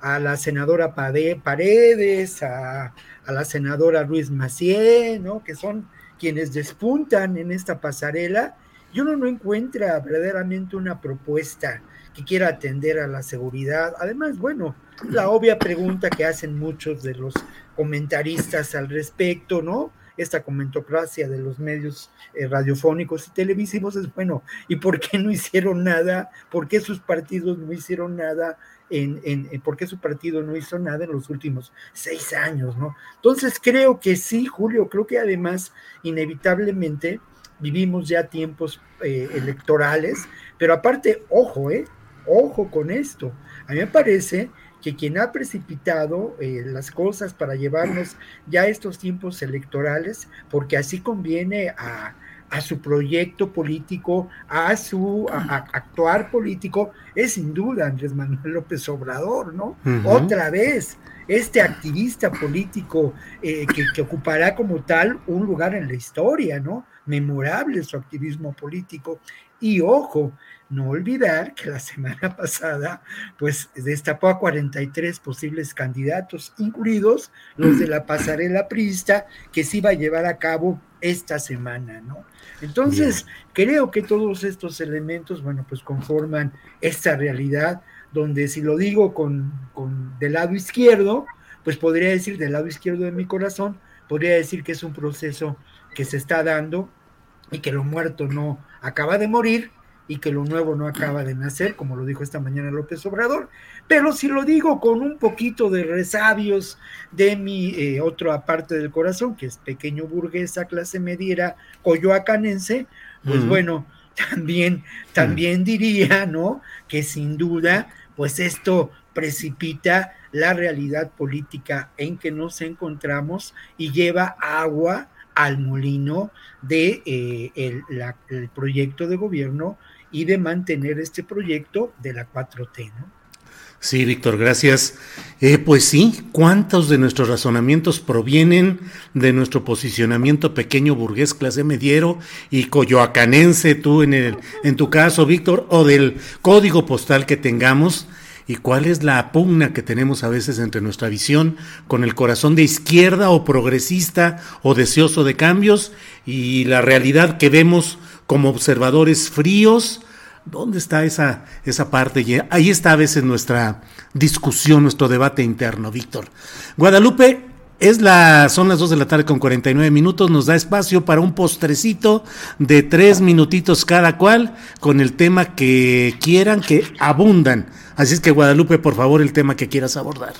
a la senadora Paredes, a, la senadora Ruiz Macié, ¿no? que son quienes despuntan en esta pasarela, y uno no encuentra verdaderamente una propuesta que quiera atender a la seguridad. Además, bueno, la obvia pregunta que hacen muchos de los comentaristas al respecto, ¿no? Esta comentocracia de los medios eh, radiofónicos y televisivos es, bueno, ¿y por qué no hicieron nada? ¿Por qué sus partidos no hicieron nada en, por qué su partido no hizo nada en los últimos seis años, ¿no? Entonces creo que sí, Julio, creo que además inevitablemente vivimos ya tiempos eh, electorales, pero aparte, ojo, ¿eh? Ojo con esto. A mí me parece que quien ha precipitado eh, las cosas para llevarnos ya estos tiempos electorales, porque así conviene a, a su proyecto político, a su actuar político, es sin duda Andrés Manuel López Obrador, ¿no? Otra vez, este activista político eh, que, que, ocupará como tal un lugar en la historia, ¿no? Memorable su activismo político. Y ojo, no olvidar que la semana pasada, pues destapó a 43 posibles candidatos, incluidos los de la pasarela prista, que se iba a llevar a cabo esta semana, ¿no? Entonces, creo que todos estos elementos, bueno, pues conforman esta realidad, donde si lo digo con, con del lado izquierdo, pues podría decir del lado izquierdo de mi corazón, podría decir que es un proceso que se está dando y que lo muerto no acaba de morir, y que lo nuevo no acaba de nacer, como lo dijo esta mañana López Obrador, pero si lo digo con un poquito de resabios de mi eh, otra parte del corazón, que es pequeño burguesa, clase mediera, coyoacanense, pues bueno, también, también diría, ¿no? Que sin duda, pues esto precipita la realidad política en que nos encontramos y lleva agua al molino de eh, el proyecto de gobierno y de mantener este proyecto de la 4T, ¿no? Sí, Víctor, gracias. Eh, pues sí, ¿cuántos de nuestros razonamientos provienen de nuestro posicionamiento pequeño burgués, clase mediero y coyoacanense, tú en, el, en tu caso, Víctor, o del código postal que tengamos? ¿Y cuál es la pugna que tenemos a veces entre nuestra visión con el corazón de izquierda o progresista o deseoso de cambios y la realidad que vemos como observadores fríos. ¿Dónde está esa, esa parte? Ahí está a veces nuestra discusión, nuestro debate interno, Víctor. Guadalupe, es son las 2 de la tarde con 49 minutos, nos da espacio para un postrecito de tres minutitos cada cual con el tema que quieran, que abundan. Así es que Guadalupe, por favor, el tema que quieras abordar.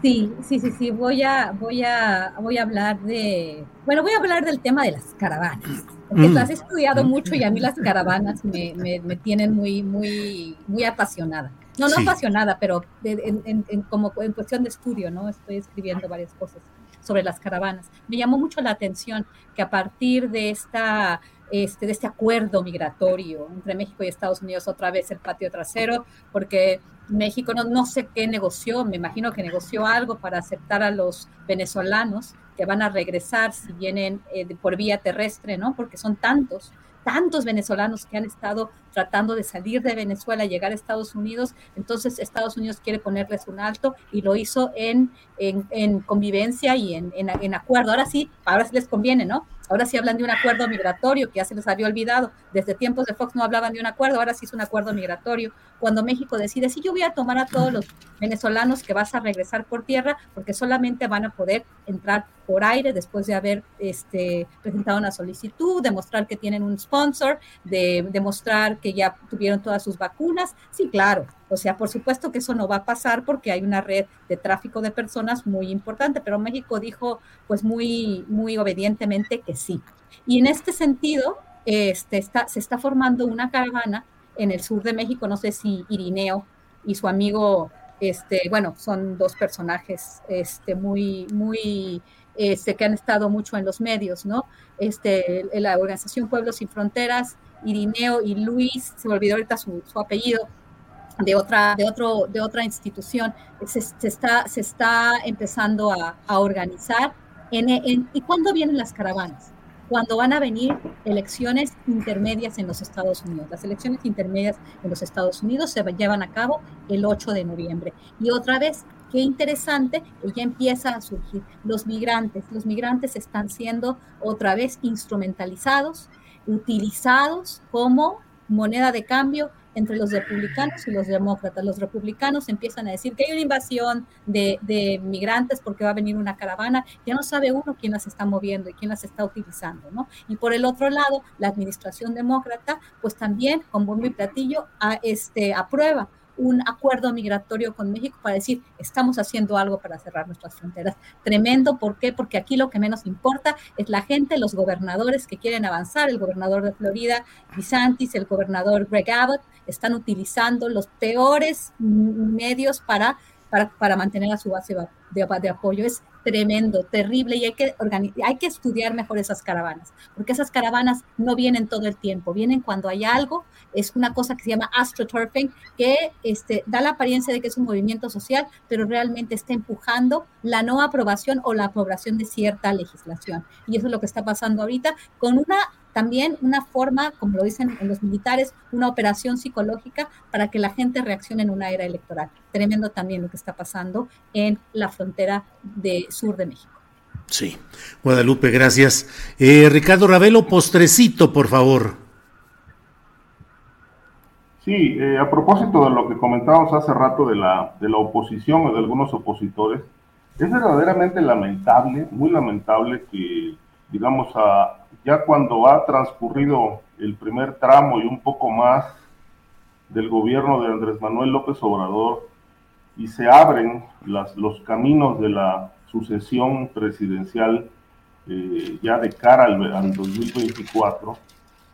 Sí, sí, sí, sí, voy a, voy a, voy a hablar de, bueno, voy a hablar del tema de las caravanas, porque mm. has estudiado mucho y a mí las caravanas me, me, tienen muy, muy, muy apasionada. No, no apasionada, pero en, como en cuestión de estudio, ¿no? Estoy escribiendo varias cosas sobre las caravanas. Me llamó mucho la atención que a partir de esta este, de este acuerdo migratorio entre México y Estados Unidos, otra vez el patio trasero, porque México no, no sé qué negoció, me imagino que negoció algo para aceptar a los venezolanos que van a regresar si vienen eh, por vía terrestre, ¿no? Porque son tantos, tantos venezolanos que han estado tratando de salir de Venezuela, llegar a Estados Unidos. Entonces Estados Unidos quiere ponerles un alto y lo hizo en, en, convivencia y en, en, acuerdo. Ahora sí, ahora sí les conviene, ¿no? Ahora sí hablan de un acuerdo migratorio que ya se les había olvidado. Desde tiempos de Fox no hablaban de un acuerdo, ahora sí es un acuerdo migratorio. Cuando México decide, sí, yo voy a tomar a todos los venezolanos que vas a regresar por tierra, porque solamente van a poder entrar por aire después de haber este, presentado una solicitud, demostrar que tienen un sponsor, de demostrar que ya tuvieron todas sus vacunas. Sí, claro. O sea, por supuesto que eso no va a pasar porque hay una red de tráfico de personas muy importante, pero México dijo pues muy, muy obedientemente que sí. Y en este sentido, este, está, se está formando una caravana en el sur de México, no sé si Irineo y su amigo, este, bueno, son dos personajes este, muy, muy, este, que han estado mucho en los medios, ¿no? Este, la organización Pueblos Sin Fronteras, Irineo y Luis, se me olvidó ahorita su, apellido, de otra, de otro, de otra institución, se, está, se está empezando a, a organizar. En, en, ¿Y cuándo vienen las caravanas? Cuando van a venir elecciones intermedias en los Estados Unidos. Las elecciones intermedias en los Estados Unidos se llevan a cabo el 8 de noviembre. Y otra vez, qué interesante ya empieza a surgir. Los migrantes, los migrantes están siendo otra vez instrumentalizados, utilizados como moneda de cambio entre los republicanos y los demócratas. Los republicanos empiezan a decir que hay una invasión de, de, migrantes porque va a venir una caravana, ya no sabe uno quién las está moviendo y quién las está utilizando, ¿no? Y por el otro lado, la administración demócrata, pues también con bombo y platillo a, este, aprueba un acuerdo migratorio con México para decir, estamos haciendo algo para cerrar nuestras fronteras. Tremendo, ¿por qué? Porque aquí lo que menos importa es la gente, los gobernadores que quieren avanzar, el gobernador de Florida, DeSantis, el gobernador Greg Abbott, están utilizando los peores medios para, para, para mantener a su base de, de apoyo. Es tremendo, terrible y hay que, hay que estudiar mejor esas caravanas, porque esas caravanas no vienen todo el tiempo, vienen cuando hay algo, es una cosa que se llama astroturfing, que este, da la apariencia de que es un movimiento social, pero realmente está empujando la no aprobación o la aprobación de cierta legislación. Y eso es lo que está pasando ahorita con una también una forma, como lo dicen en los militares, una operación psicológica para que la gente reaccione en una era electoral. Tremendo también lo que está pasando en la frontera de sur de México. Sí, Guadalupe, gracias. Eh, Ricardo Ravelo, postrecito, por favor. Sí, eh, a propósito de lo que comentábamos hace rato de la, de la oposición o de algunos opositores, es verdaderamente lamentable, muy lamentable que, digamos, a, ya cuando ha transcurrido el primer tramo y un poco más del gobierno de Andrés Manuel López Obrador y se abren las, los caminos de la sucesión presidencial eh, ya de cara al, 2024,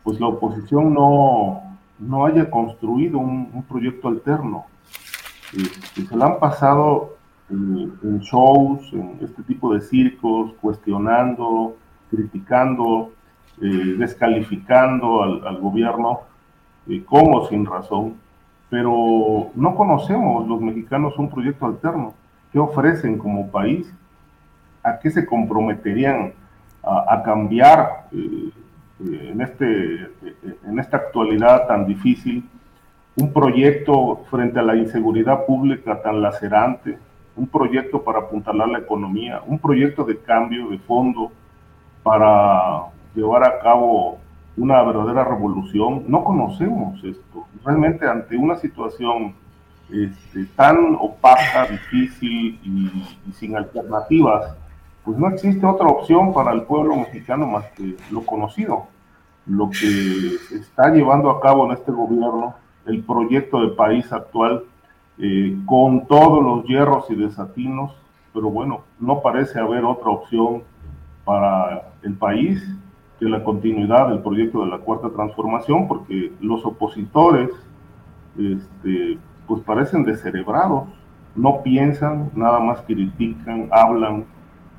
pues la oposición no, no haya construido un, proyecto alterno. Eh, se le han pasado en shows, en este tipo de circos, cuestionando, criticando, eh, descalificando al, gobierno, eh, como sin razón, pero no conocemos los mexicanos un proyecto alterno. ¿Qué ofrecen como país? ¿A qué se comprometerían a, cambiar eh, en, este, en esta actualidad tan difícil? Un proyecto frente a la inseguridad pública tan lacerante, un proyecto para apuntalar la economía, un proyecto de cambio de fondo para llevar a cabo una verdadera revolución. No conocemos esto. Realmente ante una situación este, tan opaca, difícil y, sin alternativas, pues no existe otra opción para el pueblo mexicano más que lo conocido. Lo que está llevando a cabo en este gobierno, el proyecto de país actual, eh, con todos los hierros y desatinos, pero bueno, no parece haber otra opción para el país que la continuidad del proyecto de la cuarta transformación, porque los opositores, este, pues parecen descerebrados, no piensan, nada más critican, hablan,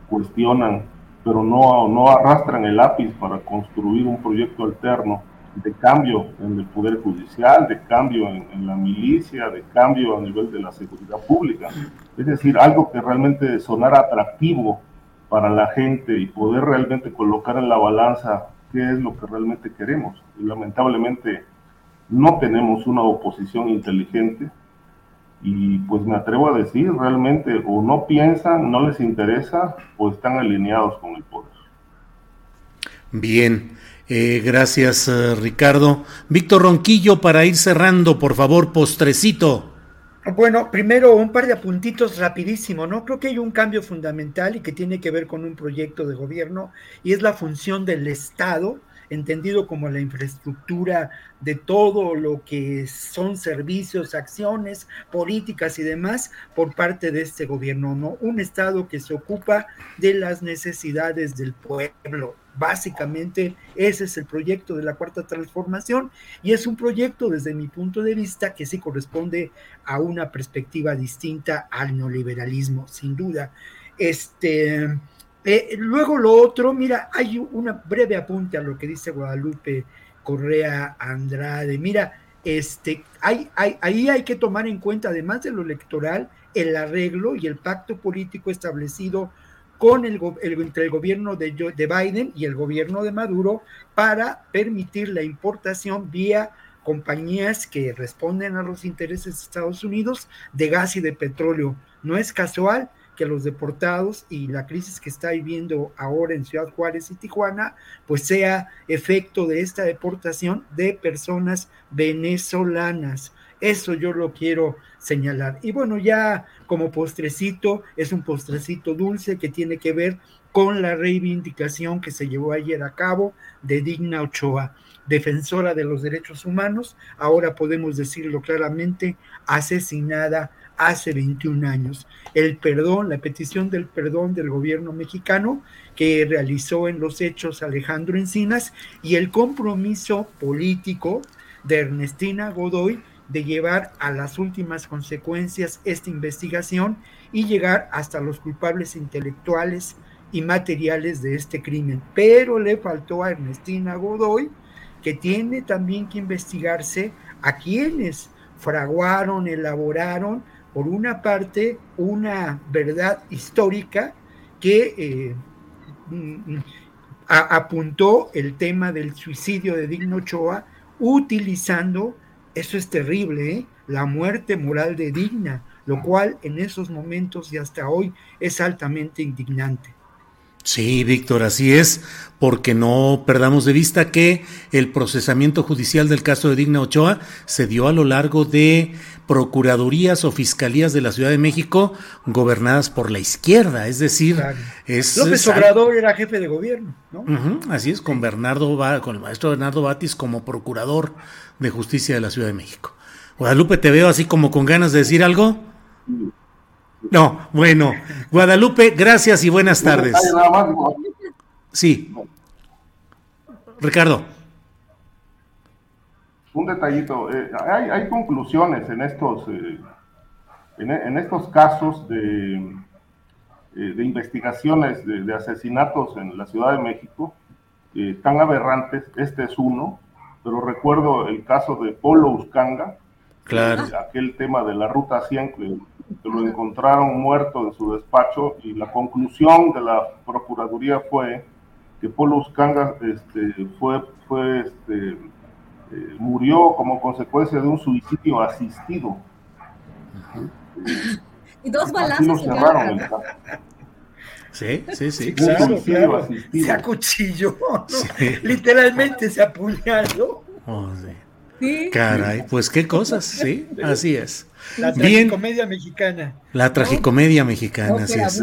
cuestionan, pero no, no arrastran el lápiz para construir un proyecto alterno de cambio en el Poder Judicial, de cambio en, en, la milicia, de cambio a nivel de la seguridad pública. Es decir, algo que realmente sonara atractivo para la gente y poder realmente colocar en la balanza qué es lo que realmente queremos. Y lamentablemente no tenemos una oposición inteligente y pues me atrevo a decir, realmente o no piensan, no les interesa o están alineados con el poder. Bien, eh, gracias eh, Ricardo. Víctor Ronquillo, para ir cerrando, por favor, postrecito. Bueno, primero un par de apuntitos rapidísimo, ¿no? Creo que hay un cambio fundamental y que tiene que ver con un proyecto de gobierno y es la función del Estado entendido como la infraestructura de todo lo que son servicios, acciones, políticas y demás por parte de este gobierno, ¿no? Un Estado que se ocupa de las necesidades del pueblo. Básicamente ese es el proyecto de la cuarta transformación y es un proyecto desde mi punto de vista que sí corresponde a una perspectiva distinta al neoliberalismo, sin duda. Este, eh, luego lo otro, mira, hay una breve apunte a lo que dice Guadalupe Correa Andrade. Mira, este, hay, hay, ahí hay que tomar en cuenta, además de lo electoral, el arreglo y el pacto político establecido con el, entre el gobierno de, de Biden y el gobierno de Maduro para permitir la importación vía compañías que responden a los intereses de Estados Unidos de gas y de petróleo. No es casual que los deportados y la crisis que está viviendo ahora en Ciudad Juárez y Tijuana, pues sea efecto de esta deportación de personas venezolanas. Eso yo lo quiero señalar. Y bueno, ya como postrecito, es un postrecito dulce que tiene que ver con la reivindicación que se llevó ayer a cabo de Digna Ochoa, defensora de los derechos humanos, ahora podemos decirlo claramente, asesinada hace 21 años. El perdón, la petición del perdón del gobierno mexicano que realizó en los hechos Alejandro Encinas y el compromiso político de Ernestina Godoy de llevar a las últimas consecuencias esta investigación y llegar hasta los culpables intelectuales y materiales de este crimen. Pero le faltó a Ernestina Godoy que tiene también que investigarse a quienes fraguaron, elaboraron por una parte, una verdad histórica que eh, mm, apuntó el tema del suicidio de Digno Ochoa utilizando, eso es terrible, ¿eh? la muerte moral de Digna, lo cual en esos momentos y hasta hoy es altamente indignante. Sí, Víctor, así es, porque no perdamos de vista que el procesamiento judicial del caso de Digna Ochoa se dio a lo largo de procuradurías o fiscalías de la Ciudad de México gobernadas por la izquierda, es decir, es, López Obrador era jefe de gobierno, ¿no? así es, con Bernardo con el maestro Bernardo Batis como procurador de justicia de la Ciudad de México. Guadalupe, te veo así como con ganas de decir algo. No, bueno. Guadalupe, gracias y buenas tardes. Sí. Ricardo. Un detallito. Eh, hay, conclusiones en estos, eh, en, estos casos de, eh, de investigaciones de, asesinatos en la Ciudad de México tan aberrantes. Este es uno, pero recuerdo el caso de Polo Uscanga. Claro. aquel tema de la ruta 100 que lo encontraron muerto en su despacho y la conclusión de la Procuraduría fue que Polo Uscanga este, fue, fue este, eh, murió como consecuencia de un suicidio asistido. Y dos balazos. Sí, sí, sí. Claro, claro. Se acuchilló, literalmente se apuñaló. Oh, sí. Caray, pues qué cosas, sí, así es. La tragicomedia mexicana. La tragicomedia mexicana, así es.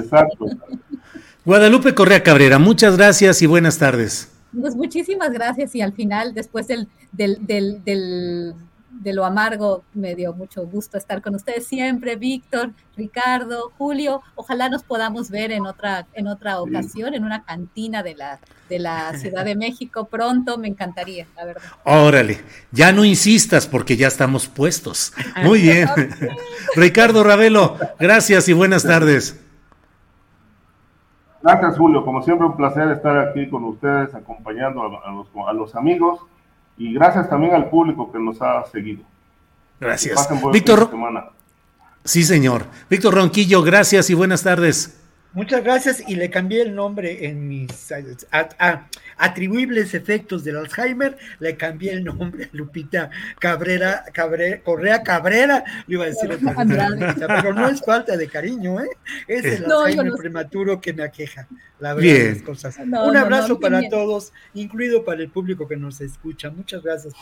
Guadalupe Correa Cabrera, muchas gracias y buenas tardes. Pues muchísimas gracias y al final, después del, del, del, de lo amargo, me dio mucho gusto estar con ustedes siempre, Víctor, Ricardo, Julio. Ojalá nos podamos ver en otra, en otra ocasión, en una cantina de la, de la Ciudad de México pronto, me encantaría, la verdad. Órale, ya no insistas porque ya estamos puestos. Muy bien. Ricardo Ravelo, gracias y buenas tardes. Gracias, Julio. Como siempre, un placer estar aquí con ustedes, acompañando a, los, a los amigos y gracias también al público que nos ha seguido. Gracias. Víctor. Sí, señor. Víctor Ronquillo, gracias y buenas tardes. Muchas gracias y le cambié el nombre en mis atribuibles efectos del Alzheimer, le cambié el nombre a Lupita Cabrera, Correa Cabrera, le iba a decir, pero no es falta de cariño, ¿eh? es el Alzheimer prematuro que me aqueja, la verdad cosas. Un abrazo para todos, incluido para el público que nos escucha. Muchas gracias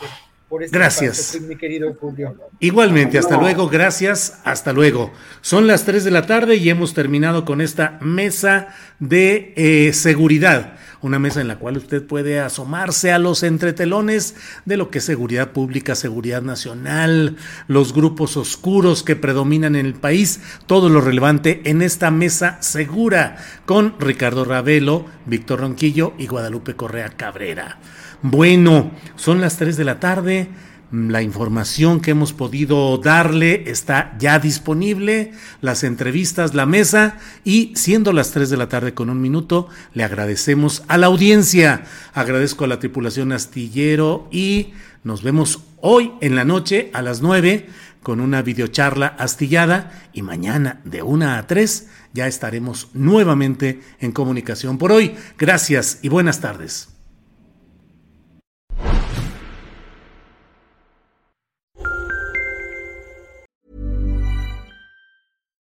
por este gracias. mi querido Julio. Igualmente, hasta luego, gracias, hasta luego. Son las 3 de la tarde y hemos terminado con esta mesa de eh, seguridad, una mesa en la cual usted puede asomarse a los entretelones de lo que es seguridad pública, seguridad nacional, los grupos oscuros que predominan en el país, todo lo relevante en esta mesa segura con Ricardo Ravelo, Víctor Ronquillo y Guadalupe Correa Cabrera. Bueno, son las 3 de la tarde. La información que hemos podido darle está ya disponible, las entrevistas, la mesa y siendo las 3 de la tarde con un minuto, le agradecemos a la audiencia, agradezco a la tripulación astillero y nos vemos hoy en la noche a las 9 con una videocharla astillada y mañana de 1 a 3 ya estaremos nuevamente en comunicación. Por hoy, gracias y buenas tardes.